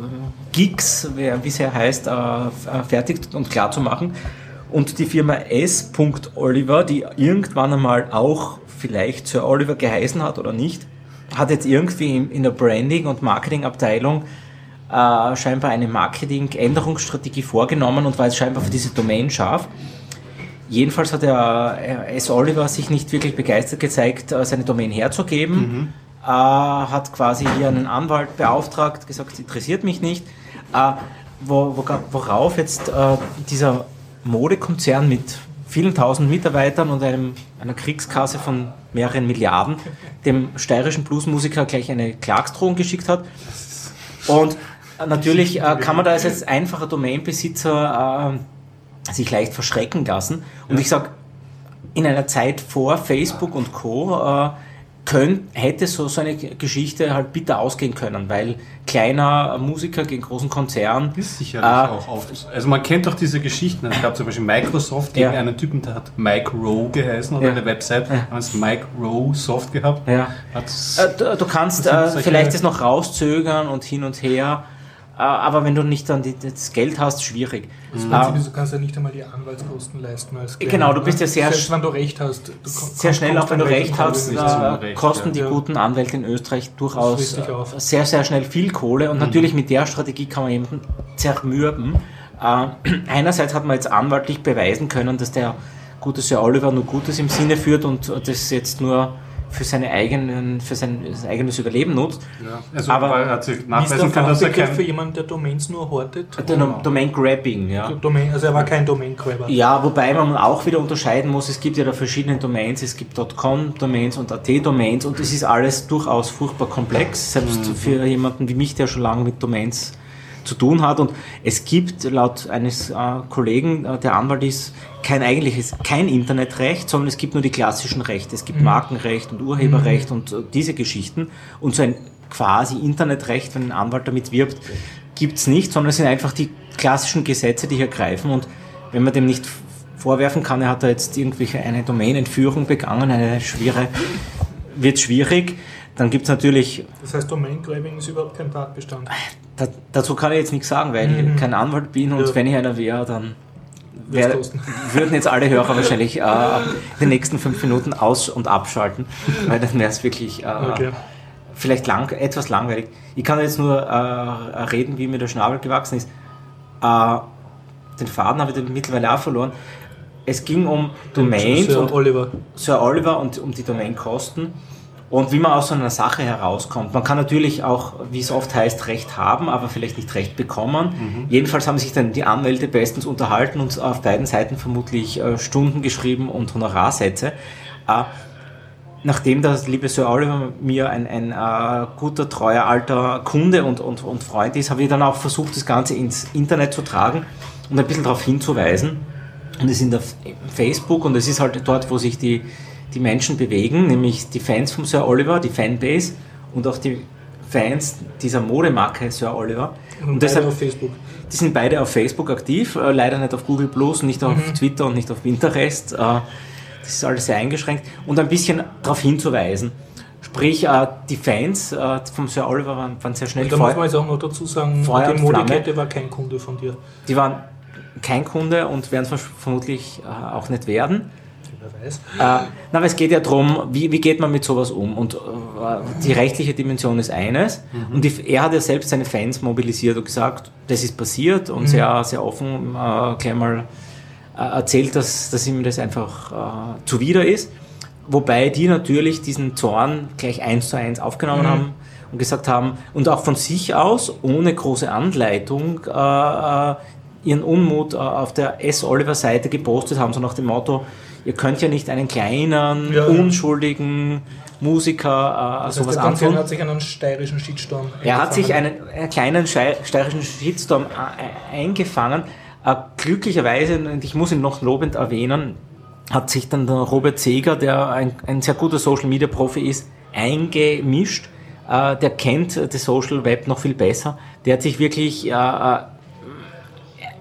Gigs, wie es ja heißt, äh, fertig und klar zu machen. Und die Firma S. Oliver, die irgendwann einmal auch vielleicht Sir Oliver geheißen hat oder nicht, hat jetzt irgendwie in, in der Branding- und Marketingabteilung äh, scheinbar eine Marketing-Änderungsstrategie vorgenommen und war jetzt scheinbar für diese Domain scharf. Jedenfalls hat der äh, S. Oliver sich nicht wirklich begeistert gezeigt, äh, seine Domain herzugeben. äh, hat quasi hier einen Anwalt beauftragt, gesagt, interessiert mich nicht. Äh, wo, wo, worauf jetzt äh, dieser Modekonzern mit vielen tausend Mitarbeitern und einem, einer Kriegskasse von mehreren Milliarden dem steirischen Bluesmusiker gleich eine Klagsdrohung geschickt hat. Und natürlich äh, kann man da als jetzt einfacher Domainbesitzer äh, sich leicht verschrecken lassen. Und ich sage, in einer Zeit vor Facebook und Co. Äh, könnt, hätte so, so eine Geschichte halt bitter ausgehen können, weil kleiner Musiker gegen großen Konzern. Ist sicherlich äh, auch oft. Also man kennt doch diese Geschichten. Es gab zum Beispiel Microsoft gegen ja. einen Typen, der hat Mike Rowe geheißen oder ja. eine Website, ja. haben es Mike Rowe Soft gehabt. Ja. Äh, du, du, kannst äh, vielleicht das noch rauszögern und hin und her. Äh, aber wenn du nicht dann die, das Geld hast, schwierig. Das Prinzip ist, du kannst ja nicht einmal die Anwaltskosten leisten als Kleiner, Genau, du bist ja sehr, Selbst wenn du recht hast. Du sehr schnell, auch wenn du recht hast, äh, kosten die ja. guten Anwälte in Österreich durchaus sehr, sehr schnell viel Kohle und mhm. natürlich mit der Strategie kann man jemanden zermürben. Äh, einerseits hat man jetzt anwaltlich beweisen können, dass der gute Sir Oliver nur Gutes im Sinne führt und das jetzt nur für, seine eigenen, für sein, sein eigenes Überleben nutzt. Ja. Also, aber hat sich nachweisen kann, dass er kein... für jemanden, der Domains nur hortet? Der oh. Domain-Grabbing, ja. Domain, also er war kein Domain-Grabber. Ja, wobei man auch wieder unterscheiden muss, es gibt ja da verschiedene Domains, es gibt .com-Domains und AT-Domains und es ist alles durchaus furchtbar komplex, selbst mhm. für jemanden wie mich, der schon lange mit Domains zu tun hat. Und es gibt laut eines äh, Kollegen, äh, der Anwalt ist, kein eigentliches, kein Internetrecht, sondern es gibt nur die klassischen Rechte. Es gibt mhm. Markenrecht und Urheberrecht mhm. und äh, diese Geschichten. Und so ein quasi Internetrecht, wenn ein Anwalt damit wirbt, gibt es nicht, sondern es sind einfach die klassischen Gesetze, die hier greifen. Und wenn man dem nicht vorwerfen kann, er hat da jetzt irgendwelche eine Domainentführung begangen, eine schwere, wird schwierig. Dann gibt es natürlich. Das heißt, Domain-Grabbing ist überhaupt kein Tatbestand. Da, dazu kann ich jetzt nichts sagen, weil mhm. ich kein Anwalt bin und ja. wenn ich einer wäre, dann wär, würden jetzt alle Hörer wahrscheinlich äh, die nächsten fünf Minuten aus- und abschalten, weil dann wäre es wirklich äh, okay. vielleicht lang, etwas langweilig. Ich kann jetzt nur äh, reden, wie mir der Schnabel gewachsen ist. Äh, den Faden habe ich mittlerweile auch verloren. Es ging um Domains Sir und Oliver. Sir Oliver und um die Domainkosten und wie man aus so einer Sache herauskommt. Man kann natürlich auch, wie es oft heißt, Recht haben, aber vielleicht nicht Recht bekommen. Mhm. Jedenfalls haben sich dann die Anwälte bestens unterhalten und auf beiden Seiten vermutlich äh, Stunden geschrieben und Honorarsätze. Äh, nachdem der liebe Sir Oliver mir ein, ein äh, guter, treuer, alter Kunde und, und, und Freund ist, habe ich dann auch versucht, das Ganze ins Internet zu tragen und ein bisschen darauf hinzuweisen. Und es ist in der Facebook und es ist halt dort, wo sich die die Menschen bewegen, nämlich die Fans von Sir Oliver, die Fanbase und auch die Fans dieser Modemarke Sir Oliver. Und, und deshalb, auf Facebook. Die sind beide auf Facebook aktiv, äh, leider nicht auf Google Plus, nicht auf mhm. Twitter und nicht auf Pinterest. Äh, das ist alles sehr eingeschränkt. Und ein bisschen darauf hinzuweisen. Sprich, äh, die Fans vom Sir Oliver waren, waren sehr schnell. Und da muss man jetzt auch noch dazu sagen, Feuer die Modekette war kein Kunde von dir. Die waren kein Kunde und werden es vermutlich auch nicht werden wer weiß. Äh, na, aber es geht ja darum, wie, wie geht man mit sowas um? Und äh, die rechtliche Dimension ist eines. Mhm. Und die, er hat ja selbst seine Fans mobilisiert und gesagt, das ist passiert und mhm. sehr, sehr offen äh, gleich mal äh, erzählt, dass, dass ihm das einfach äh, zuwider ist. Wobei die natürlich diesen Zorn gleich eins zu eins aufgenommen mhm. haben und gesagt haben, und auch von sich aus, ohne große Anleitung, äh, ihren Unmut auf der S. Oliver Seite gepostet haben, so nach dem Motto, ihr könnt ja nicht einen kleinen, ja, unschuldigen Musiker äh, das heißt, sowas der antun. hat sich einen steirischen Shitstorm Er hat sich einen, einen kleinen steirischen Shitstorm äh, eingefangen. Äh, glücklicherweise, und ich muss ihn noch lobend erwähnen, hat sich dann der Robert Seger, der ein, ein sehr guter Social Media Profi ist, eingemischt. Äh, der kennt das Social Web noch viel besser. Der hat sich wirklich, äh, äh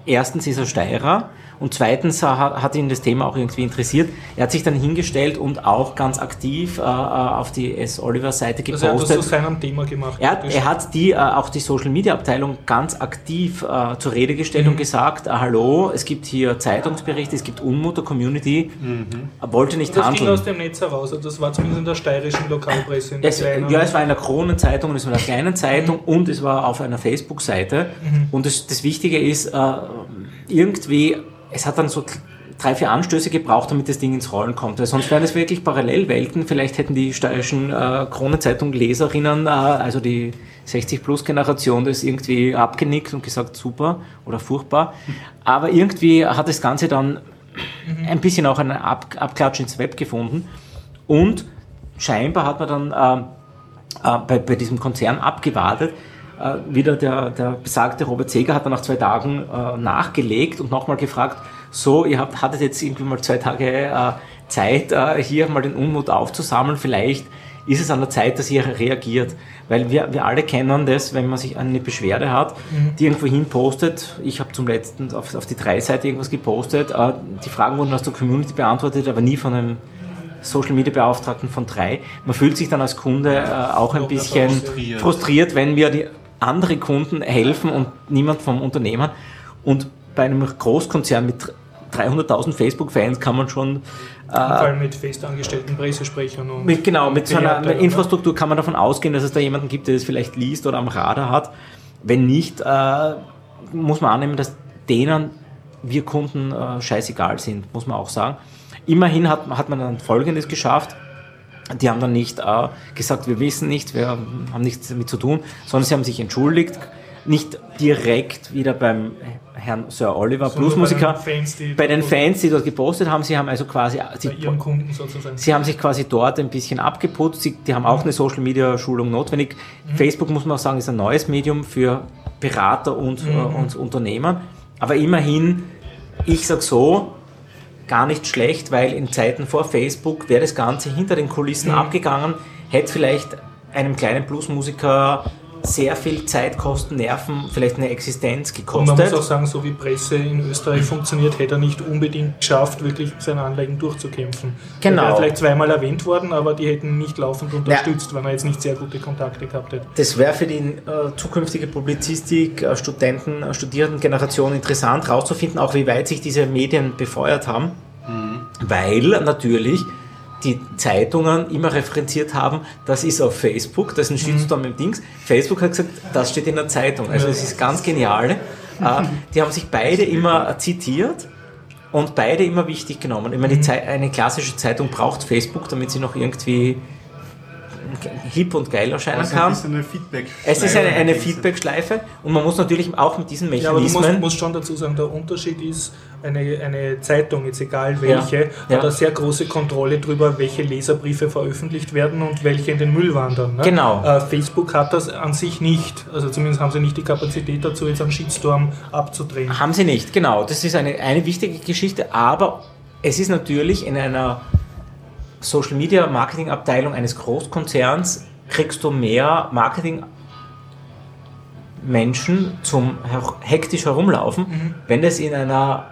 erstens ist er Steirer, und zweitens hat ihn das Thema auch irgendwie interessiert. Er hat sich dann hingestellt und auch ganz aktiv äh, äh auf die S. Oliver Seite gepostet. Also er hat das zu seinem Thema gemacht. Er, er hat die, äh, auch die Social Media Abteilung ganz aktiv äh, zur Rede gestellt mhm. und gesagt, äh, hallo, es gibt hier Zeitungsberichte, es gibt Unmut der Community. Mhm. Wollte nicht das handeln. Das ging aus dem Netz heraus, also das war zumindest in der steirischen Lokalpresse. Es, ja, es war in der Kronenzeitung und es war in einer kleinen Zeitung mhm. und es war auf einer Facebook-Seite. Mhm. Und das, das Wichtige ist, äh, irgendwie es hat dann so drei, vier Anstöße gebraucht, damit das Ding ins Rollen kommt. Weil sonst wären es wirklich Parallelwelten. Vielleicht hätten die steirischen äh, Kronenzeitung-Leserinnen, äh, also die 60-Plus-Generation, das irgendwie abgenickt und gesagt, super oder furchtbar. Aber irgendwie hat das Ganze dann ein bisschen auch einen Ab Abklatsch ins Web gefunden. Und scheinbar hat man dann äh, äh, bei, bei diesem Konzern abgewartet, wieder der, der besagte Robert Seger hat dann nach zwei Tagen äh, nachgelegt und nochmal gefragt, so, ihr habt, hattet jetzt irgendwie mal zwei Tage äh, Zeit, äh, hier mal den Unmut aufzusammeln, vielleicht ist es an der Zeit, dass ihr reagiert. Weil wir, wir alle kennen das, wenn man sich eine Beschwerde hat, mhm. die irgendwo hin postet. Ich habe zum letzten auf, auf die drei Seite irgendwas gepostet. Äh, die Fragen wurden aus der Community beantwortet, aber nie von einem Social Media Beauftragten von drei. Man fühlt sich dann als Kunde äh, auch ein bisschen frustriert. wenn mir die andere Kunden helfen und niemand vom Unternehmen. Und bei einem Großkonzern mit 300.000 Facebook-Fans kann man schon. Äh, Vor allem mit festangestellten Pressesprechern und. Mit, genau, mit so einer Infrastruktur kann man davon ausgehen, dass es da jemanden gibt, der das vielleicht liest oder am Radar hat. Wenn nicht, äh, muss man annehmen, dass denen wir Kunden äh, scheißegal sind, muss man auch sagen. Immerhin hat, hat man dann Folgendes geschafft. Die haben dann nicht äh, gesagt, wir wissen nicht, wir haben nichts damit zu tun, sondern sie haben sich entschuldigt, nicht direkt wieder beim Herrn Sir Oliver, so Bluesmusiker, bei, den Fans, die, bei den Fans, die dort gepostet haben. Sie haben also quasi, sie. Sie haben sich quasi dort ein bisschen abgeputzt. Sie, die haben auch eine Social Media Schulung notwendig. Mhm. Facebook muss man auch sagen, ist ein neues Medium für Berater und, mhm. äh, und Unternehmer. Aber immerhin, ich sag so, gar nicht schlecht, weil in Zeiten vor Facebook wäre das Ganze hinter den Kulissen mhm. abgegangen, hätte vielleicht einem kleinen Bluesmusiker sehr viel Zeit, Kosten, Nerven, vielleicht eine Existenz gekostet. Und man muss auch sagen, so wie Presse in Österreich funktioniert, hätte er nicht unbedingt geschafft, wirklich seine Anliegen durchzukämpfen. Genau. Er wäre vielleicht zweimal erwähnt worden, aber die hätten nicht laufend unterstützt, ja. wenn er jetzt nicht sehr gute Kontakte gehabt hätte. Das wäre für die äh, zukünftige Publizistik, äh, Studenten, äh, Studierendengeneration interessant, herauszufinden, auch wie weit sich diese Medien befeuert haben. Mhm. Weil natürlich die Zeitungen immer referenziert haben, das ist auf Facebook, das ist ein Shitstorm mhm. im Dings. Facebook hat gesagt, das steht in der Zeitung. Also das ist ganz genial. Äh, die haben sich beide immer zitiert und beide immer wichtig genommen. Ich meine, mhm. eine klassische Zeitung braucht Facebook, damit sie noch irgendwie hip und geil erscheinen also kann. Es ist eine Feedback-Schleife. Es ist eine, eine Feedback-Schleife und man muss natürlich auch mit diesen Mechanismen... Ja, aber du musst, musst schon dazu sagen, der Unterschied ist, eine, eine Zeitung, jetzt egal welche, ja, ja. hat eine sehr große Kontrolle darüber, welche Leserbriefe veröffentlicht werden und welche in den Müll wandern. Ne? Genau. Äh, Facebook hat das an sich nicht. Also zumindest haben sie nicht die Kapazität dazu, jetzt einen Shitstorm abzudrehen. Haben sie nicht, genau. Das ist eine, eine wichtige Geschichte, aber es ist natürlich in einer Social Media Marketing Abteilung eines Großkonzerns kriegst du mehr Marketing Menschen zum hektisch herumlaufen, mhm. wenn das in einer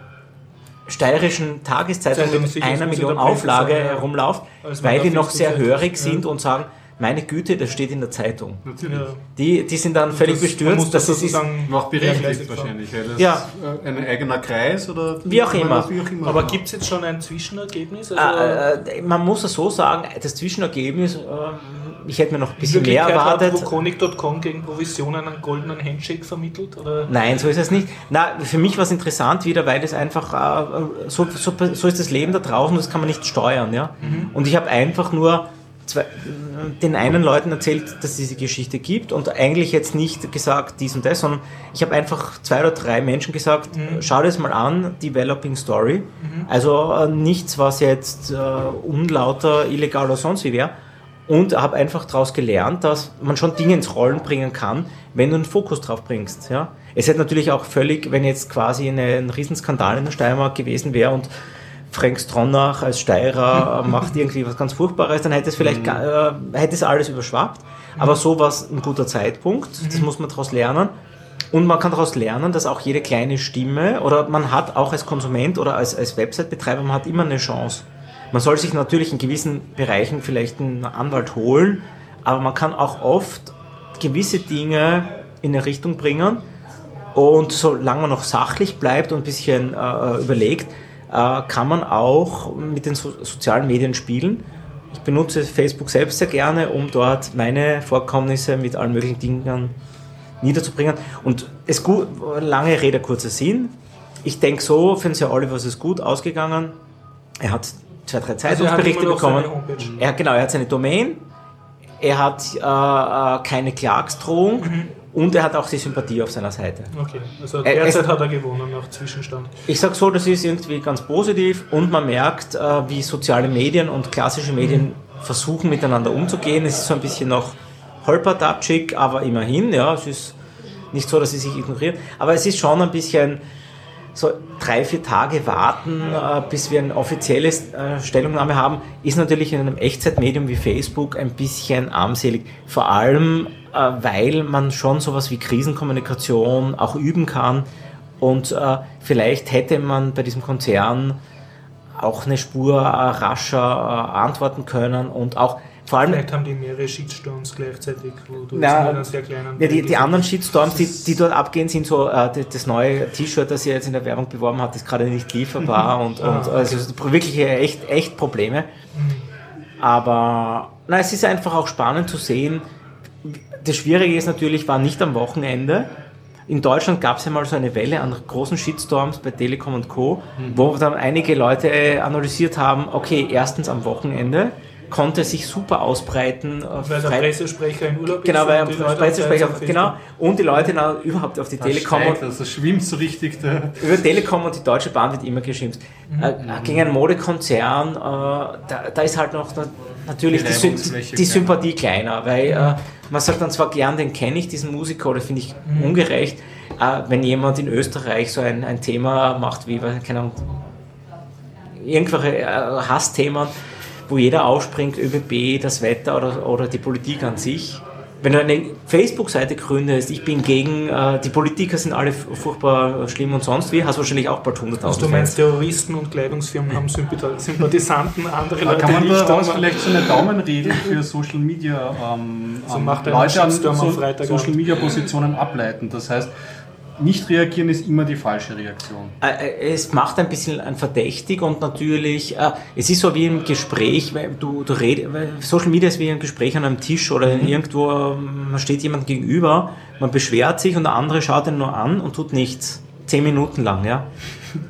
steirischen Tageszeitung mit einer Million Auflage herumläuft, weil die noch sehr hörig sind und sagen, meine Güte, das steht in der Zeitung. Natürlich. Die, die sind dann völlig das, bestürzt. Das ist noch berechtigt wahrscheinlich. ja. ein eigener Kreis oder wie auch immer. Wie auch immer. Aber gibt es jetzt schon ein Zwischenergebnis? Also äh, äh, man muss es so sagen, das Zwischenergebnis, äh, ich hätte mir noch ein bisschen mehr erwartet. Hat Wukonic.com gegen Provisionen einen goldenen Handshake vermittelt? Oder? Nein, so ist es nicht. Na, für mich war es interessant wieder, weil es einfach, äh, so, so, so, ist das Leben da draußen, das kann man nicht steuern. Ja? Mhm. Und ich habe einfach nur zwei, den einen Leuten erzählt, dass es diese Geschichte gibt und eigentlich jetzt nicht gesagt dies und das, sondern ich habe einfach zwei oder drei Menschen gesagt, mhm. schau dir das mal an, Developing Story. Mhm. Also äh, nichts, was jetzt äh, unlauter, illegal oder sonst wie wäre. Und habe einfach daraus gelernt, dass man schon Dinge ins Rollen bringen kann, wenn du einen Fokus drauf bringst. Ja? Es hätte natürlich auch völlig, wenn jetzt quasi eine, ein Riesenskandal in der Steiermark gewesen wäre und Frank Stronach als Steirer macht irgendwie was ganz Furchtbares, dann hätte es vielleicht, mhm. äh, hätte es alles überschwappt. Aber so war es ein guter Zeitpunkt, das mhm. muss man daraus lernen. Und man kann daraus lernen, dass auch jede kleine Stimme oder man hat auch als Konsument oder als, als Website-Betreiber, man hat immer eine Chance. Man soll sich natürlich in gewissen Bereichen vielleicht einen Anwalt holen, aber man kann auch oft gewisse Dinge in eine Richtung bringen und solange man noch sachlich bleibt und ein bisschen äh, überlegt, äh, kann man auch mit den so sozialen Medien spielen. Ich benutze Facebook selbst sehr gerne, um dort meine Vorkommnisse mit allen möglichen Dingen niederzubringen. Und es gut, lange Rede, kurzer Sinn. ich denke so, für den Sir Oliver ist es gut ausgegangen. Er hat zwei, drei Also er Zeitungsberichte noch bekommen. Er, genau, er hat seine Domain, er hat äh, äh, keine Klagsdrohung Mhm. Und er hat auch die Sympathie auf seiner Seite. Okay, also derzeit es- hat er gewonnen nach Zwischenstand. Ich sag so, das ist irgendwie ganz positiv und man merkt, äh, wie soziale Medien und klassische Medien versuchen miteinander umzugehen. Es ist so ein bisschen noch holpertatschig, aber immerhin, ja, es ist nicht so, dass sie sich ignorieren, aber es ist schon ein bisschen so drei, vier Tage warten, äh, bis wir eine offizielle äh, Stellungnahme haben, ist natürlich in einem Echtzeitmedium wie Facebook ein bisschen armselig. Vor allem, weil man schon sowas wie Krisenkommunikation auch üben kann und äh, vielleicht hätte man bei diesem Konzern auch eine Spur äh, rascher äh, antworten können und auch vor allem Vielleicht haben die mehrere Shitstorms gleichzeitig, wo du Na, ja, die, die anderen Shitstorms, die, die dort abgehen, sind so, äh, das, neue T-Shirt, das ihr jetzt in der Werbung beworben habt, ist gerade nicht lieferbar und, und also wirklich echt, echt Probleme. Aber na, es ist einfach auch spannend zu sehen. Das Schwierige ist natürlich, war nicht am Wochenende. In Deutschland gab es ja mal so eine Welle an großen Shitstorms bei Telekom und Co., wo dann einige Leute äh, analysiert haben, okay, erstens am Wochenende konnte sich super ausbreiten. äh, Weil der Pressesprecher in Urlaub Genau, ist weil und die Pressesprecher, auf genau, und die Leute na, überhaupt auf die Telekom und, also schwimmt so richtig der. über Telekom und die Deutsche Bahn wird immer geschimpft. Äh, gegen einen Modekonzern, äh, da, da ist halt noch na, natürlich die, die kleiner. Sympathie kleiner, weil äh, man sagt dann zwar gern, den kenne ich, diesen Musiker, oder finde ich ungerecht, äh, wenn jemand in Österreich so ein, ein Thema macht wie, keine Ahnung, irgendwelche äh, Hassthemen, wo jeder aufspringt, ÖBB, das Wetter oder, oder die Politik an sich. Wenn du eine Facebook-Seite gründest, ich bin gegen, äh, die Politiker sind alle furchtbar schlimm und sonst wie, hast wahrscheinlich auch bald 100.000 Also du meinst, Terroristen und Kleidungsfirmen haben Sympath- Sympathisanten, andere Da Leute kann man nicht. daraus aber- vielleicht so eine Daumenregel für Social Media ähm, So ähm, Leute an so, Freitag Social. Media Positionen ableiten. Das heißt, nicht reagieren ist immer die falsche Reaktion. Äh, äh, Es macht ein bisschen ein verdächtig und natürlich, äh, es ist so wie im Gespräch, weil du, du redest, Social Media ist wie ein Gespräch an einem Tisch oder irgendwo, ähm, man steht jemand gegenüber, man beschwert sich und der andere schaut ihn nur an und tut nichts. Zehn Minuten lang, ja.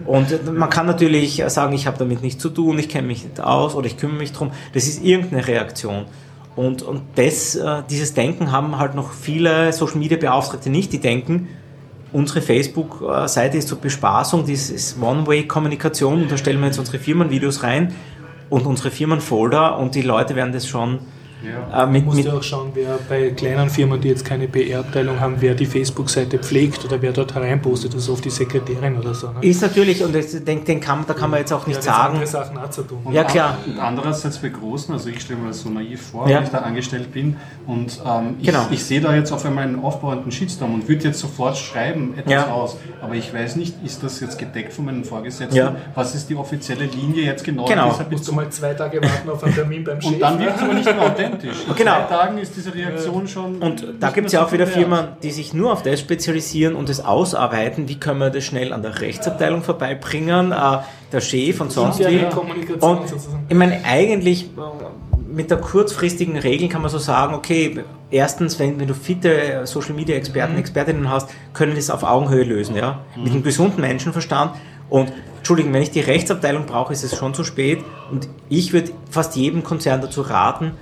Und man kann natürlich sagen, ich habe damit nichts zu tun, ich kenne mich nicht aus oder ich kümmere mich drum. Das ist irgendeine Reaktion. Und, und das, dieses Denken haben halt noch viele Social Media Beauftragte nicht, die denken, unsere Facebook-Seite ist zur Bespaßung, das ist One-Way-Kommunikation. Und da stellen wir jetzt unsere Firmenvideos rein und unsere Firmenfolder und die Leute werden das schon äh, mit, musst mit ja auch schauen, wer bei kleinen Firmen, die jetzt keine PR-Abteilung haben, wer die Facebook-Seite pflegt oder wer dort hereinpostet. Das ist oft die Sekretärin oder so. Ne? ist natürlich, und ich denke, den kann, da kann man jetzt auch nicht ja, sagen, andere Sachen auch zu tun. Ja, klar. Und andererseits bei Großen, also ich stelle mir das so naiv vor, Ja. wenn ich da angestellt bin und ähm, ich, Genau. ich sehe da jetzt auf einmal einen aufbauenden Shitstorm und würde jetzt sofort schreiben etwas Ja. aus. Aber ich weiß nicht, ist das jetzt gedeckt von meinen Vorgesetzten? Ja. Was ist die offizielle Linie jetzt genau? Genau. dieser Musst du mal zwei Tage warten auf einen Termin beim Chef. Und dann wirkt es aber nicht mehr authentisch. In Genau. zwei Tagen ist diese Reaktion schon. Und da gibt es ja auch wieder. Firmen, die sich nur auf das spezialisieren und das ausarbeiten. Wie können wir das schnell an der Rechtsabteilung vorbeibringen? Äh, der Chef und sonst wie. Und ich meine, eigentlich mit der kurzfristigen Regel kann man so sagen, okay, erstens, wenn, wenn du fitte Social Media Experten, Expertinnen hast, können das auf Augenhöhe lösen, ja. Mit einem gesunden Menschenverstand. Und Entschuldigung, wenn ich die Rechtsabteilung brauche, ist es schon zu spät. Und ich würde fast jedem Konzern dazu raten,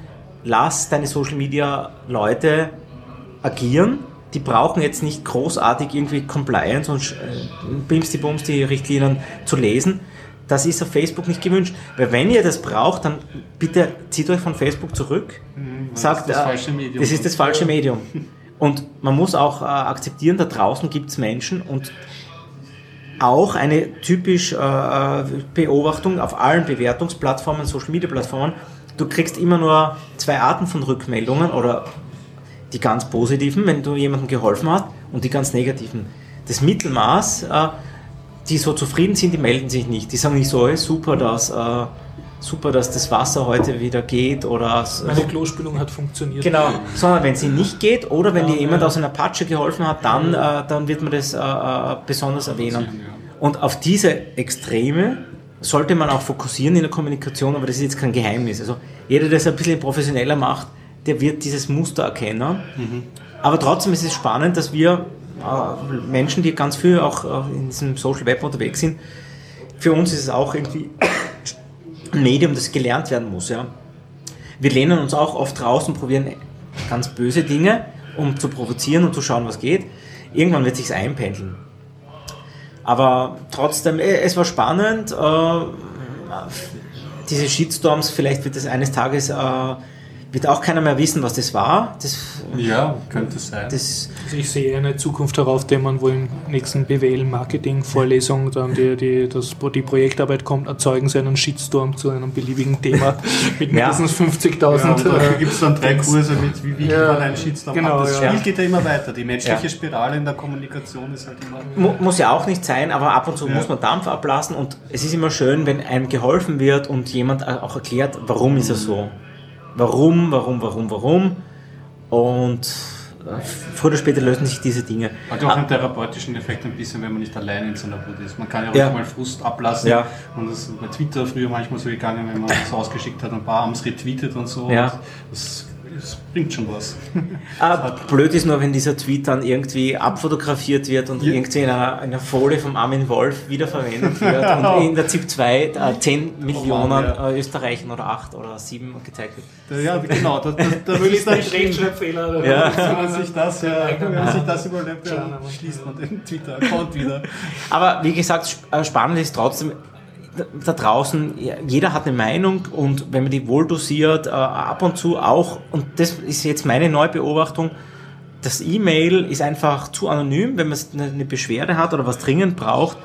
lass deine Social Media Leute agieren. Die brauchen jetzt nicht großartig irgendwie Compliance und äh, Bims die Bums die Richtlinien zu lesen. Das ist auf Facebook nicht gewünscht. Weil wenn ihr das braucht, dann bitte zieht euch von Facebook zurück. Sagt, das äh, falsche Medium. das ist das falsche Medium. Und man muss auch äh, akzeptieren, da draußen gibt es Menschen und auch eine typisch äh, äh, Beobachtung auf allen Bewertungsplattformen, Social Media Plattformen. Du kriegst immer nur zwei Arten von Rückmeldungen oder die ganz positiven, wenn du jemandem geholfen hast, und die ganz negativen. Das Mittelmaß, äh, die so zufrieden sind, die melden sich nicht. Die sagen nicht so, hey, super, dass, äh, super, dass das Wasser heute wieder geht oder Meine Klospülung hat funktioniert. Genau, sondern wenn sie nicht geht oder wenn Ja, dir jemand ja. aus einer Patsche geholfen hat, dann, äh, dann wird man das äh, äh, besonders erwähnen. Und auf diese Extreme sollte man auch fokussieren in der Kommunikation, aber das ist jetzt kein Geheimnis. Also jeder, der es ein bisschen professioneller macht, der wird dieses Muster erkennen. Aber trotzdem ist es spannend, dass wir äh, Menschen, die ganz viel auch äh, in diesem Social Web unterwegs sind, für uns ist es auch irgendwie ein Medium, das gelernt werden muss. Ja. Wir lehnen uns auch oft raus und probieren ganz böse Dinge, um zu provozieren und zu schauen, was geht. Irgendwann wird sich's einpendeln. Aber trotzdem, äh, es war spannend. Äh, diese Shitstorms, vielleicht wird es eines Tages, äh, wird auch keiner mehr wissen, was das war. Das, Ja, könnte sein. das, Also ich sehe eine Zukunft darauf, der man wohl im nächsten BWL-Marketing-Vorlesung dann die, die, das, die Projektarbeit kommt, erzeugen sie einen Shitstorm zu einem beliebigen Thema mit Ja. mindestens Ja, 50.000. und dafür äh, gibt es dann drei Kurse mit, wie wiegt Ja, man einen Shitstorm genau, ab. Das ja. Spiel geht ja immer weiter. Die menschliche Ja. Spirale in der Kommunikation ist halt immer... mu muss ja auch nicht sein, aber ab und zu Ja. muss man Dampf ablassen und es ist immer schön, wenn einem geholfen wird und jemand auch erklärt, warum ist er so. Warum, warum, warum, warum. Und äh, früher oder später lösen sich diese Dinge. Hat ja auch einen therapeutischen Effekt ein bisschen, wenn man nicht allein in seiner Wut ist. Man kann ja auch Ja. mal Frust ablassen. Ja. Und das ist bei Twitter früher manchmal so gegangen, wenn man das ausgeschickt hat und ein paar haben es retweetet und so. Ja. Und das bringt schon was. Ah, blöd ist nur, wenn dieser Tweet dann irgendwie abfotografiert wird und Ja. irgendwie in einer, in einer Folie vom Armin Wolf wiederverwendet wird und in der ZIP 2 äh, 10 Millionen Mann, ja. äh, Österreichen oder 8 oder 7 gezeigt wird. Ja, genau. Da, da, da will ich dann. Rechtschreibfehler. Ja. Wenn man sich das, ja, wenn man sich das überlebt, dann schließt man den Twitter-Account wieder. Aber wie gesagt, äh, spannend ist trotzdem, da- draußen, jeder hat eine Meinung und wenn man die wohl dosiert, äh, ab und zu auch, und das ist jetzt meine neue Beobachtung, das E-Mail ist einfach zu anonym, wenn man eine eine Beschwerde hat oder was dringend braucht,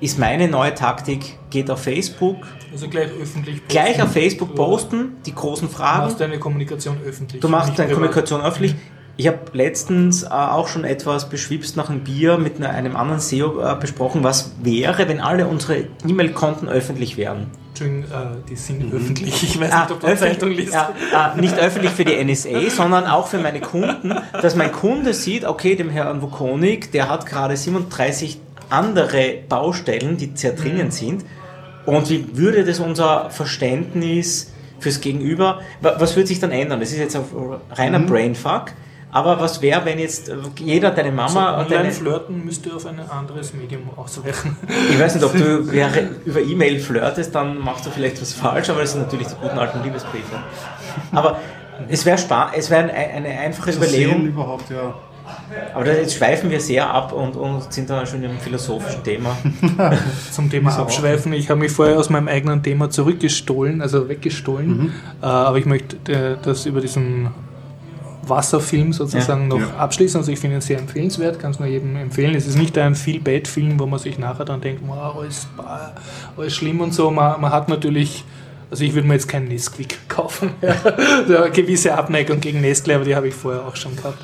ist meine neue Taktik, geht auf Facebook, Also gleich öffentlich posten. gleich auf Facebook Du posten, die großen machst Fragen, deine Kommunikation öffentlich. du machst deine privat. Kommunikation öffentlich. Ich habe letztens äh, auch schon etwas beschwipst nach einem Bier mit einer, einem anderen SEO äh, besprochen, was wäre, wenn alle unsere E-Mail-Konten öffentlich wären. Entschuldigung, äh, die sind öffentlich. Ich weiß Ah, nicht, ob du Zeitung liest. ja, äh, nicht öffentlich für die NSA, sondern auch für meine Kunden, dass mein Kunde sieht, okay, dem Herrn Vukonik, der hat gerade 37 andere Baustellen, die sehr dringend sind. Und wie würde das unser Verständnis fürs Gegenüber, wa- was würde sich dann ändern? Das ist jetzt ein reiner Brainfuck. Aber was wäre, wenn jetzt äh, jeder, deine Mama und deine, Online-Flirten müsste auf ein anderes Medium ausweichen. ich weiß nicht, ob du über E-Mail flirtest, dann machst du vielleicht was falsch, aber das sind natürlich die guten alten Liebesbriefe. Aber es wäre es wäre eine, einfache Zu Überlegung, überhaupt, ja. aber jetzt schweifen wir sehr ab und, und sind dann schon im philosophischen Thema. Zum Thema Abschweifen. Ich habe mich vorher aus meinem eigenen Thema zurückgestohlen, also weggestohlen. Mhm. Äh, aber ich möchte äh, das über diesen Wasserfilm sozusagen noch Ja. abschließen. Also ich finde ihn sehr empfehlenswert, kann es nur jedem empfehlen. Es ist nicht ein Feel-Bad-Film, wo man sich nachher dann denkt, wow, alles, alles schlimm und so. Man, man hat natürlich, also ich würde mir jetzt keinen Nesquik kaufen. Ja. Eine gewisse Abneigung gegen Nestle, aber die habe ich vorher auch schon gehabt.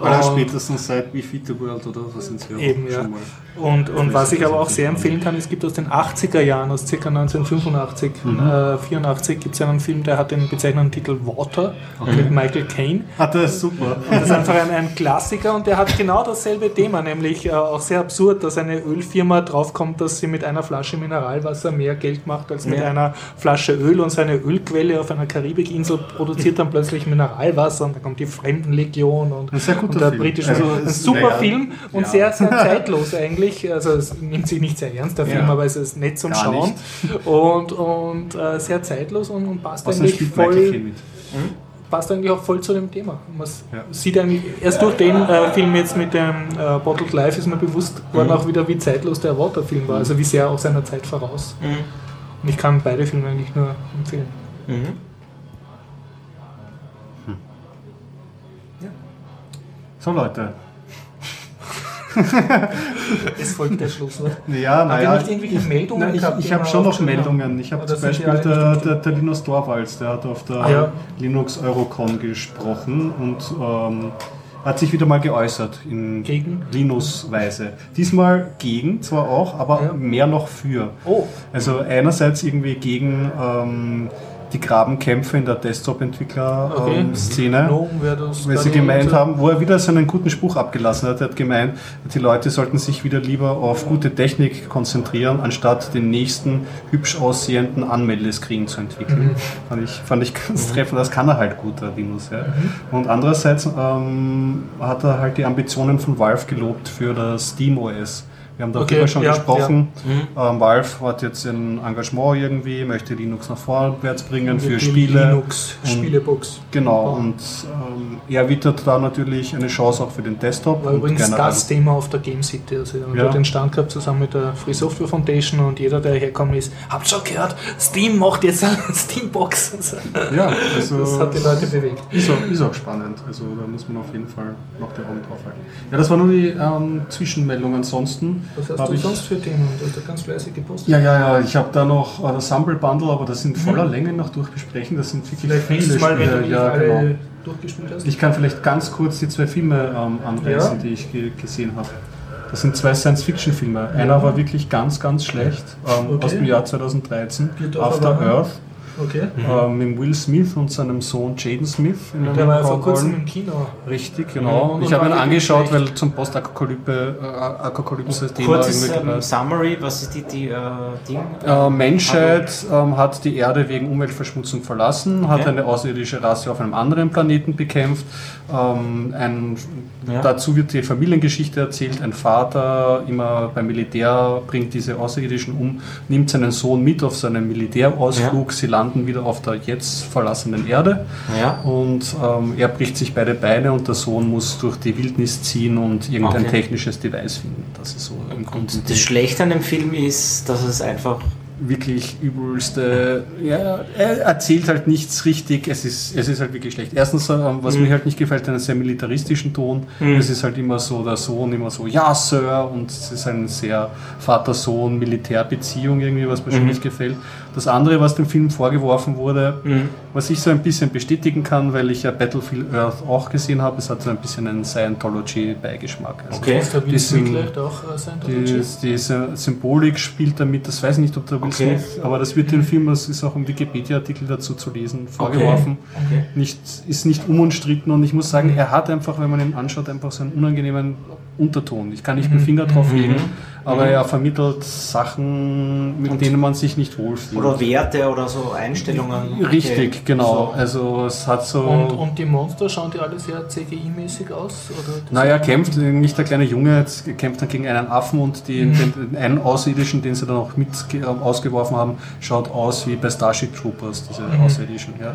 Oder spätestens seit We Feed the World oder was sind sie Eben, ja. schon mal. Und, und was ich aber auch sehr Mhm. empfehlen kann, es gibt aus den 80er Jahren, aus ca. 1985, äh, 84 gibt es einen Film, der hat den bezeichnenden Titel Water mit Michael Caine. Ah, das ist super. Und das ist einfach ein, ein Klassiker und der hat genau dasselbe Thema, nämlich äh, auch sehr absurd, dass eine Ölfirma draufkommt, dass sie mit einer Flasche Mineralwasser mehr Geld macht als mit Ja. einer Flasche Öl und seine Ölquelle auf einer Karibikinsel produziert dann plötzlich Mineralwasser und dann kommt die Fremdenlegion und, Ein sehr guter und der Film. britische. Also, ein super ja. Film und Ja. sehr, sehr zeitlos eigentlich. Also es nimmt sich nicht sehr ernst, der Film, aber es ist nett zum Gar Schauen und, und äh, sehr zeitlos und, und passt Was eigentlich voll mit? passt eigentlich auch voll zu dem Thema. Man Ja. sieht eigentlich, erst durch den äh, Film jetzt mit dem äh, Bottled Life ist mir bewusst geworden auch wieder, wie zeitlos der Water-Film war, also wie sehr auch seiner Zeit voraus. Und ich kann beide Filme eigentlich nur empfehlen. Mhm. So Leute. Es folgt der Schlusswort. Ja, Habt ihr naja. nicht irgendwelche Meldungen Nein, ich gehabt, ich die habe schon noch? Meldungen. Ich habe zum Beispiel der, der, der Linus Torvalds, der hat auf der Ah, ja. Linux Eurocon gesprochen und ähm, hat sich wieder mal geäußert in Gegen? Linus-Weise. Diesmal gegen zwar auch, aber Ja. mehr noch für. Oh, Also einerseits irgendwie gegen ähm, die Grabenkämpfe in der Desktop-Entwickler-Szene. Das. weil sie gemeint so. haben, wo er wieder so einen guten Spruch abgelassen hat. Er hat gemeint, die Leute sollten sich wieder lieber auf gute Technik konzentrieren, anstatt den nächsten hübsch aussehenden Anmeldescreen zu entwickeln. Fand, ich, fand ich ganz treffend, das kann er halt gut, der Linus. Ja. Und andererseits ähm, hat er halt die Ambitionen von Valve gelobt für das Steam OS. Wir haben darüber Okay, schon ja, gesprochen. Ähm, Valve hat jetzt ein Engagement irgendwie, möchte Linux nach vorwärts bringen für Spiele. Linux Und- Spielebox. Genau, und ähm, er wittert da natürlich eine Chance auch für den Desktop. War übrigens das Thema auf der Game City. Also wir haben Ja. dort den Stand gehabt zusammen mit der Free Software Foundation und jeder, der herkommen ist, habt schon gehört, Steam macht jetzt eine Steambox. Ja, also Das hat die Leute bewegt. ist auch, ist auch spannend. Also da muss man auf jeden Fall noch die Augen drauf halten. Ja, das war nur die ähm, Zwischenmeldung. Ansonsten Was hast du ich. sonst für Themen? Du hast ja ganz fleißig gepostet. Ja, ja, ja, ich habe da noch äh, das Humble Bundle, aber das in voller Länge noch durchbesprechen. Das sind wirklich Mhm. Vielleicht viele Mal, wenn du Spiele. Ja, genau. durchgespielt hast. Ich kann vielleicht ganz kurz die zwei Filme ähm, anreißen, Ja. die ich ge gesehen habe. Das sind zwei Science-Fiction-Filme. Einer war wirklich ganz, ganz schlecht, ähm, Okay. aus dem Jahr 2013, Geht auf After Earth, Okay. ähm, mit Will Smith und seinem Sohn Jaden Smith. In Der war ja vor kurzem im Kino. Richtig, genau. Und ich habe ihn angeschaut, schlecht. weil zum Postapokalypse-Thema Kurzes irgendwie, ähm, äh, Summary, was ist die, die äh, Ding? äh, Menschheit ähm, hat die Erde wegen Umweltverschmutzung verlassen, hat Okay. eine außerirdische Rasse auf einem anderen Planeten bekämpft. Ähm, ein, Ja. Dazu wird die Familiengeschichte erzählt. Ein Vater, immer beim Militär, bringt diese Außerirdischen um, nimmt seinen Sohn mit auf seinen Militärausflug. Sie landen wieder auf der jetzt verlassenen Erde. Ja. Und ähm, er bricht sich beide Beine und der Sohn muss durch die Wildnis ziehen und irgendein Okay. technisches Device finden. Das ist so im Grunde Das Schlechte an dem Film ist, dass es einfach wirklich übelste. Ja, er erzählt halt nichts richtig. Es ist, es ist halt wirklich schlecht. Erstens, ähm, was mir halt nicht gefällt, einen sehr militaristischen Ton. Es ist halt immer so, der Sohn immer so, ja, Sir, und es ist eine sehr Vater-Sohn-Militärbeziehung irgendwie, was mir schon nicht gefällt. Das andere, was dem Film vorgeworfen wurde, was ich so ein bisschen bestätigen kann, weil ich ja Battlefield Earth auch gesehen habe, es hat so ein bisschen einen Scientology-Beigeschmack. Also Okay. Ist der Will vielleicht auch äh, sein die, diese Symbolik spielt damit, das weiß ich nicht, ob der Will Okay. Smith, aber das wird dem Film, das ist auch im Wikipedia-Artikel dazu zu lesen, vorgeworfen. Okay. Nicht, ist nicht unumstritten und ich muss sagen, er hat einfach, wenn man ihn anschaut, einfach so einen unangenehmen Unterton. Ich kann nicht den Finger drauf legen, aber er vermittelt Sachen, mit denen man sich nicht wohlfühlt. oder Werte oder so Einstellungen. Richtig, Okay. genau. So. Also es hat so... Und, und die Monster schauen die alle sehr CGI-mäßig aus? Oder Naja, kämpft, nicht der kleine Junge, jetzt kämpft dann gegen einen Affen und die, Mhm. den, einen Außerirdischen, den sie dann auch mit ge- ausgeworfen haben, schaut aus wie bei Starship Troopers, diese Mhm. Außerirdischen. Ja.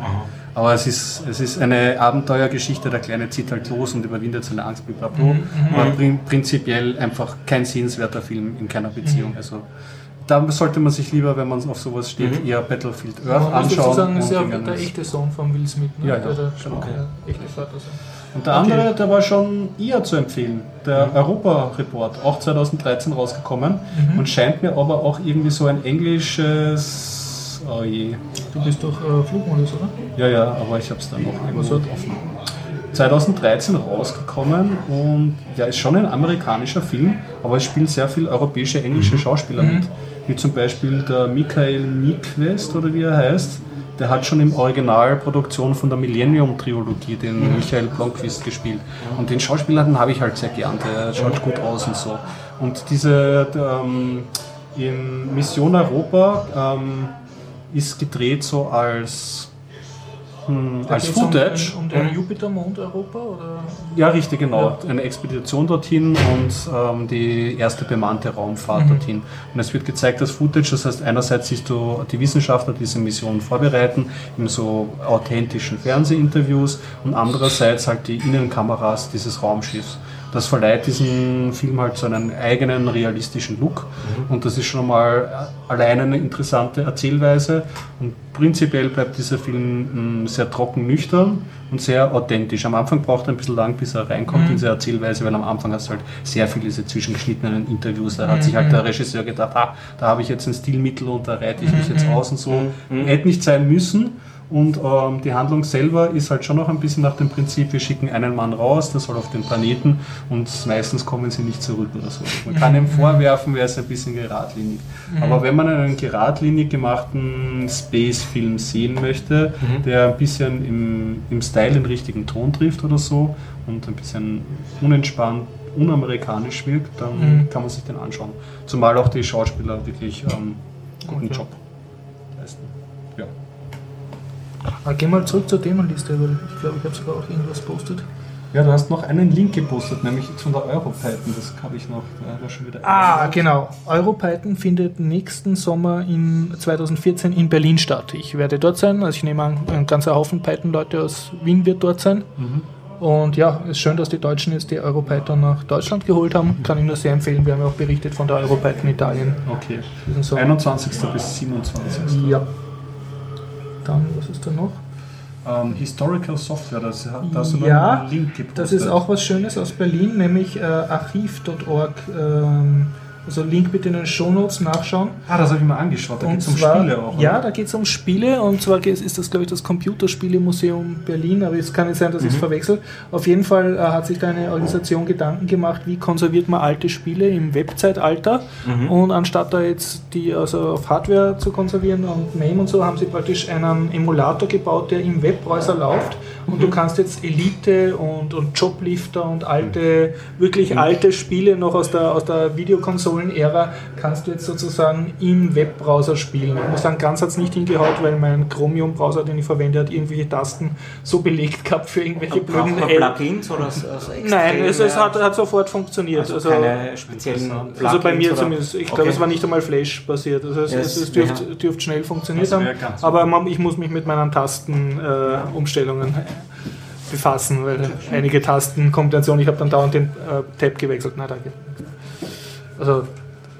Aber es ist, es ist eine Abenteuergeschichte, der Kleine zieht halt los und überwindet seine Angst mit Pablo. Mhm. Aber prin prinzipiell einfach kein sehenswerter Film in keiner Mhm. Beziehung. Also da sollte man sich lieber, wenn man auf sowas steht, eher Battlefield Earth dazu anschauen. sagen, ist ja der echte Sohn von Will Smith, ne? Ja, ja, der, der genau. der echte Vater sein. Und der Okay. andere, der war schon eher zu empfehlen. Der Europa-Report, auch 2013 rausgekommen und scheint mir aber auch irgendwie so ein englisches. Oh je. Du bist doch äh, Flugmodus, oder? Ja, ja, aber ich habe es dann noch irgendwo Was hat- offen. 2013 rausgekommen und ja, ist schon ein amerikanischer Film, aber es spielen sehr viele europäische, englische Schauspieler mit. Wie zum Beispiel der Michael Nyquist oder wie er heißt. Der hat schon im Originalproduktion von der Millennium-Trilogie den Michael Blomqvist gespielt. Und den Schauspieler den habe ich halt sehr gern, der schaut gut aus und so. Und diese ähm, in Mission Europa ähm, ist gedreht so als, hm, als Footage. Um, um den Jupitermond Europa? Oder? Ja, richtig, genau. Eine Expedition dorthin und ähm, die erste bemannte Raumfahrt Mhm. dorthin. Und es wird gezeigt als Footage, das heißt, einerseits siehst du die Wissenschaftler diese Mission vorbereiten, in so authentischen Fernsehinterviews und andererseits halt die Innenkameras dieses Raumschiffs. Das verleiht diesem Film halt so einen eigenen realistischen Look und das ist schon mal allein eine interessante Erzählweise und prinzipiell bleibt dieser Film mh, sehr trocken nüchtern und sehr authentisch. Am Anfang braucht er ein bisschen lang, bis er reinkommt in diese Erzählweise, weil am Anfang hast du halt sehr viele diese zwischengeschnittenen Interviews. Da hat sich halt der Regisseur gedacht, ah, da habe ich jetzt ein Stilmittel und da reite ich mich jetzt aus und so. Hätte nicht sein müssen. Und ähm, die Handlung selber ist halt schon noch ein bisschen nach dem Prinzip, wir schicken einen Mann raus, der soll auf den Planeten und meistens kommen sie nicht zurück oder so. Man kann ihm vorwerfen, wäre es ein bisschen geradlinig. Aber wenn man einen geradlinig gemachten Space-Film sehen möchte, der ein bisschen im, im Style den richtigen Ton trifft oder so und ein bisschen unentspannt, unamerikanisch wirkt, dann kann man sich den anschauen. Zumal auch die Schauspieler wirklich ähm, guten Okay. Job leisten. Ja. Ah, geh mal zurück zur Themenliste, weil ich glaube, ich habe sogar auch irgendwas postet. Ja, du hast noch einen Link gepostet, nämlich von der Europython, das habe ich noch, da schon wieder. Ah, genau. Europython findet nächsten Sommer in 2014 in Berlin statt. Ich werde dort sein, also ich nehme an, ein ganzer Haufen Python-Leute aus Wien wird dort sein. Und ja, es ist schön, dass die Deutschen jetzt die Europython nach Deutschland geholt haben. Kann ich nur sehr empfehlen. Wir haben ja auch berichtet von der Europython Italien Okay. diesen Sommer. 21. bis 27. Ja. Dann, was ist da noch? Ähm, Historical Software, das, hast du Ja, einen Link gepostet. Das ist auch was Schönes aus Berlin, nämlich äh, archiv.org. Ähm, also Link bitte in den Shownotes nachschauen. Ah, das habe ich mal angeschaut, da geht es um Spiele auch. Ja, oder? da geht es um Spiele und zwar ist das, glaube ich, das Computerspielemuseum Berlin, aber es kann nicht sein, dass ich es verwechsel. Auf jeden Fall äh, hat sich da eine Organisation Gedanken gemacht, wie konserviert man alte Spiele im Webzeitalter und anstatt da jetzt die also auf Hardware zu konservieren und MAME und so, haben sie praktisch einen Emulator gebaut, der im Webbrowser läuft und du kannst jetzt Elite und, und Joblifter und alte, wirklich alte Spiele noch aus der, aus der Videokonsolen-Ära kannst du jetzt sozusagen im Webbrowser spielen. Ich muss sagen, ganz hat es nicht hingehaut, weil mein Chromium-Browser, den ich verwende, hat irgendwelche Tasten so belegt gehabt für irgendwelche blöden Plugins oder so? Also Nein, es, es hat, hat sofort funktioniert. also, Also, keine speziellen Plugins also bei mir oder- zumindest. Ich glaube, Okay. es war nicht einmal Flash-basiert. Also es, Ja, es, dürfte, ja. dürfte schnell funktioniert haben. Aber man, ich muss mich mit meinen Tastenumstellungen äh, Umstellungen befassen, weil einige Tastenkombinationen, ich habe dann dauernd den äh, Tab gewechselt. Nein, danke. Also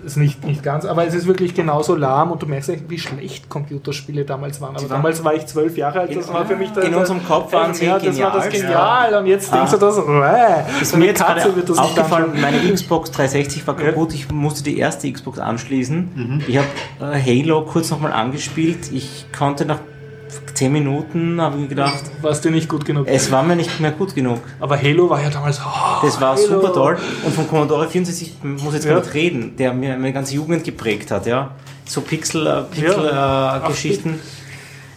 ist nicht, nicht ganz, aber es ist wirklich genauso lahm und du merkst echt, wie schlecht Computerspiele damals waren. Aber waren- damals war ich zwölf Jahre alt, das war für mich In unserem Kopf waren sie ja, das war das genial. genial und jetzt denkst Ah. du das, äh, Ist mir jetzt Katze gerade wird das nicht aufgefallen, anschauen. meine Xbox 360 war kaputt, ich musste die erste Xbox anschließen. Ich habe äh, Halo kurz nochmal angespielt. Ich konnte nach 10 Minuten, habe ich gedacht, Warst du nicht gut genug. es war mir nicht mehr gut genug. Aber Halo war ja damals, oh, Das war Halo. super toll. Und von Commodore 64 muss ich jetzt Ja. gar nicht reden, der mir meine ganze Jugend geprägt hat. Ja? So Pixel-Geschichten. Pixel, Ja. äh, Geschichten.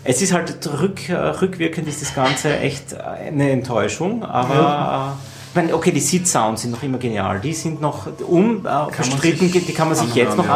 es ist halt rück, äh, rückwirkend ist das Ganze echt äh, eine Enttäuschung, aber äh, ich meine, okay, die Seed-Sounds sind noch immer genial. Die sind noch unbestritten, sich die kann man sich anhören, jetzt noch ja.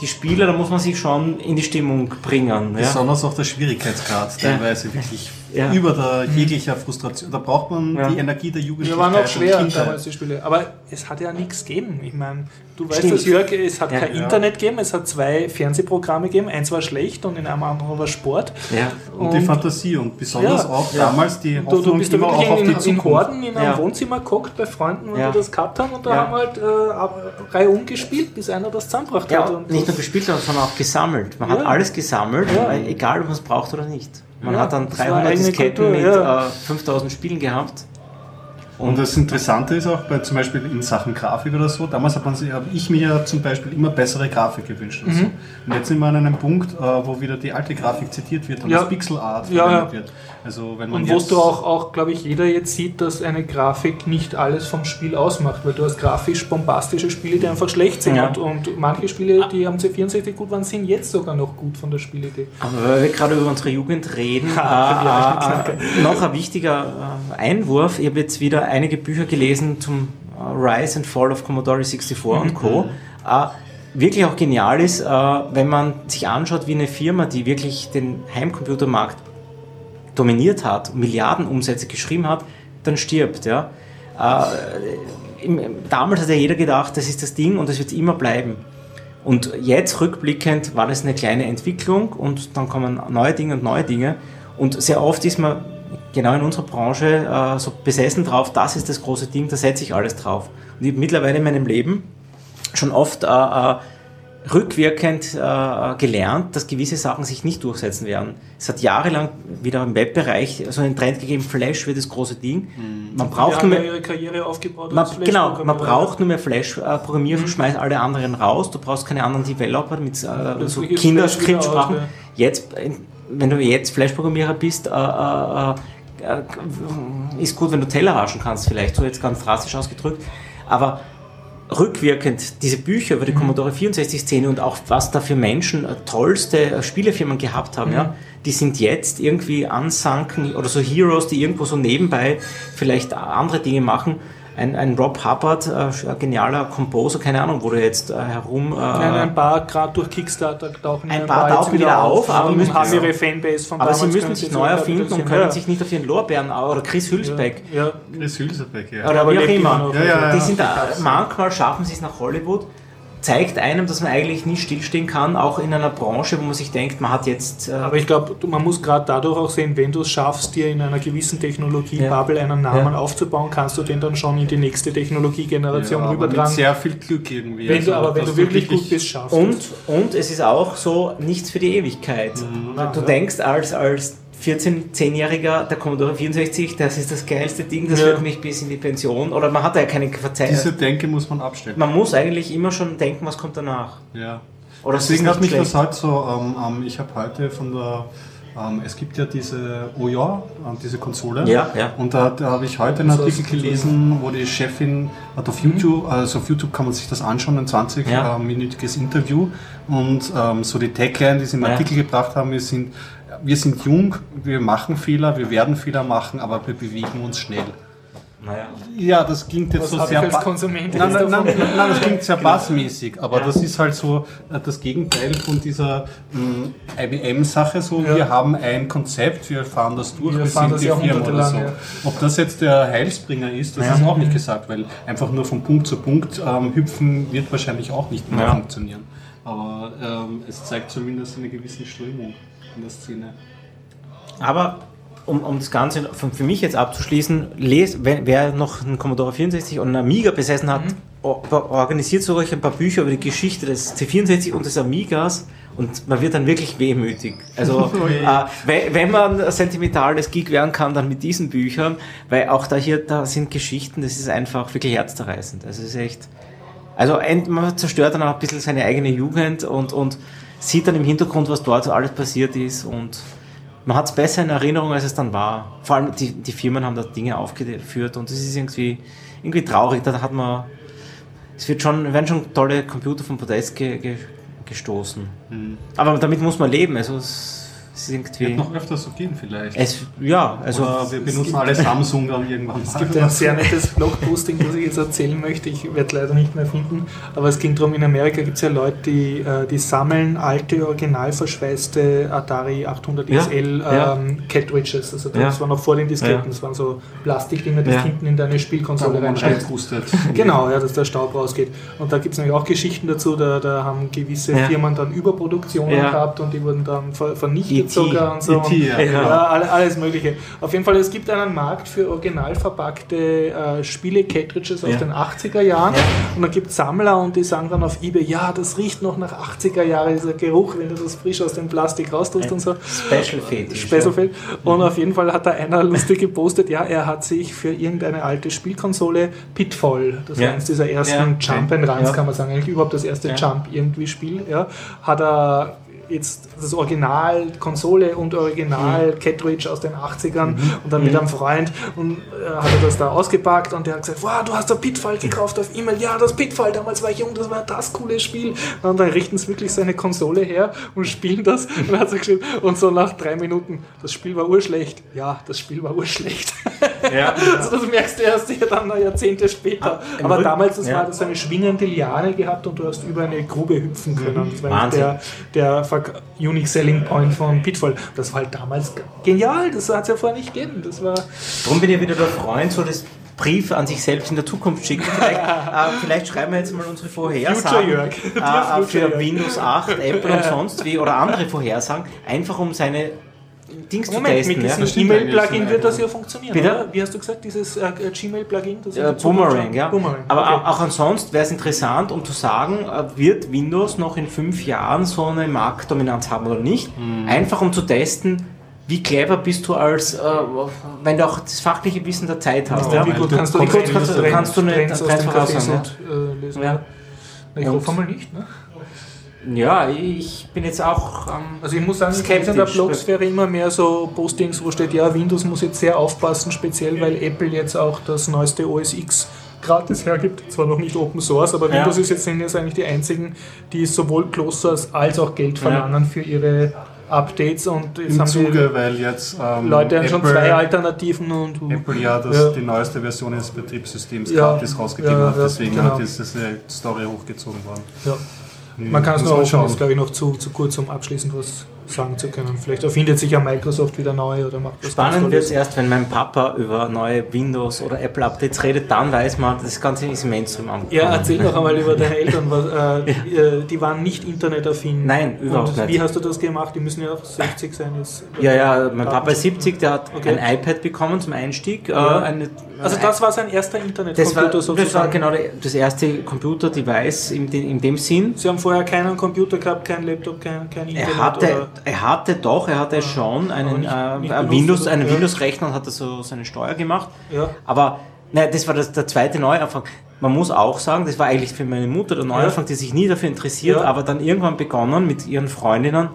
Die Spieler, da muss man sich schon in die Stimmung bringen. Ja? Besonders auch der Schwierigkeitsgrad, teilweise wirklich Ja. über der jeglicher Frustration. Da braucht man Ja. die Energie der Wir Jugendlichkeit. waren auch und schwer damals die Spiele. Aber es hat ja nichts gegeben. Ich meine, du weißt Stimmt. das, Jörg, es hat Ja. kein Ja. Internet gegeben, es hat zwei Fernsehprogramme gegeben. Eins war schlecht und in einem anderen war Sport. Ja. Und, die Fantasie und besonders Ja. auch Ja. damals die Du, du bist da immer auch wirklich auf in, die in Zukunft. Horden in einem Ja. Wohnzimmer geguckt bei Freunden, wenn Ja. die das gehabt haben und da Ja. haben wir halt äh, Reihe umgespielt, bis einer das zusammengebracht Ja, hat. und nicht nur gespielt, sondern auch gesammelt. Man hat Ja. alles gesammelt, Ja. egal ob man es braucht oder nicht. Man Ja, hat dann das war 300 eigene Disketten Kultur, mit ja. äh, 5000 Spielen gehabt. Und das Interessante ist auch bei zum Beispiel in Sachen Grafik oder so, damals hat man sich, habe ich mir ja zum Beispiel immer bessere Grafik gewünscht. Und, so. Mhm. und jetzt sind wir an einem Punkt, äh, wo wieder die alte Grafik zitiert wird und Ja. das Pixel Art Ja, verwendet ja. wird. Also wenn man Und wo du auch, auch glaube ich, jeder jetzt sieht, dass eine Grafik nicht alles vom Spiel ausmacht, weil du hast grafisch bombastische Spiele, die einfach schlecht sind. Ja. Und, und manche Spiele, die am C64 gut waren, sind jetzt sogar noch gut von der Spielidee. Aber weil wir gerade über unsere Jugend reden, Ja, äh, äh, noch ein wichtiger äh, Einwurf. Ich habe jetzt wieder einige Bücher gelesen zum äh, Rise and Fall of Commodore 64 und Co. Äh, wirklich auch genial ist, äh, wenn man sich anschaut, wie eine Firma, die wirklich den Heimcomputermarkt dominiert hat, Milliardenumsätze geschrieben hat, dann stirbt. Ja? Äh, im, damals hat ja jeder gedacht, das ist das Ding und das wird immer bleiben. Und jetzt rückblickend war das eine kleine Entwicklung und dann kommen neue Dinge und neue Dinge. Und sehr oft ist man genau in unserer Branche äh, so besessen drauf, das ist das große Ding, da setze ich alles drauf. Und ich habe mittlerweile in meinem Leben schon oft äh, äh, rückwirkend äh, gelernt, dass gewisse Sachen sich nicht durchsetzen werden. Es hat jahrelang wieder im Webbereich so einen Trend gegeben, Flash wird das große Ding. Man braucht nur mehr, ihre Karriere aufgebaut man, genau, man braucht nur mehr Flash-Programmierer, schmeißt alle anderen raus. Du brauchst keine anderen Developer mit äh, so Kinderskriptsprachen. Jetzt in wenn du jetzt Flash-Programmierer bist, äh, äh, äh, ist gut, wenn du Teller waschen kannst, vielleicht, so jetzt ganz drastisch ausgedrückt. Aber rückwirkend diese Bücher über die Commodore 64-Szene und auch was da für Menschen äh, tollste äh, Spielefirmen gehabt haben, ja, die sind jetzt irgendwie ansanken oder so Heroes, die irgendwo so nebenbei vielleicht andere Dinge machen. Ein, ein Rob Hubbard, äh, ein genialer Composer, keine Ahnung, wo du jetzt äh, herum. Äh, Nein, ein paar, gerade durch Kickstarter tauchen Ein ja paar jetzt tauchen wieder auf, aber und müssen- haben ihre Fanbase von aber sie müssen sich neu erfinden und können Ja. sich nicht auf ihren Lorbeeren oder Chris Hülsbeck Ja, Chris Hülsebeck, ja. oder aber wie auch immer. Ja, ja, ja. Die sind da, manchmal schaffen sie es nach Hollywood, zeigt einem, dass man eigentlich nie stillstehen kann, auch in einer Branche, wo man sich denkt, man hat jetzt. Äh, Aber ich glaube, man muss gerade dadurch auch sehen, wenn du es schaffst, dir in einer gewissen Technologie-Bubble einen Namen Ja. aufzubauen, kannst du den dann schon in die nächste Technologiegeneration Ja, aber mit rübertragen. sehr viel Glück irgendwie. Wenn du, Also, aber wenn du wirklich gut bist, schaffst du und, es. und es ist auch so, nichts für die Ewigkeit. du denkst als, als 14-, 10-Jähriger, der Commodore 64, das ist das geilste Ding, das Ja. wird mich bis in die Pension. Oder man hat ja keine Verzeihung. Diese Denke muss man abstellen. Man muss eigentlich immer schon denken, was kommt danach. Ja. Oder es Deswegen ist hat mich das schlecht. halt so, ähm, ähm, ich habe heute von der, ähm, es gibt ja diese OJA, ähm, diese Konsole. Ja, ja. Und da, da habe ich heute einen So Artikel ist es. gelesen, wo die Chefin hat auf YouTube, also auf YouTube kann man sich das anschauen, ein Ja. 20-minütiges Interview. Und ähm, so die Tagline, die sie im Ja. Artikel gebracht haben, wir sind, wir sind jung, wir machen Fehler, wir werden Fehler machen, aber wir bewegen uns schnell. Naja. Ja, das klingt jetzt Was so sehr. ich als ba- Konsument Nein, nein, nein, nein, nein, das klingt sehr bassmäßig, aber Ja. das ist halt so äh, das Gegenteil von dieser mh, IBM-Sache. So, Ja. wir haben ein Konzept, wir fahren das durch, Wir wir, fahren sind das die Firma oder so. ja. Ob das jetzt der Heilsbringer ist, das ist auch nicht gesagt, weil einfach nur von Punkt zu Punkt ähm, hüpfen wird wahrscheinlich auch nicht mehr Ja. funktionieren. Aber ähm, es zeigt zumindest eine gewisse Strömung in der Szene. Aber um, um das Ganze für, mich jetzt abzuschließen, les, wer, wer noch einen Commodore 64 und einen Amiga besessen hat, or, organisiert so euch ein paar Bücher über die Geschichte des C64 und des Amigas und man wird dann wirklich wehmütig. Also äh, wenn, wenn man sentimentales Geek werden kann, dann mit diesen Büchern, weil auch da hier, da sind Geschichten, das ist einfach wirklich herzzerreißend. Also es ist echt, also man zerstört dann auch ein bisschen seine eigene Jugend und, und sieht dann im Hintergrund, was dort so alles passiert ist und man hat es besser in Erinnerung, als es dann war. Vor allem die, die Firmen haben da Dinge aufgeführt und es ist irgendwie, irgendwie traurig. Da hat man, es wird schon, werden schon tolle Computer vom Podest ge, ge, gestoßen. Aber damit muss man leben. Also es, es ist irgendwie, Wird noch öfter so gehen vielleicht. es, ja, also Oder wir benutzen alle Samsung dann irgendwann Es gibt ein sehr nettes Blogposting, das ich jetzt erzählen möchte. Ich werde leider nicht mehr finden. Aber es ging darum, in Amerika gibt es ja Leute, die, äh, die sammeln alte, original verschweißte Atari 800 Ja, XL ja. ähm, Cartridges. Also das Ja. war noch vor den Disketten. Ja. Das waren so Plastikdinger, die Ja. hinten in deine Spielkonsole reinpustet. Genau, ja, dass der Staub rausgeht. Und da gibt es nämlich auch Geschichten dazu, da, da haben gewisse Ja. Firmen dann Überproduktionen Ja. gehabt und die wurden dann ver vernichtet E.T. sogar und so. E.T., ja, ja, genau. alle- alles Mögliche. Auf jeden Fall, es gibt einen Markt für original verpackte äh, Spiele-Cartridges aus Ja. den 80er Jahren Ja. und da gibt es Sammler und die sagen dann auf Ebay, ja, das riecht noch nach 80er Jahren, dieser Geruch, wenn du das frisch aus dem Plastik raustust und so. Special Fetisch. Speselfeld. Und auf jeden Fall hat da einer lustig gepostet, ja, er hat sich für irgendeine alte Spielkonsole Pitfall, das war eins dieser ersten Ja. Jump and Runs, kann man sagen, eigentlich überhaupt das erste. Jump irgendwie Spiel, ja, hat er jetzt das Original Konsole und Original Mhm. Cartridge aus den 80ern und dann mit einem Freund und äh, hat er das da ausgepackt und der hat gesagt, wow, du hast da Pitfall gekauft auf E-Mail, ja, das Pitfall, damals war ich jung, das war das coole Spiel. Und dann richten sie wirklich seine Konsole her und spielen das und dann hat geschrieben, und so nach drei Minuten, das Spiel war urschlecht. Ja, das Spiel war urschlecht. Ja. also das merkst du erst hier dann Jahrzehnte später. Ah, im Aber Rücken- damals, das ja. war das so eine schwingende Liane gehabt und du hast über eine Grube hüpfen können. Das war Wahnsinn. der, der Verk- Unique Selling Point von Pitfall. Das war halt damals genial, das hat es ja vorher nicht gegeben. Das war Darum bin ich wieder der Freund, so das Brief an sich selbst in der Zukunft schicken. Vielleicht, äh, vielleicht schreiben wir jetzt mal unsere Vorhersagen äh, für. Windows 8, Apple und sonst wie oder andere Vorhersagen, einfach um seine Dings Moment, zu mit testen. Ja. diesem stimmt E-Mail-Plugin wird das ja funktionieren. Bitte? Oder? Wie hast du gesagt, dieses äh, Gmail-Plugin? Zukunft Boomerang, ja. Boomerang. Aber okay. auch, ansonsten wäre es interessant, um zu sagen, äh, wird Windows noch in fünf Jahren so eine Marktdominanz haben oder nicht? Mhm. Einfach um zu testen, wie clever bist du als, äh, wenn du auch das fachliche Wissen der Zeit hast. Ja, ja? wie gut du kannst du kannst- kannst- kannst du eine Trends aus voraussagen, Cafés und, äh, lesen? Ja. Ich hoffe mal nicht. Ne? Ja, ich bin jetzt auch. Ähm, Also ich muss sagen, ich Skeptisch. in der Blogsphäre immer mehr so Postings, wo steht, ja, Windows muss jetzt sehr aufpassen, speziell weil Apple jetzt auch das neueste OS X gratis hergibt. Zwar noch nicht Open Source, aber Ja. Windows ist jetzt, sind jetzt eigentlich die einzigen, die sowohl Closed Source als auch Geld verlangen für ihre Updates und jetzt Im haben Zuge, weil jetzt ähm, Leute haben schon Apple- zwei Alternativen und Apple ja, das, Ja. die neueste Version des Betriebssystems Ja. gratis rausgegeben Ja, hat, ja, deswegen genau. hat jetzt diese Story hochgezogen worden. Man kann es nur man hoffen, schauen. ist glaube ich noch zu, zu kurz, um abschließend was sagen zu können. Vielleicht erfindet sich ja Microsoft wieder neu oder macht was Spannend wird es erst, wenn mein Papa über neue Windows- oder Apple-Updates redet, dann weiß man, das Ganze ist im Mainstream angekommen. Ja, erzähl noch einmal über deine Eltern. Was, äh, die, äh, die waren nicht internetaffin. Nein, überhaupt Und nicht. Wie hast du das gemacht? Die müssen ja auch 60 sein jetzt. Ja, ja, mein Papa ist 70, der hat Okay. ein iPad bekommen zum Einstieg. Ja. Äh, eine, Also das war sein erster das Internetcomputer das sozusagen. war genau das erste Computer-Device in, dem- in dem Sinn. Sie haben vorher keinen Computer gehabt, keinen Laptop, kein, kein Internet. Er hatte, oder? Er hatte doch, er hatte schon einen, nicht- äh, nicht benutzt, Windows, einen Ja. Windows-Rechner und hatte so seine Steuer gemacht. Ja. Aber nein, das war das, der zweite Neuanfang. Man muss auch sagen, das war eigentlich für meine Mutter der Neuanfang, die sich nie dafür interessiert, Ja. aber dann irgendwann begonnen mit ihren Freundinnen.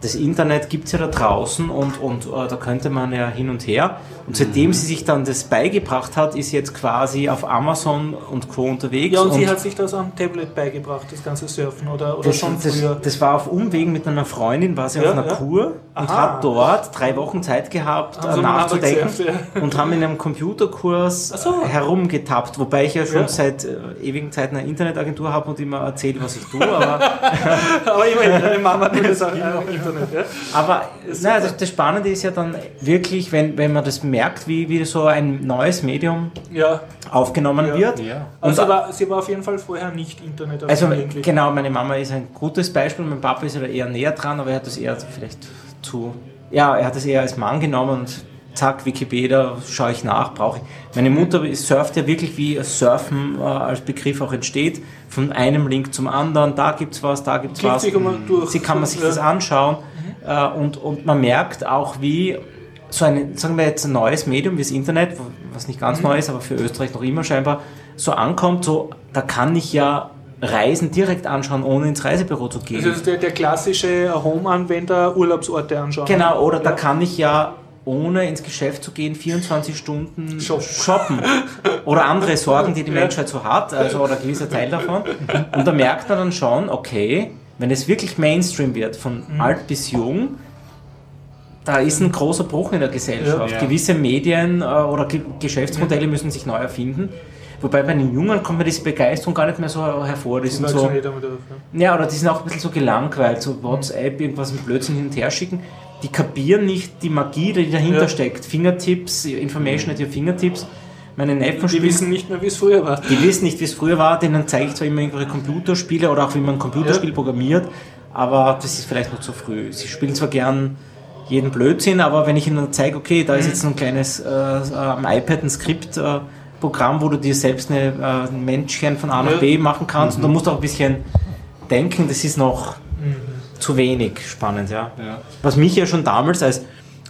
Das Internet gibt es ja da draußen und, und äh, da könnte man ja hin und her. Und seitdem sie sich dann das beigebracht hat, ist jetzt quasi auf Amazon und Co. unterwegs. Ja, und, sie hat sich das am Tablet beigebracht, das ganze Surfen, oder, oder das, schon das, früher? das war auf Umwegen mit einer Freundin, war sie Ja, auf einer ja. Kur und Aha. hat dort drei Wochen Zeit gehabt, mal nachzudenken gesurft, und haben in einem Computerkurs so. herumgetappt, wobei ich ja schon Ja. seit äh, ewigen Zeiten eine Internetagentur habe und immer erzähle, was ich tue, aber, Aber immerhin, deine Mama tut das auch äh, Internet. Ja? aber naja, das, das Spannende ist ja dann wirklich, wenn, wenn man das merkt, wie, wie so ein neues Medium ja. aufgenommen Ja. wird. Ja. Also Und- sie war, sie war auf jeden Fall vorher nicht Internet. Also genau, meine Mama ist ein gutes Beispiel, mein Papa ist ja eher näher dran, aber er hat das eher vielleicht zu, ja, er hat das eher als Mann genommen und zack, Wikipedia, schaue ich nach, brauche ich. Meine Mutter surft ja wirklich, wie Surfen äh, als Begriff auch entsteht, von einem Link zum anderen, da gibt's was, da gibt's Klickt was. durch. Sie kann man sich Ja. das anschauen äh, und, und man merkt auch, wie so ein, sagen wir jetzt ein neues Medium wie das Internet, was nicht Mhm. ganz neu ist, aber für Österreich noch immer scheinbar so ankommt, so, da kann ich ja Reisen direkt anschauen, ohne ins Reisebüro zu gehen. Das ist der, der klassische Home-Anwender Urlaubsorte anschauen. Genau, oder da Ja. kann ich ja ohne ins Geschäft zu gehen 24 Stunden Shoppen. shoppen. Oder andere Sorgen, die die. Menschheit so hat, also oder ein gewisser Teil davon. Und da merkt man dann schon, okay, wenn es wirklich Mainstream wird, von Mhm. alt bis jung, da ist ein großer Bruch in der Gesellschaft. Ja. Gewisse Medien äh, oder Ge Geschäftsmodelle müssen sich neu erfinden. Wobei bei den Jungen kommt mir diese Begeisterung gar nicht mehr so hervor. Die sind so, auf, ja, oder die sind auch ein bisschen so gelangweilt, so WhatsApp, irgendwas mit Blödsinn hin und her schicken. Die kapieren nicht die Magie, die dahinter Ja. steckt. Fingertips, Information at your Fingertips. Meine Neffen Die spielen, wissen nicht mehr, wie es früher war. die wissen nicht, wie es früher war, denen zeige ich zwar immer irgendwelche Computerspiele oder auch wie man ein Computerspiel Ja. programmiert, aber das ist vielleicht noch zu früh. Sie spielen zwar gern jeden Blödsinn, aber wenn ich ihnen zeige, okay, da ist Mhm. jetzt so ein kleines äh, am iPad ein Skript, äh, Programm, wo du dir selbst eine, äh, ein Männchen von A nach. Mhm. B machen kannst und da musst du auch ein bisschen denken, das ist noch zu wenig spannend, ja. Ja. Was mich ja schon damals als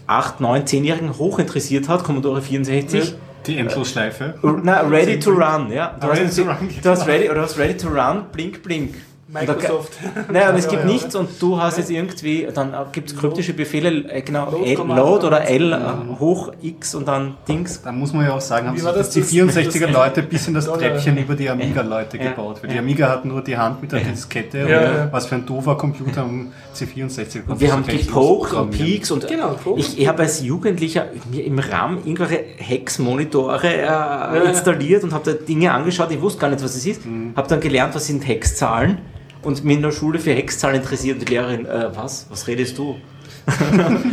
8, 9, 10-Jährigen hoch interessiert hat, Commodore 64, Die Endlosschleife. na, ready to run, ja. Du, Ready hast, to run, du hast ready, oder hast ready to run, blink, blink. Und Microsoft. Naja, und es gibt Ja, ja. nichts und du hast jetzt irgendwie, dann gibt es kryptische Befehle, äh, genau, Load. Load oder L äh, hoch X und dann Dings. Da muss man ja auch sagen, haben sich war das? die Das- 64er das- Leute bis in das. Treppchen über die Amiga-Leute Ja. gebaut. Weil die Amiga hatten nur die Hand mit der Diskette und Ja, ja. was für ein doofer Computer am C64. Und wir haben gepokt und. Peaks und Genau, ich, ich habe als Jugendlicher mir im RAM irgendwelche Hex-Monitore äh, installiert und habe da Dinge angeschaut. Ich wusste gar nicht, was es ist. Mhm. Habe dann gelernt, was sind Hexzahlen und mich in der Schule für Hexzahlen interessiert. Und die Lehrerin, äh, was? Was redest du?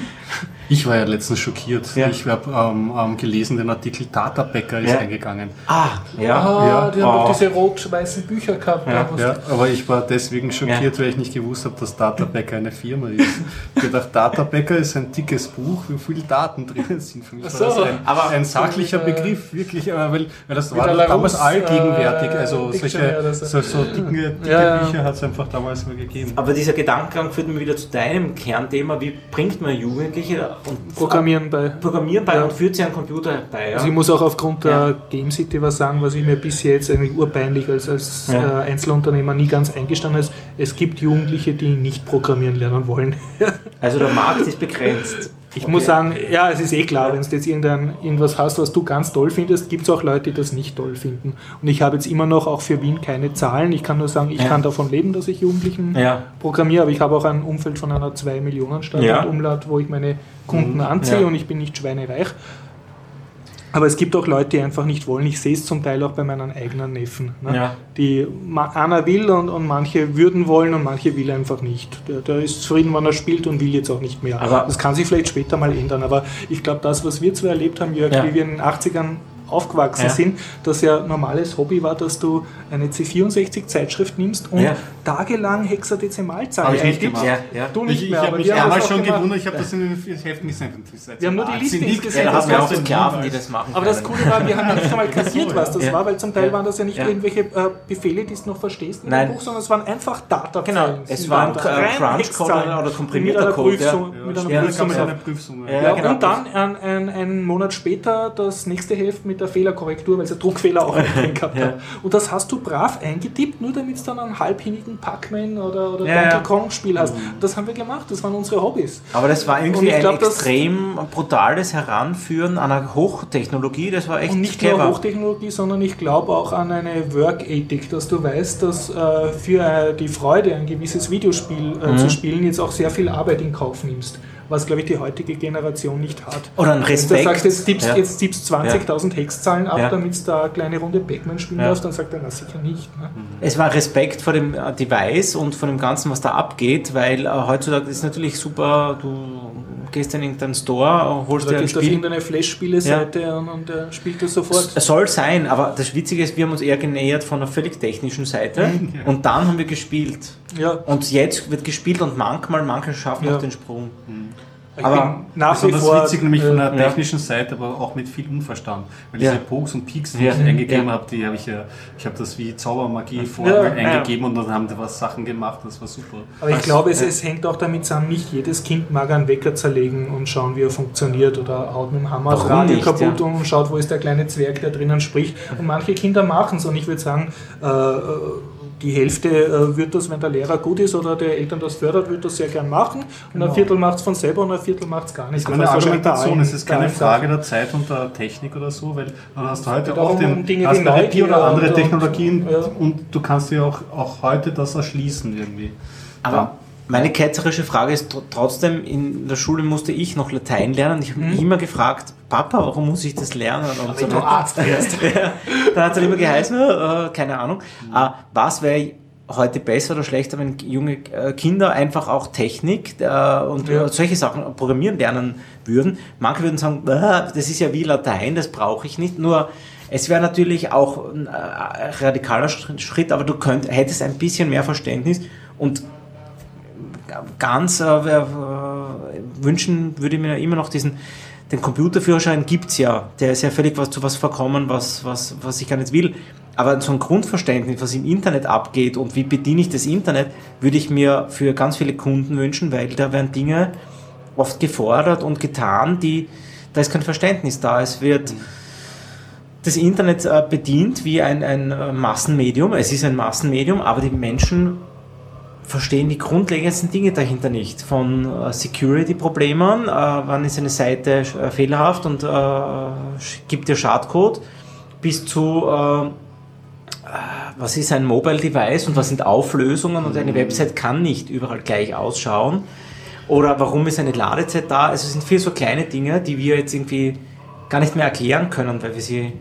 Ich war ja letztens schockiert. Ja. Ich habe ähm, ähm, gelesen, den Artikel Databäcker ist Ja. eingegangen. Ah, ja. Ah, Ja. die haben Oh. doch diese rot-weißen Bücher gehabt. Ja. Ja, aber ich war deswegen schockiert, weil ich nicht gewusst habe, dass Databäcker eine Firma ist. Ich habe gedacht, Databäcker ist ein dickes Buch, wo viele Daten drinnen sind. Für mich Ach war das so. ein, Aber- ein sachlicher Äh, Begriff, wirklich, aber weil, weil das Wie war damals allgegenwärtig. äh, Also solche so. so, so dicke, dicke. Bücher hat es einfach damals mal gegeben. Aber dieser Gedankengang führt mich wieder zu deinem Kernthema. Wie bringt man Jugendliche und Programmieren bei. Programmieren bei Ja. und führt sie an den Computer bei. Ja. Also ich muss auch aufgrund der Ja. Game City was sagen, was ich mir bis jetzt eigentlich urpeinlich als, als Ja. äh, Einzelunternehmer nie ganz eingestanden ist. Es gibt Jugendliche, die nicht programmieren lernen wollen. Also der Markt ist begrenzt. Ich Okay. muss sagen, ja, es ist eh klar, wenn du jetzt irgendein, irgendwas hast, was du ganz toll findest, gibt es auch Leute, die das nicht toll finden. Und ich habe jetzt immer noch auch für Wien keine Zahlen. Ich kann nur sagen, ich Ja. kann davon leben, dass ich Jugendlichen Ja. programmiere, aber ich habe auch ein Umfeld von einer 2-Millionen-Stadt Ja. und Umlaut, wo ich meine Kunden anziehe Ja. und ich bin nicht schweinereich. Aber es gibt auch Leute, die einfach nicht wollen. Ich sehe es zum Teil auch bei meinen eigenen Neffen. Ne? Ja. Die einer will und, und manche würden wollen und manche will einfach nicht. Der, der ist zufrieden, wann er spielt und will jetzt auch nicht mehr. Aber- das kann sich vielleicht später mal ändern. Aber ich glaube, das, was wir zwar erlebt haben, Jörg, Ja. wie wir in den 80ern aufgewachsen Ja. sind, dass ja normales Hobby war, dass du eine C64-Zeitschrift nimmst und Ja. Tagelang Hexadezimalzahlen Hab ich nicht gemacht. Ja, ja. Du nicht Ich, ich mehr, habe aber mich wir haben damals schon gemacht. gewundert, ich habe das in den Heften nicht seit Wir haben nur die Liste nicht Ja, gesehen. da das haben wir auch Sklaven, die das machen. aber das. Coole war, wir haben nicht einmal kapiert, was das ja. war, weil zum Teil Ja. waren das ja nicht Ja. irgendwelche äh, Befehle, die du noch verstehst in Nein. dem Buch, sondern es waren einfach Data. Genau, es waren Crunch-Code oder- komprimierter Code, Mit einer ja. Mit einer Ja, Da Prüfsumme. es. Ja, Ja, genau. und dann ein, ein, einen Monat später das nächste Heft mit der Fehlerkorrektur, weil es ja Druckfehler auch drin gehabt Ja. hat. Und das hast du brav eingetippt, nur damit du dann einen halbhinnigen Pac-Man oder, oder Ja, Donkey ja. Kong Spiel hast. Das haben wir gemacht, das waren unsere Hobbys. Aber das war irgendwie ein glaub, extrem brutales Heranführen an eine Hochtechnologie. Das war echt Und nicht clever. nur Hochtechnologie, sondern ich glaube auch an eine Work-Ethik, dass du weißt, dass äh, für äh, die Freude, ein gewisses Videospiel äh, Mhm. zu spielen, jetzt auch sehr viel Arbeit in Kauf nimmst. Was, glaube ich, die heutige Generation nicht hat. Oder ein Wenn Respekt. du sagst, jetzt tippst, Ja. jetzt tippst 20.000 Hexzahlen ab, Ja. damit du da eine kleine Runde Pac-Man spielen Ja. darfst, dann sagt er, na sicher nicht. Ne? Es war Respekt vor dem äh, Device und von dem Ganzen, was da abgeht, weil äh, heutzutage ist natürlich super, du gehst in irgendeinen Store, holst dir ein gehst auf Spiel. irgendeine Flash-Spiele-Seite und, und er spielt das sofort. Es soll sein, aber das Witzige ist, wir haben uns eher genähert von einer völlig technischen Seite und dann haben wir gespielt. Ja, Und jetzt wird gespielt und manchmal, manche schaffen Ja. auch den Sprung. Ich Aber nach wie vor. witzig, nämlich von der äh, ja. technischen Seite, aber auch mit viel Unverstand. Weil Ja. diese Pokes und Peaks, die Ja. ich eingegeben habe, die habe ich ja, ich habe das wie Zaubermagie-Formel Ja. eingegeben und dann haben die was Sachen gemacht, das war super. Aber ich Was? glaube, es, es hängt auch damit zusammen, nicht jedes Kind mag einen Wecker zerlegen und schauen, wie er funktioniert oder haut mit dem Hammer das Radio nicht, kaputt und schaut, wo ist der kleine Zwerg, der drinnen spricht. Und manche Kinder machen es und ich würde sagen, äh, äh, die Hälfte äh, wird das, wenn der Lehrer gut ist oder der Eltern das fördert, wird das sehr gern machen und ein Viertel macht es von selber und ein Viertel macht es gar nicht. Das ist eine Argumentation, es ist keine Frage der Zeit und der Technik oder so, weil dann hast du heute auch auch um den Dinge hast bei IP oder andere und- Technologien ja. und du kannst dir auch, auch heute das erschließen irgendwie. Aber meine ketzerische Frage ist tr- trotzdem, in der Schule musste ich noch Latein lernen. Ich habe mich immer gefragt, Papa, warum muss ich das lernen? Und so du. Arzt wärst. ja, dann hat es immer geheißen, äh, keine Ahnung. Äh, was wäre heute besser oder schlechter, wenn junge äh, Kinder einfach auch Technik äh, und Ja. solche Sachen programmieren lernen würden? Manche würden sagen, äh, das ist ja wie Latein, das brauche ich nicht. Nur es wäre natürlich auch ein äh, radikaler Schritt, aber du könnt, hättest ein bisschen mehr Verständnis und ganz äh, wünschen würde ich mir immer noch diesen, den Computerführerschein gibt es ja, der ist ja völlig was zu was verkommen, was, was, was ich gar nicht will. Aber so ein Grundverständnis, was im Internet abgeht und wie bediene ich das Internet, würde ich mir für ganz viele Kunden wünschen, weil da werden Dinge oft gefordert und getan, die, da ist kein Verständnis da. Es wird das Internet äh, bedient wie ein, ein äh, Massenmedium. Es ist ein Massenmedium, aber die Menschen verstehen die grundlegendsten Dinge dahinter nicht. Von äh, Security-Problemen, äh, wann ist eine Seite äh, fehlerhaft und äh, gibt dir Schadcode, bis zu was ist ein Mobile Device und was sind Auflösungen und eine Website kann nicht überall gleich ausschauen. Oder warum ist eine Ladezeit da? Also es sind viel so kleine Dinge, die wir jetzt irgendwie gar nicht mehr erklären können, weil wir sie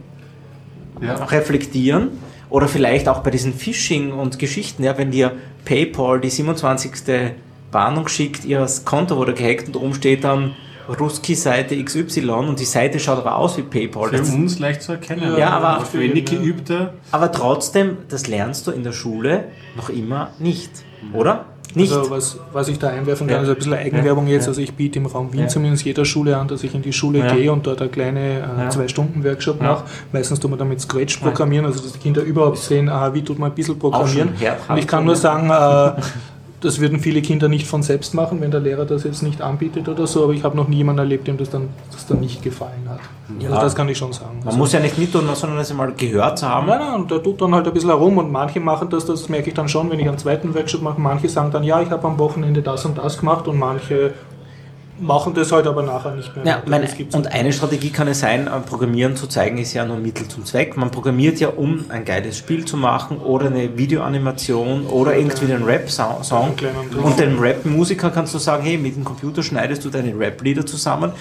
Ja. reflektieren. Oder vielleicht auch bei diesen Phishing und Geschichten, ja, wenn dir PayPal die 27. Warnung schickt, ihr Konto wurde gehackt und oben steht dann Ruski-Seite XY und die Seite schaut aber aus wie PayPal. Für Das, uns leicht zu erkennen. Ja, aber- für wenig geübte. aber trotzdem, das lernst du in der Schule noch immer nicht, oder? Nicht. Also was, was ich da einwerfen kann, Ja. ist ein bisschen Eigenwerbung jetzt. Ja. Also ich biete im Raum Wien Ja. zumindest jeder Schule an, dass ich in die Schule Ja. gehe und dort eine kleine äh. Zwei-Stunden-Workshop mache. Meistens tun wir damit Scratch programmieren, also dass die Kinder überhaupt sehen, aha, wie tut man ein bisschen programmieren. Und ich kann nur sagen, äh, das würden viele Kinder nicht von selbst machen, wenn der Lehrer das jetzt nicht anbietet oder so, aber ich habe noch nie jemanden erlebt, dem das dann, das dann nicht gefallen hat. Ja. Also das kann ich schon sagen. Man muss ja nicht mittun, sondern es einmal gehört zu haben. Nein, nein, und der tut dann halt ein bisschen herum und manche machen das, das merke ich dann schon, wenn ich einen zweiten Workshop mache, manche sagen dann, ja, ich habe am Wochenende das und das gemacht und manche machen das halt aber nachher nicht mehr. Ja, weiter. meine, und eine Strategie kann es sein, am Programmieren zu zeigen, ist ja nur Mittel zum Zweck. Man programmiert ja, um ein geiles Spiel zu machen oder eine Videoanimation oder irgendwie einen Rap-Song. Und dem Rap-Musiker kannst du sagen, hey, mit dem Computer schneidest du deine Rap-Lieder zusammen.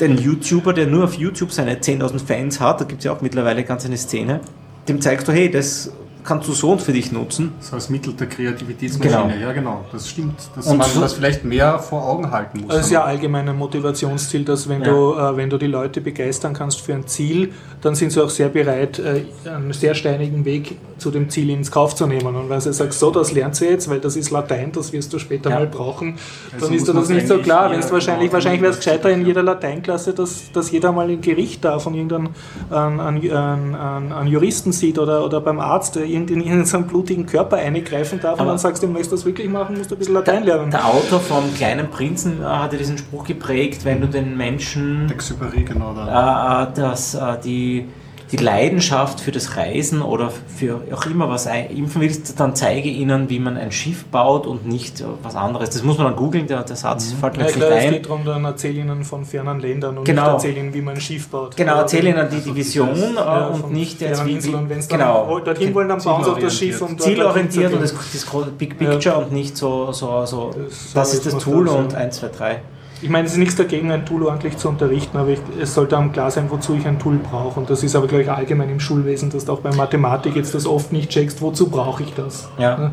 Den YouTuber, der nur auf YouTube seine 10.000 Fans hat, da gibt es ja auch mittlerweile ganz eine Szene, dem zeigst du, hey, das kannst du so und für dich nutzen. So als Mittel der Kreativitätsmaschine, Genau. ja genau, das stimmt. Dass Und man so- das vielleicht mehr vor Augen halten muss. Das ist ja allgemein ein Motivationsziel, dass wenn, Ja. du, äh, wenn du die Leute begeistern kannst für ein Ziel, dann sind sie auch sehr bereit, äh, einen sehr steinigen Weg zu dem Ziel ins Kauf zu nehmen. Und wenn sie sagen, so, das lernt sie jetzt, weil das ist Latein, das wirst du später Ja. mal brauchen, Also dann ist dir das nicht so klar. Wenn's wahrscheinlich genau wahrscheinlich wäre es investieren. gescheiter in jeder Lateinklasse, dass, dass jeder mal ein Gericht irgendeinen einen, einen, einen, einen, einen Juristen sieht oder, oder beim Arzt, der irgendwie in irgendeinen blutigen Körper eingreifen darf und Aber- dann sagst du, ihm, möchtest du das wirklich machen, musst du ein bisschen Latein lernen. Der Autor vom Kleinen Prinzen äh, hatte diesen Spruch geprägt, wenn du den Menschen Exupery, genau. Da. äh, dass äh, die, die Leidenschaft für das Reisen oder für auch immer was ein- impfen willst, dann zeige ihnen, wie man ein Schiff baut und nicht äh, was anderes. Das muss man dann googeln, der, der Satz fällt mir Ja, klar, nicht es ein. geht darum, dann erzähl ihnen von fernen Ländern und Genau. nicht erzähl ihnen, wie man ein Schiff baut. Genau, Ja, erzähl ihnen die, die Vision äh, ja, und nicht jetzt fernen wie, Inseln. Und wenn sie dann genau, dorthin wollen, dann bauen sie auf das Schiff und dort zielorientiert und das, das große Big Picture und nicht so, so, so Das das, ist das Tool und sein. 1, 2, 3. Ich meine, es ist nichts dagegen, ein Tool ordentlich zu unterrichten, aber ich, es sollte einem klar sein, wozu ich ein Tool brauche. Und das ist aber, glaube ich, allgemein im Schulwesen, dass du auch bei Mathematik jetzt das oft nicht checkst, wozu brauche ich das. Ja.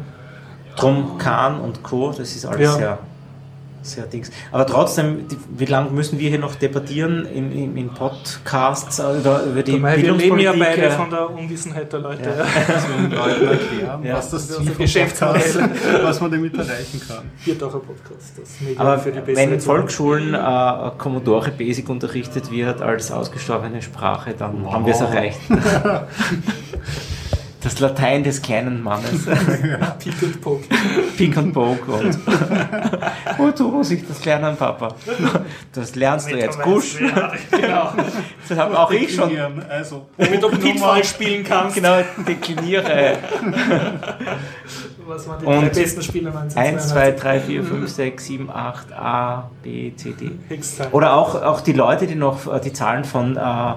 Drum Kahn und Co., das ist alles Ja. sehr, sehr Dings. Aber trotzdem, die, wie lange müssen wir hier noch debattieren in, in, in Podcasts äh, über, über die Weil wir leben ja Bildungspolitik? beide äh, von der Unwissenheit der Leute. Ja. Ja. Dass wir den Leuten erklären, Ja. was das Ziel vom Geschäftsmodell. Podcast, was man damit erreichen kann. Viertacher Podcast, das Medium Aber für die wenn in. Volksschulen äh, Commodore Basic unterrichtet wird als ausgestorbene Sprache, dann Wow. haben wir es erreicht. Das Latein des kleinen Mannes. Pick und Poke. Pink und Poke und wozu muss ich das lernen, Papa? Das lernst du jetzt gut. Ja, genau. Das habe auch ich schon. Also, Damit du Pitfall spielen kannst. Genau, dekliniere. Was waren die Und drei besten Spiele 1, 2, 1982? 3, 4, 5, 6, 7, 8, A, B, C, D. Oder auch, auch die Leute, die noch äh, die Zahlen von äh,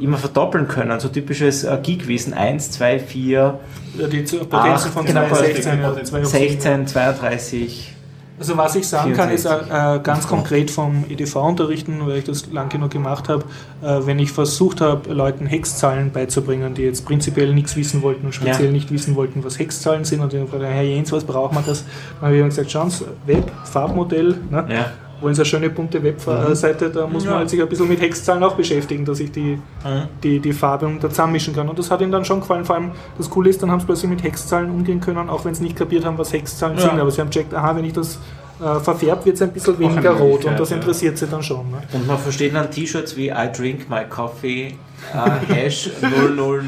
immer verdoppeln können. So typisches äh, Geekwissen. 1, 2, 4, Ja, die Potenzen von genau, 2, 16, ja, 2 hoch 7. 16, 32. Also was ich sagen kann, ist 64. äh, ganz konkret vom EDV unterrichten, weil ich das lang genug gemacht habe, äh, wenn ich versucht habe, Leuten Hexzahlen beizubringen, die jetzt prinzipiell nichts wissen wollten und speziell Ja. nicht wissen wollten, was Hexzahlen sind und die haben gefragt, Herr Jens, was braucht man das? Dann habe ich gesagt, schauen Sie, Web, Farbmodell, ne? Ja. Wollen Sie eine schöne bunte Webseite, da muss man Ja. halt sich ein bisschen mit Hexzahlen auch beschäftigen, dass ich die, Mhm. die, die Farbe da zusammenmischen kann. Und das hat ihnen dann schon gefallen. Vor allem das Coole ist, dann haben sie plötzlich mit Hexzahlen umgehen können, auch wenn sie nicht kapiert haben, was Hexzahlen Ja. sind. Aber sie haben gecheckt, aha, wenn ich das äh, verfärbt, wird es ein bisschen weniger rot und das ja. interessiert sie dann schon. Ne? Und man versteht dann T-Shirts wie I drink my coffee, äh, Hash 000. 000.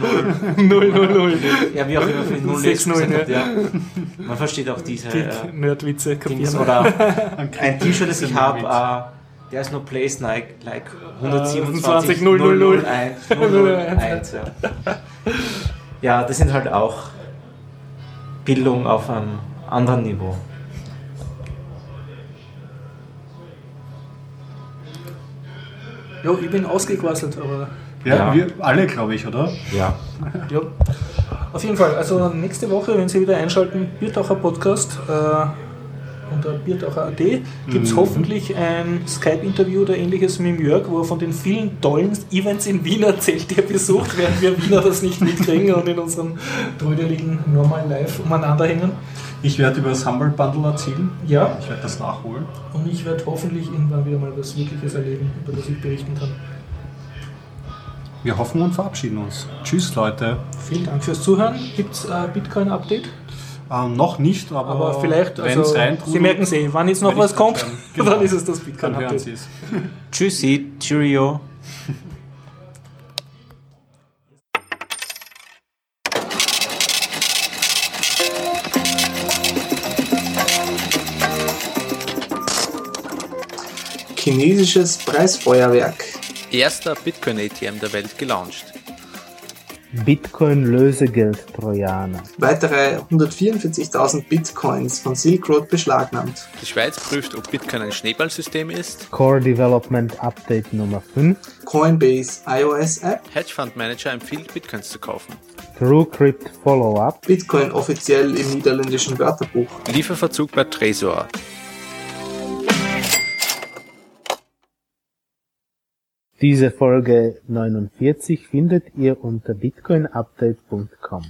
Ja, wie auch immer für 0 Sechs Nullen, gesagt hat, ja. Man versteht auch diese Die äh, Nerdwitze Dings. Oder ein T-Shirt, das ich habe, äh, der ist nur place like, like 127 000. 001. 001 ja. ja, das sind halt auch Bildung auf einem anderen Niveau. Ja, ich bin ausgequasselt, aber Ja, Ja. wir alle, glaube ich, oder? Ja. ja. Auf jeden Fall, also nächste Woche, wenn Sie wieder einschalten, Biertaucher Podcast äh, unter Biertaucher.at gibt es hoffentlich ein Skype-Interview oder ähnliches mit dem Jörg, wo er von den vielen tollen Events in Wien erzählt, die er besucht, während wir Wiener das nicht mitkriegen und in unserem trödeligen Normal Live umeinander hängen. Ich werde über das Humble Bundle erzählen. Ja, Ich werde das nachholen. und ich werde hoffentlich irgendwann wieder mal was Wirkliches erleben, über das ich berichten kann. Wir hoffen und verabschieden uns. Tschüss, Leute. Vielen Dank fürs Zuhören. Gibt es ein Bitcoin-Update? Äh, noch nicht, aber, Aber vielleicht, wenn also, Sie merken es eh, wann jetzt noch was kommt, dann- genau. dann ist es das dann hören Bitcoin-Update. Sie es. Tschüssi, Cheerio. Chinesisches Preisfeuerwerk. Erster Bitcoin-ATM der Welt gelauncht. Bitcoin-Lösegeld-Trojaner. Weitere 144.000 Bitcoins von Silk Road beschlagnahmt. Die Schweiz prüft, ob Bitcoin ein Schneeballsystem ist. Core Development Update Nummer 5. Coinbase iOS App. Hedgefund Manager empfiehlt Bitcoins zu kaufen. TrueCrypt Follow-up. Bitcoin offiziell im niederländischen Wörterbuch. Lieferverzug bei Tresor. Diese Folge 49 findet ihr unter bitcoinupdate.com.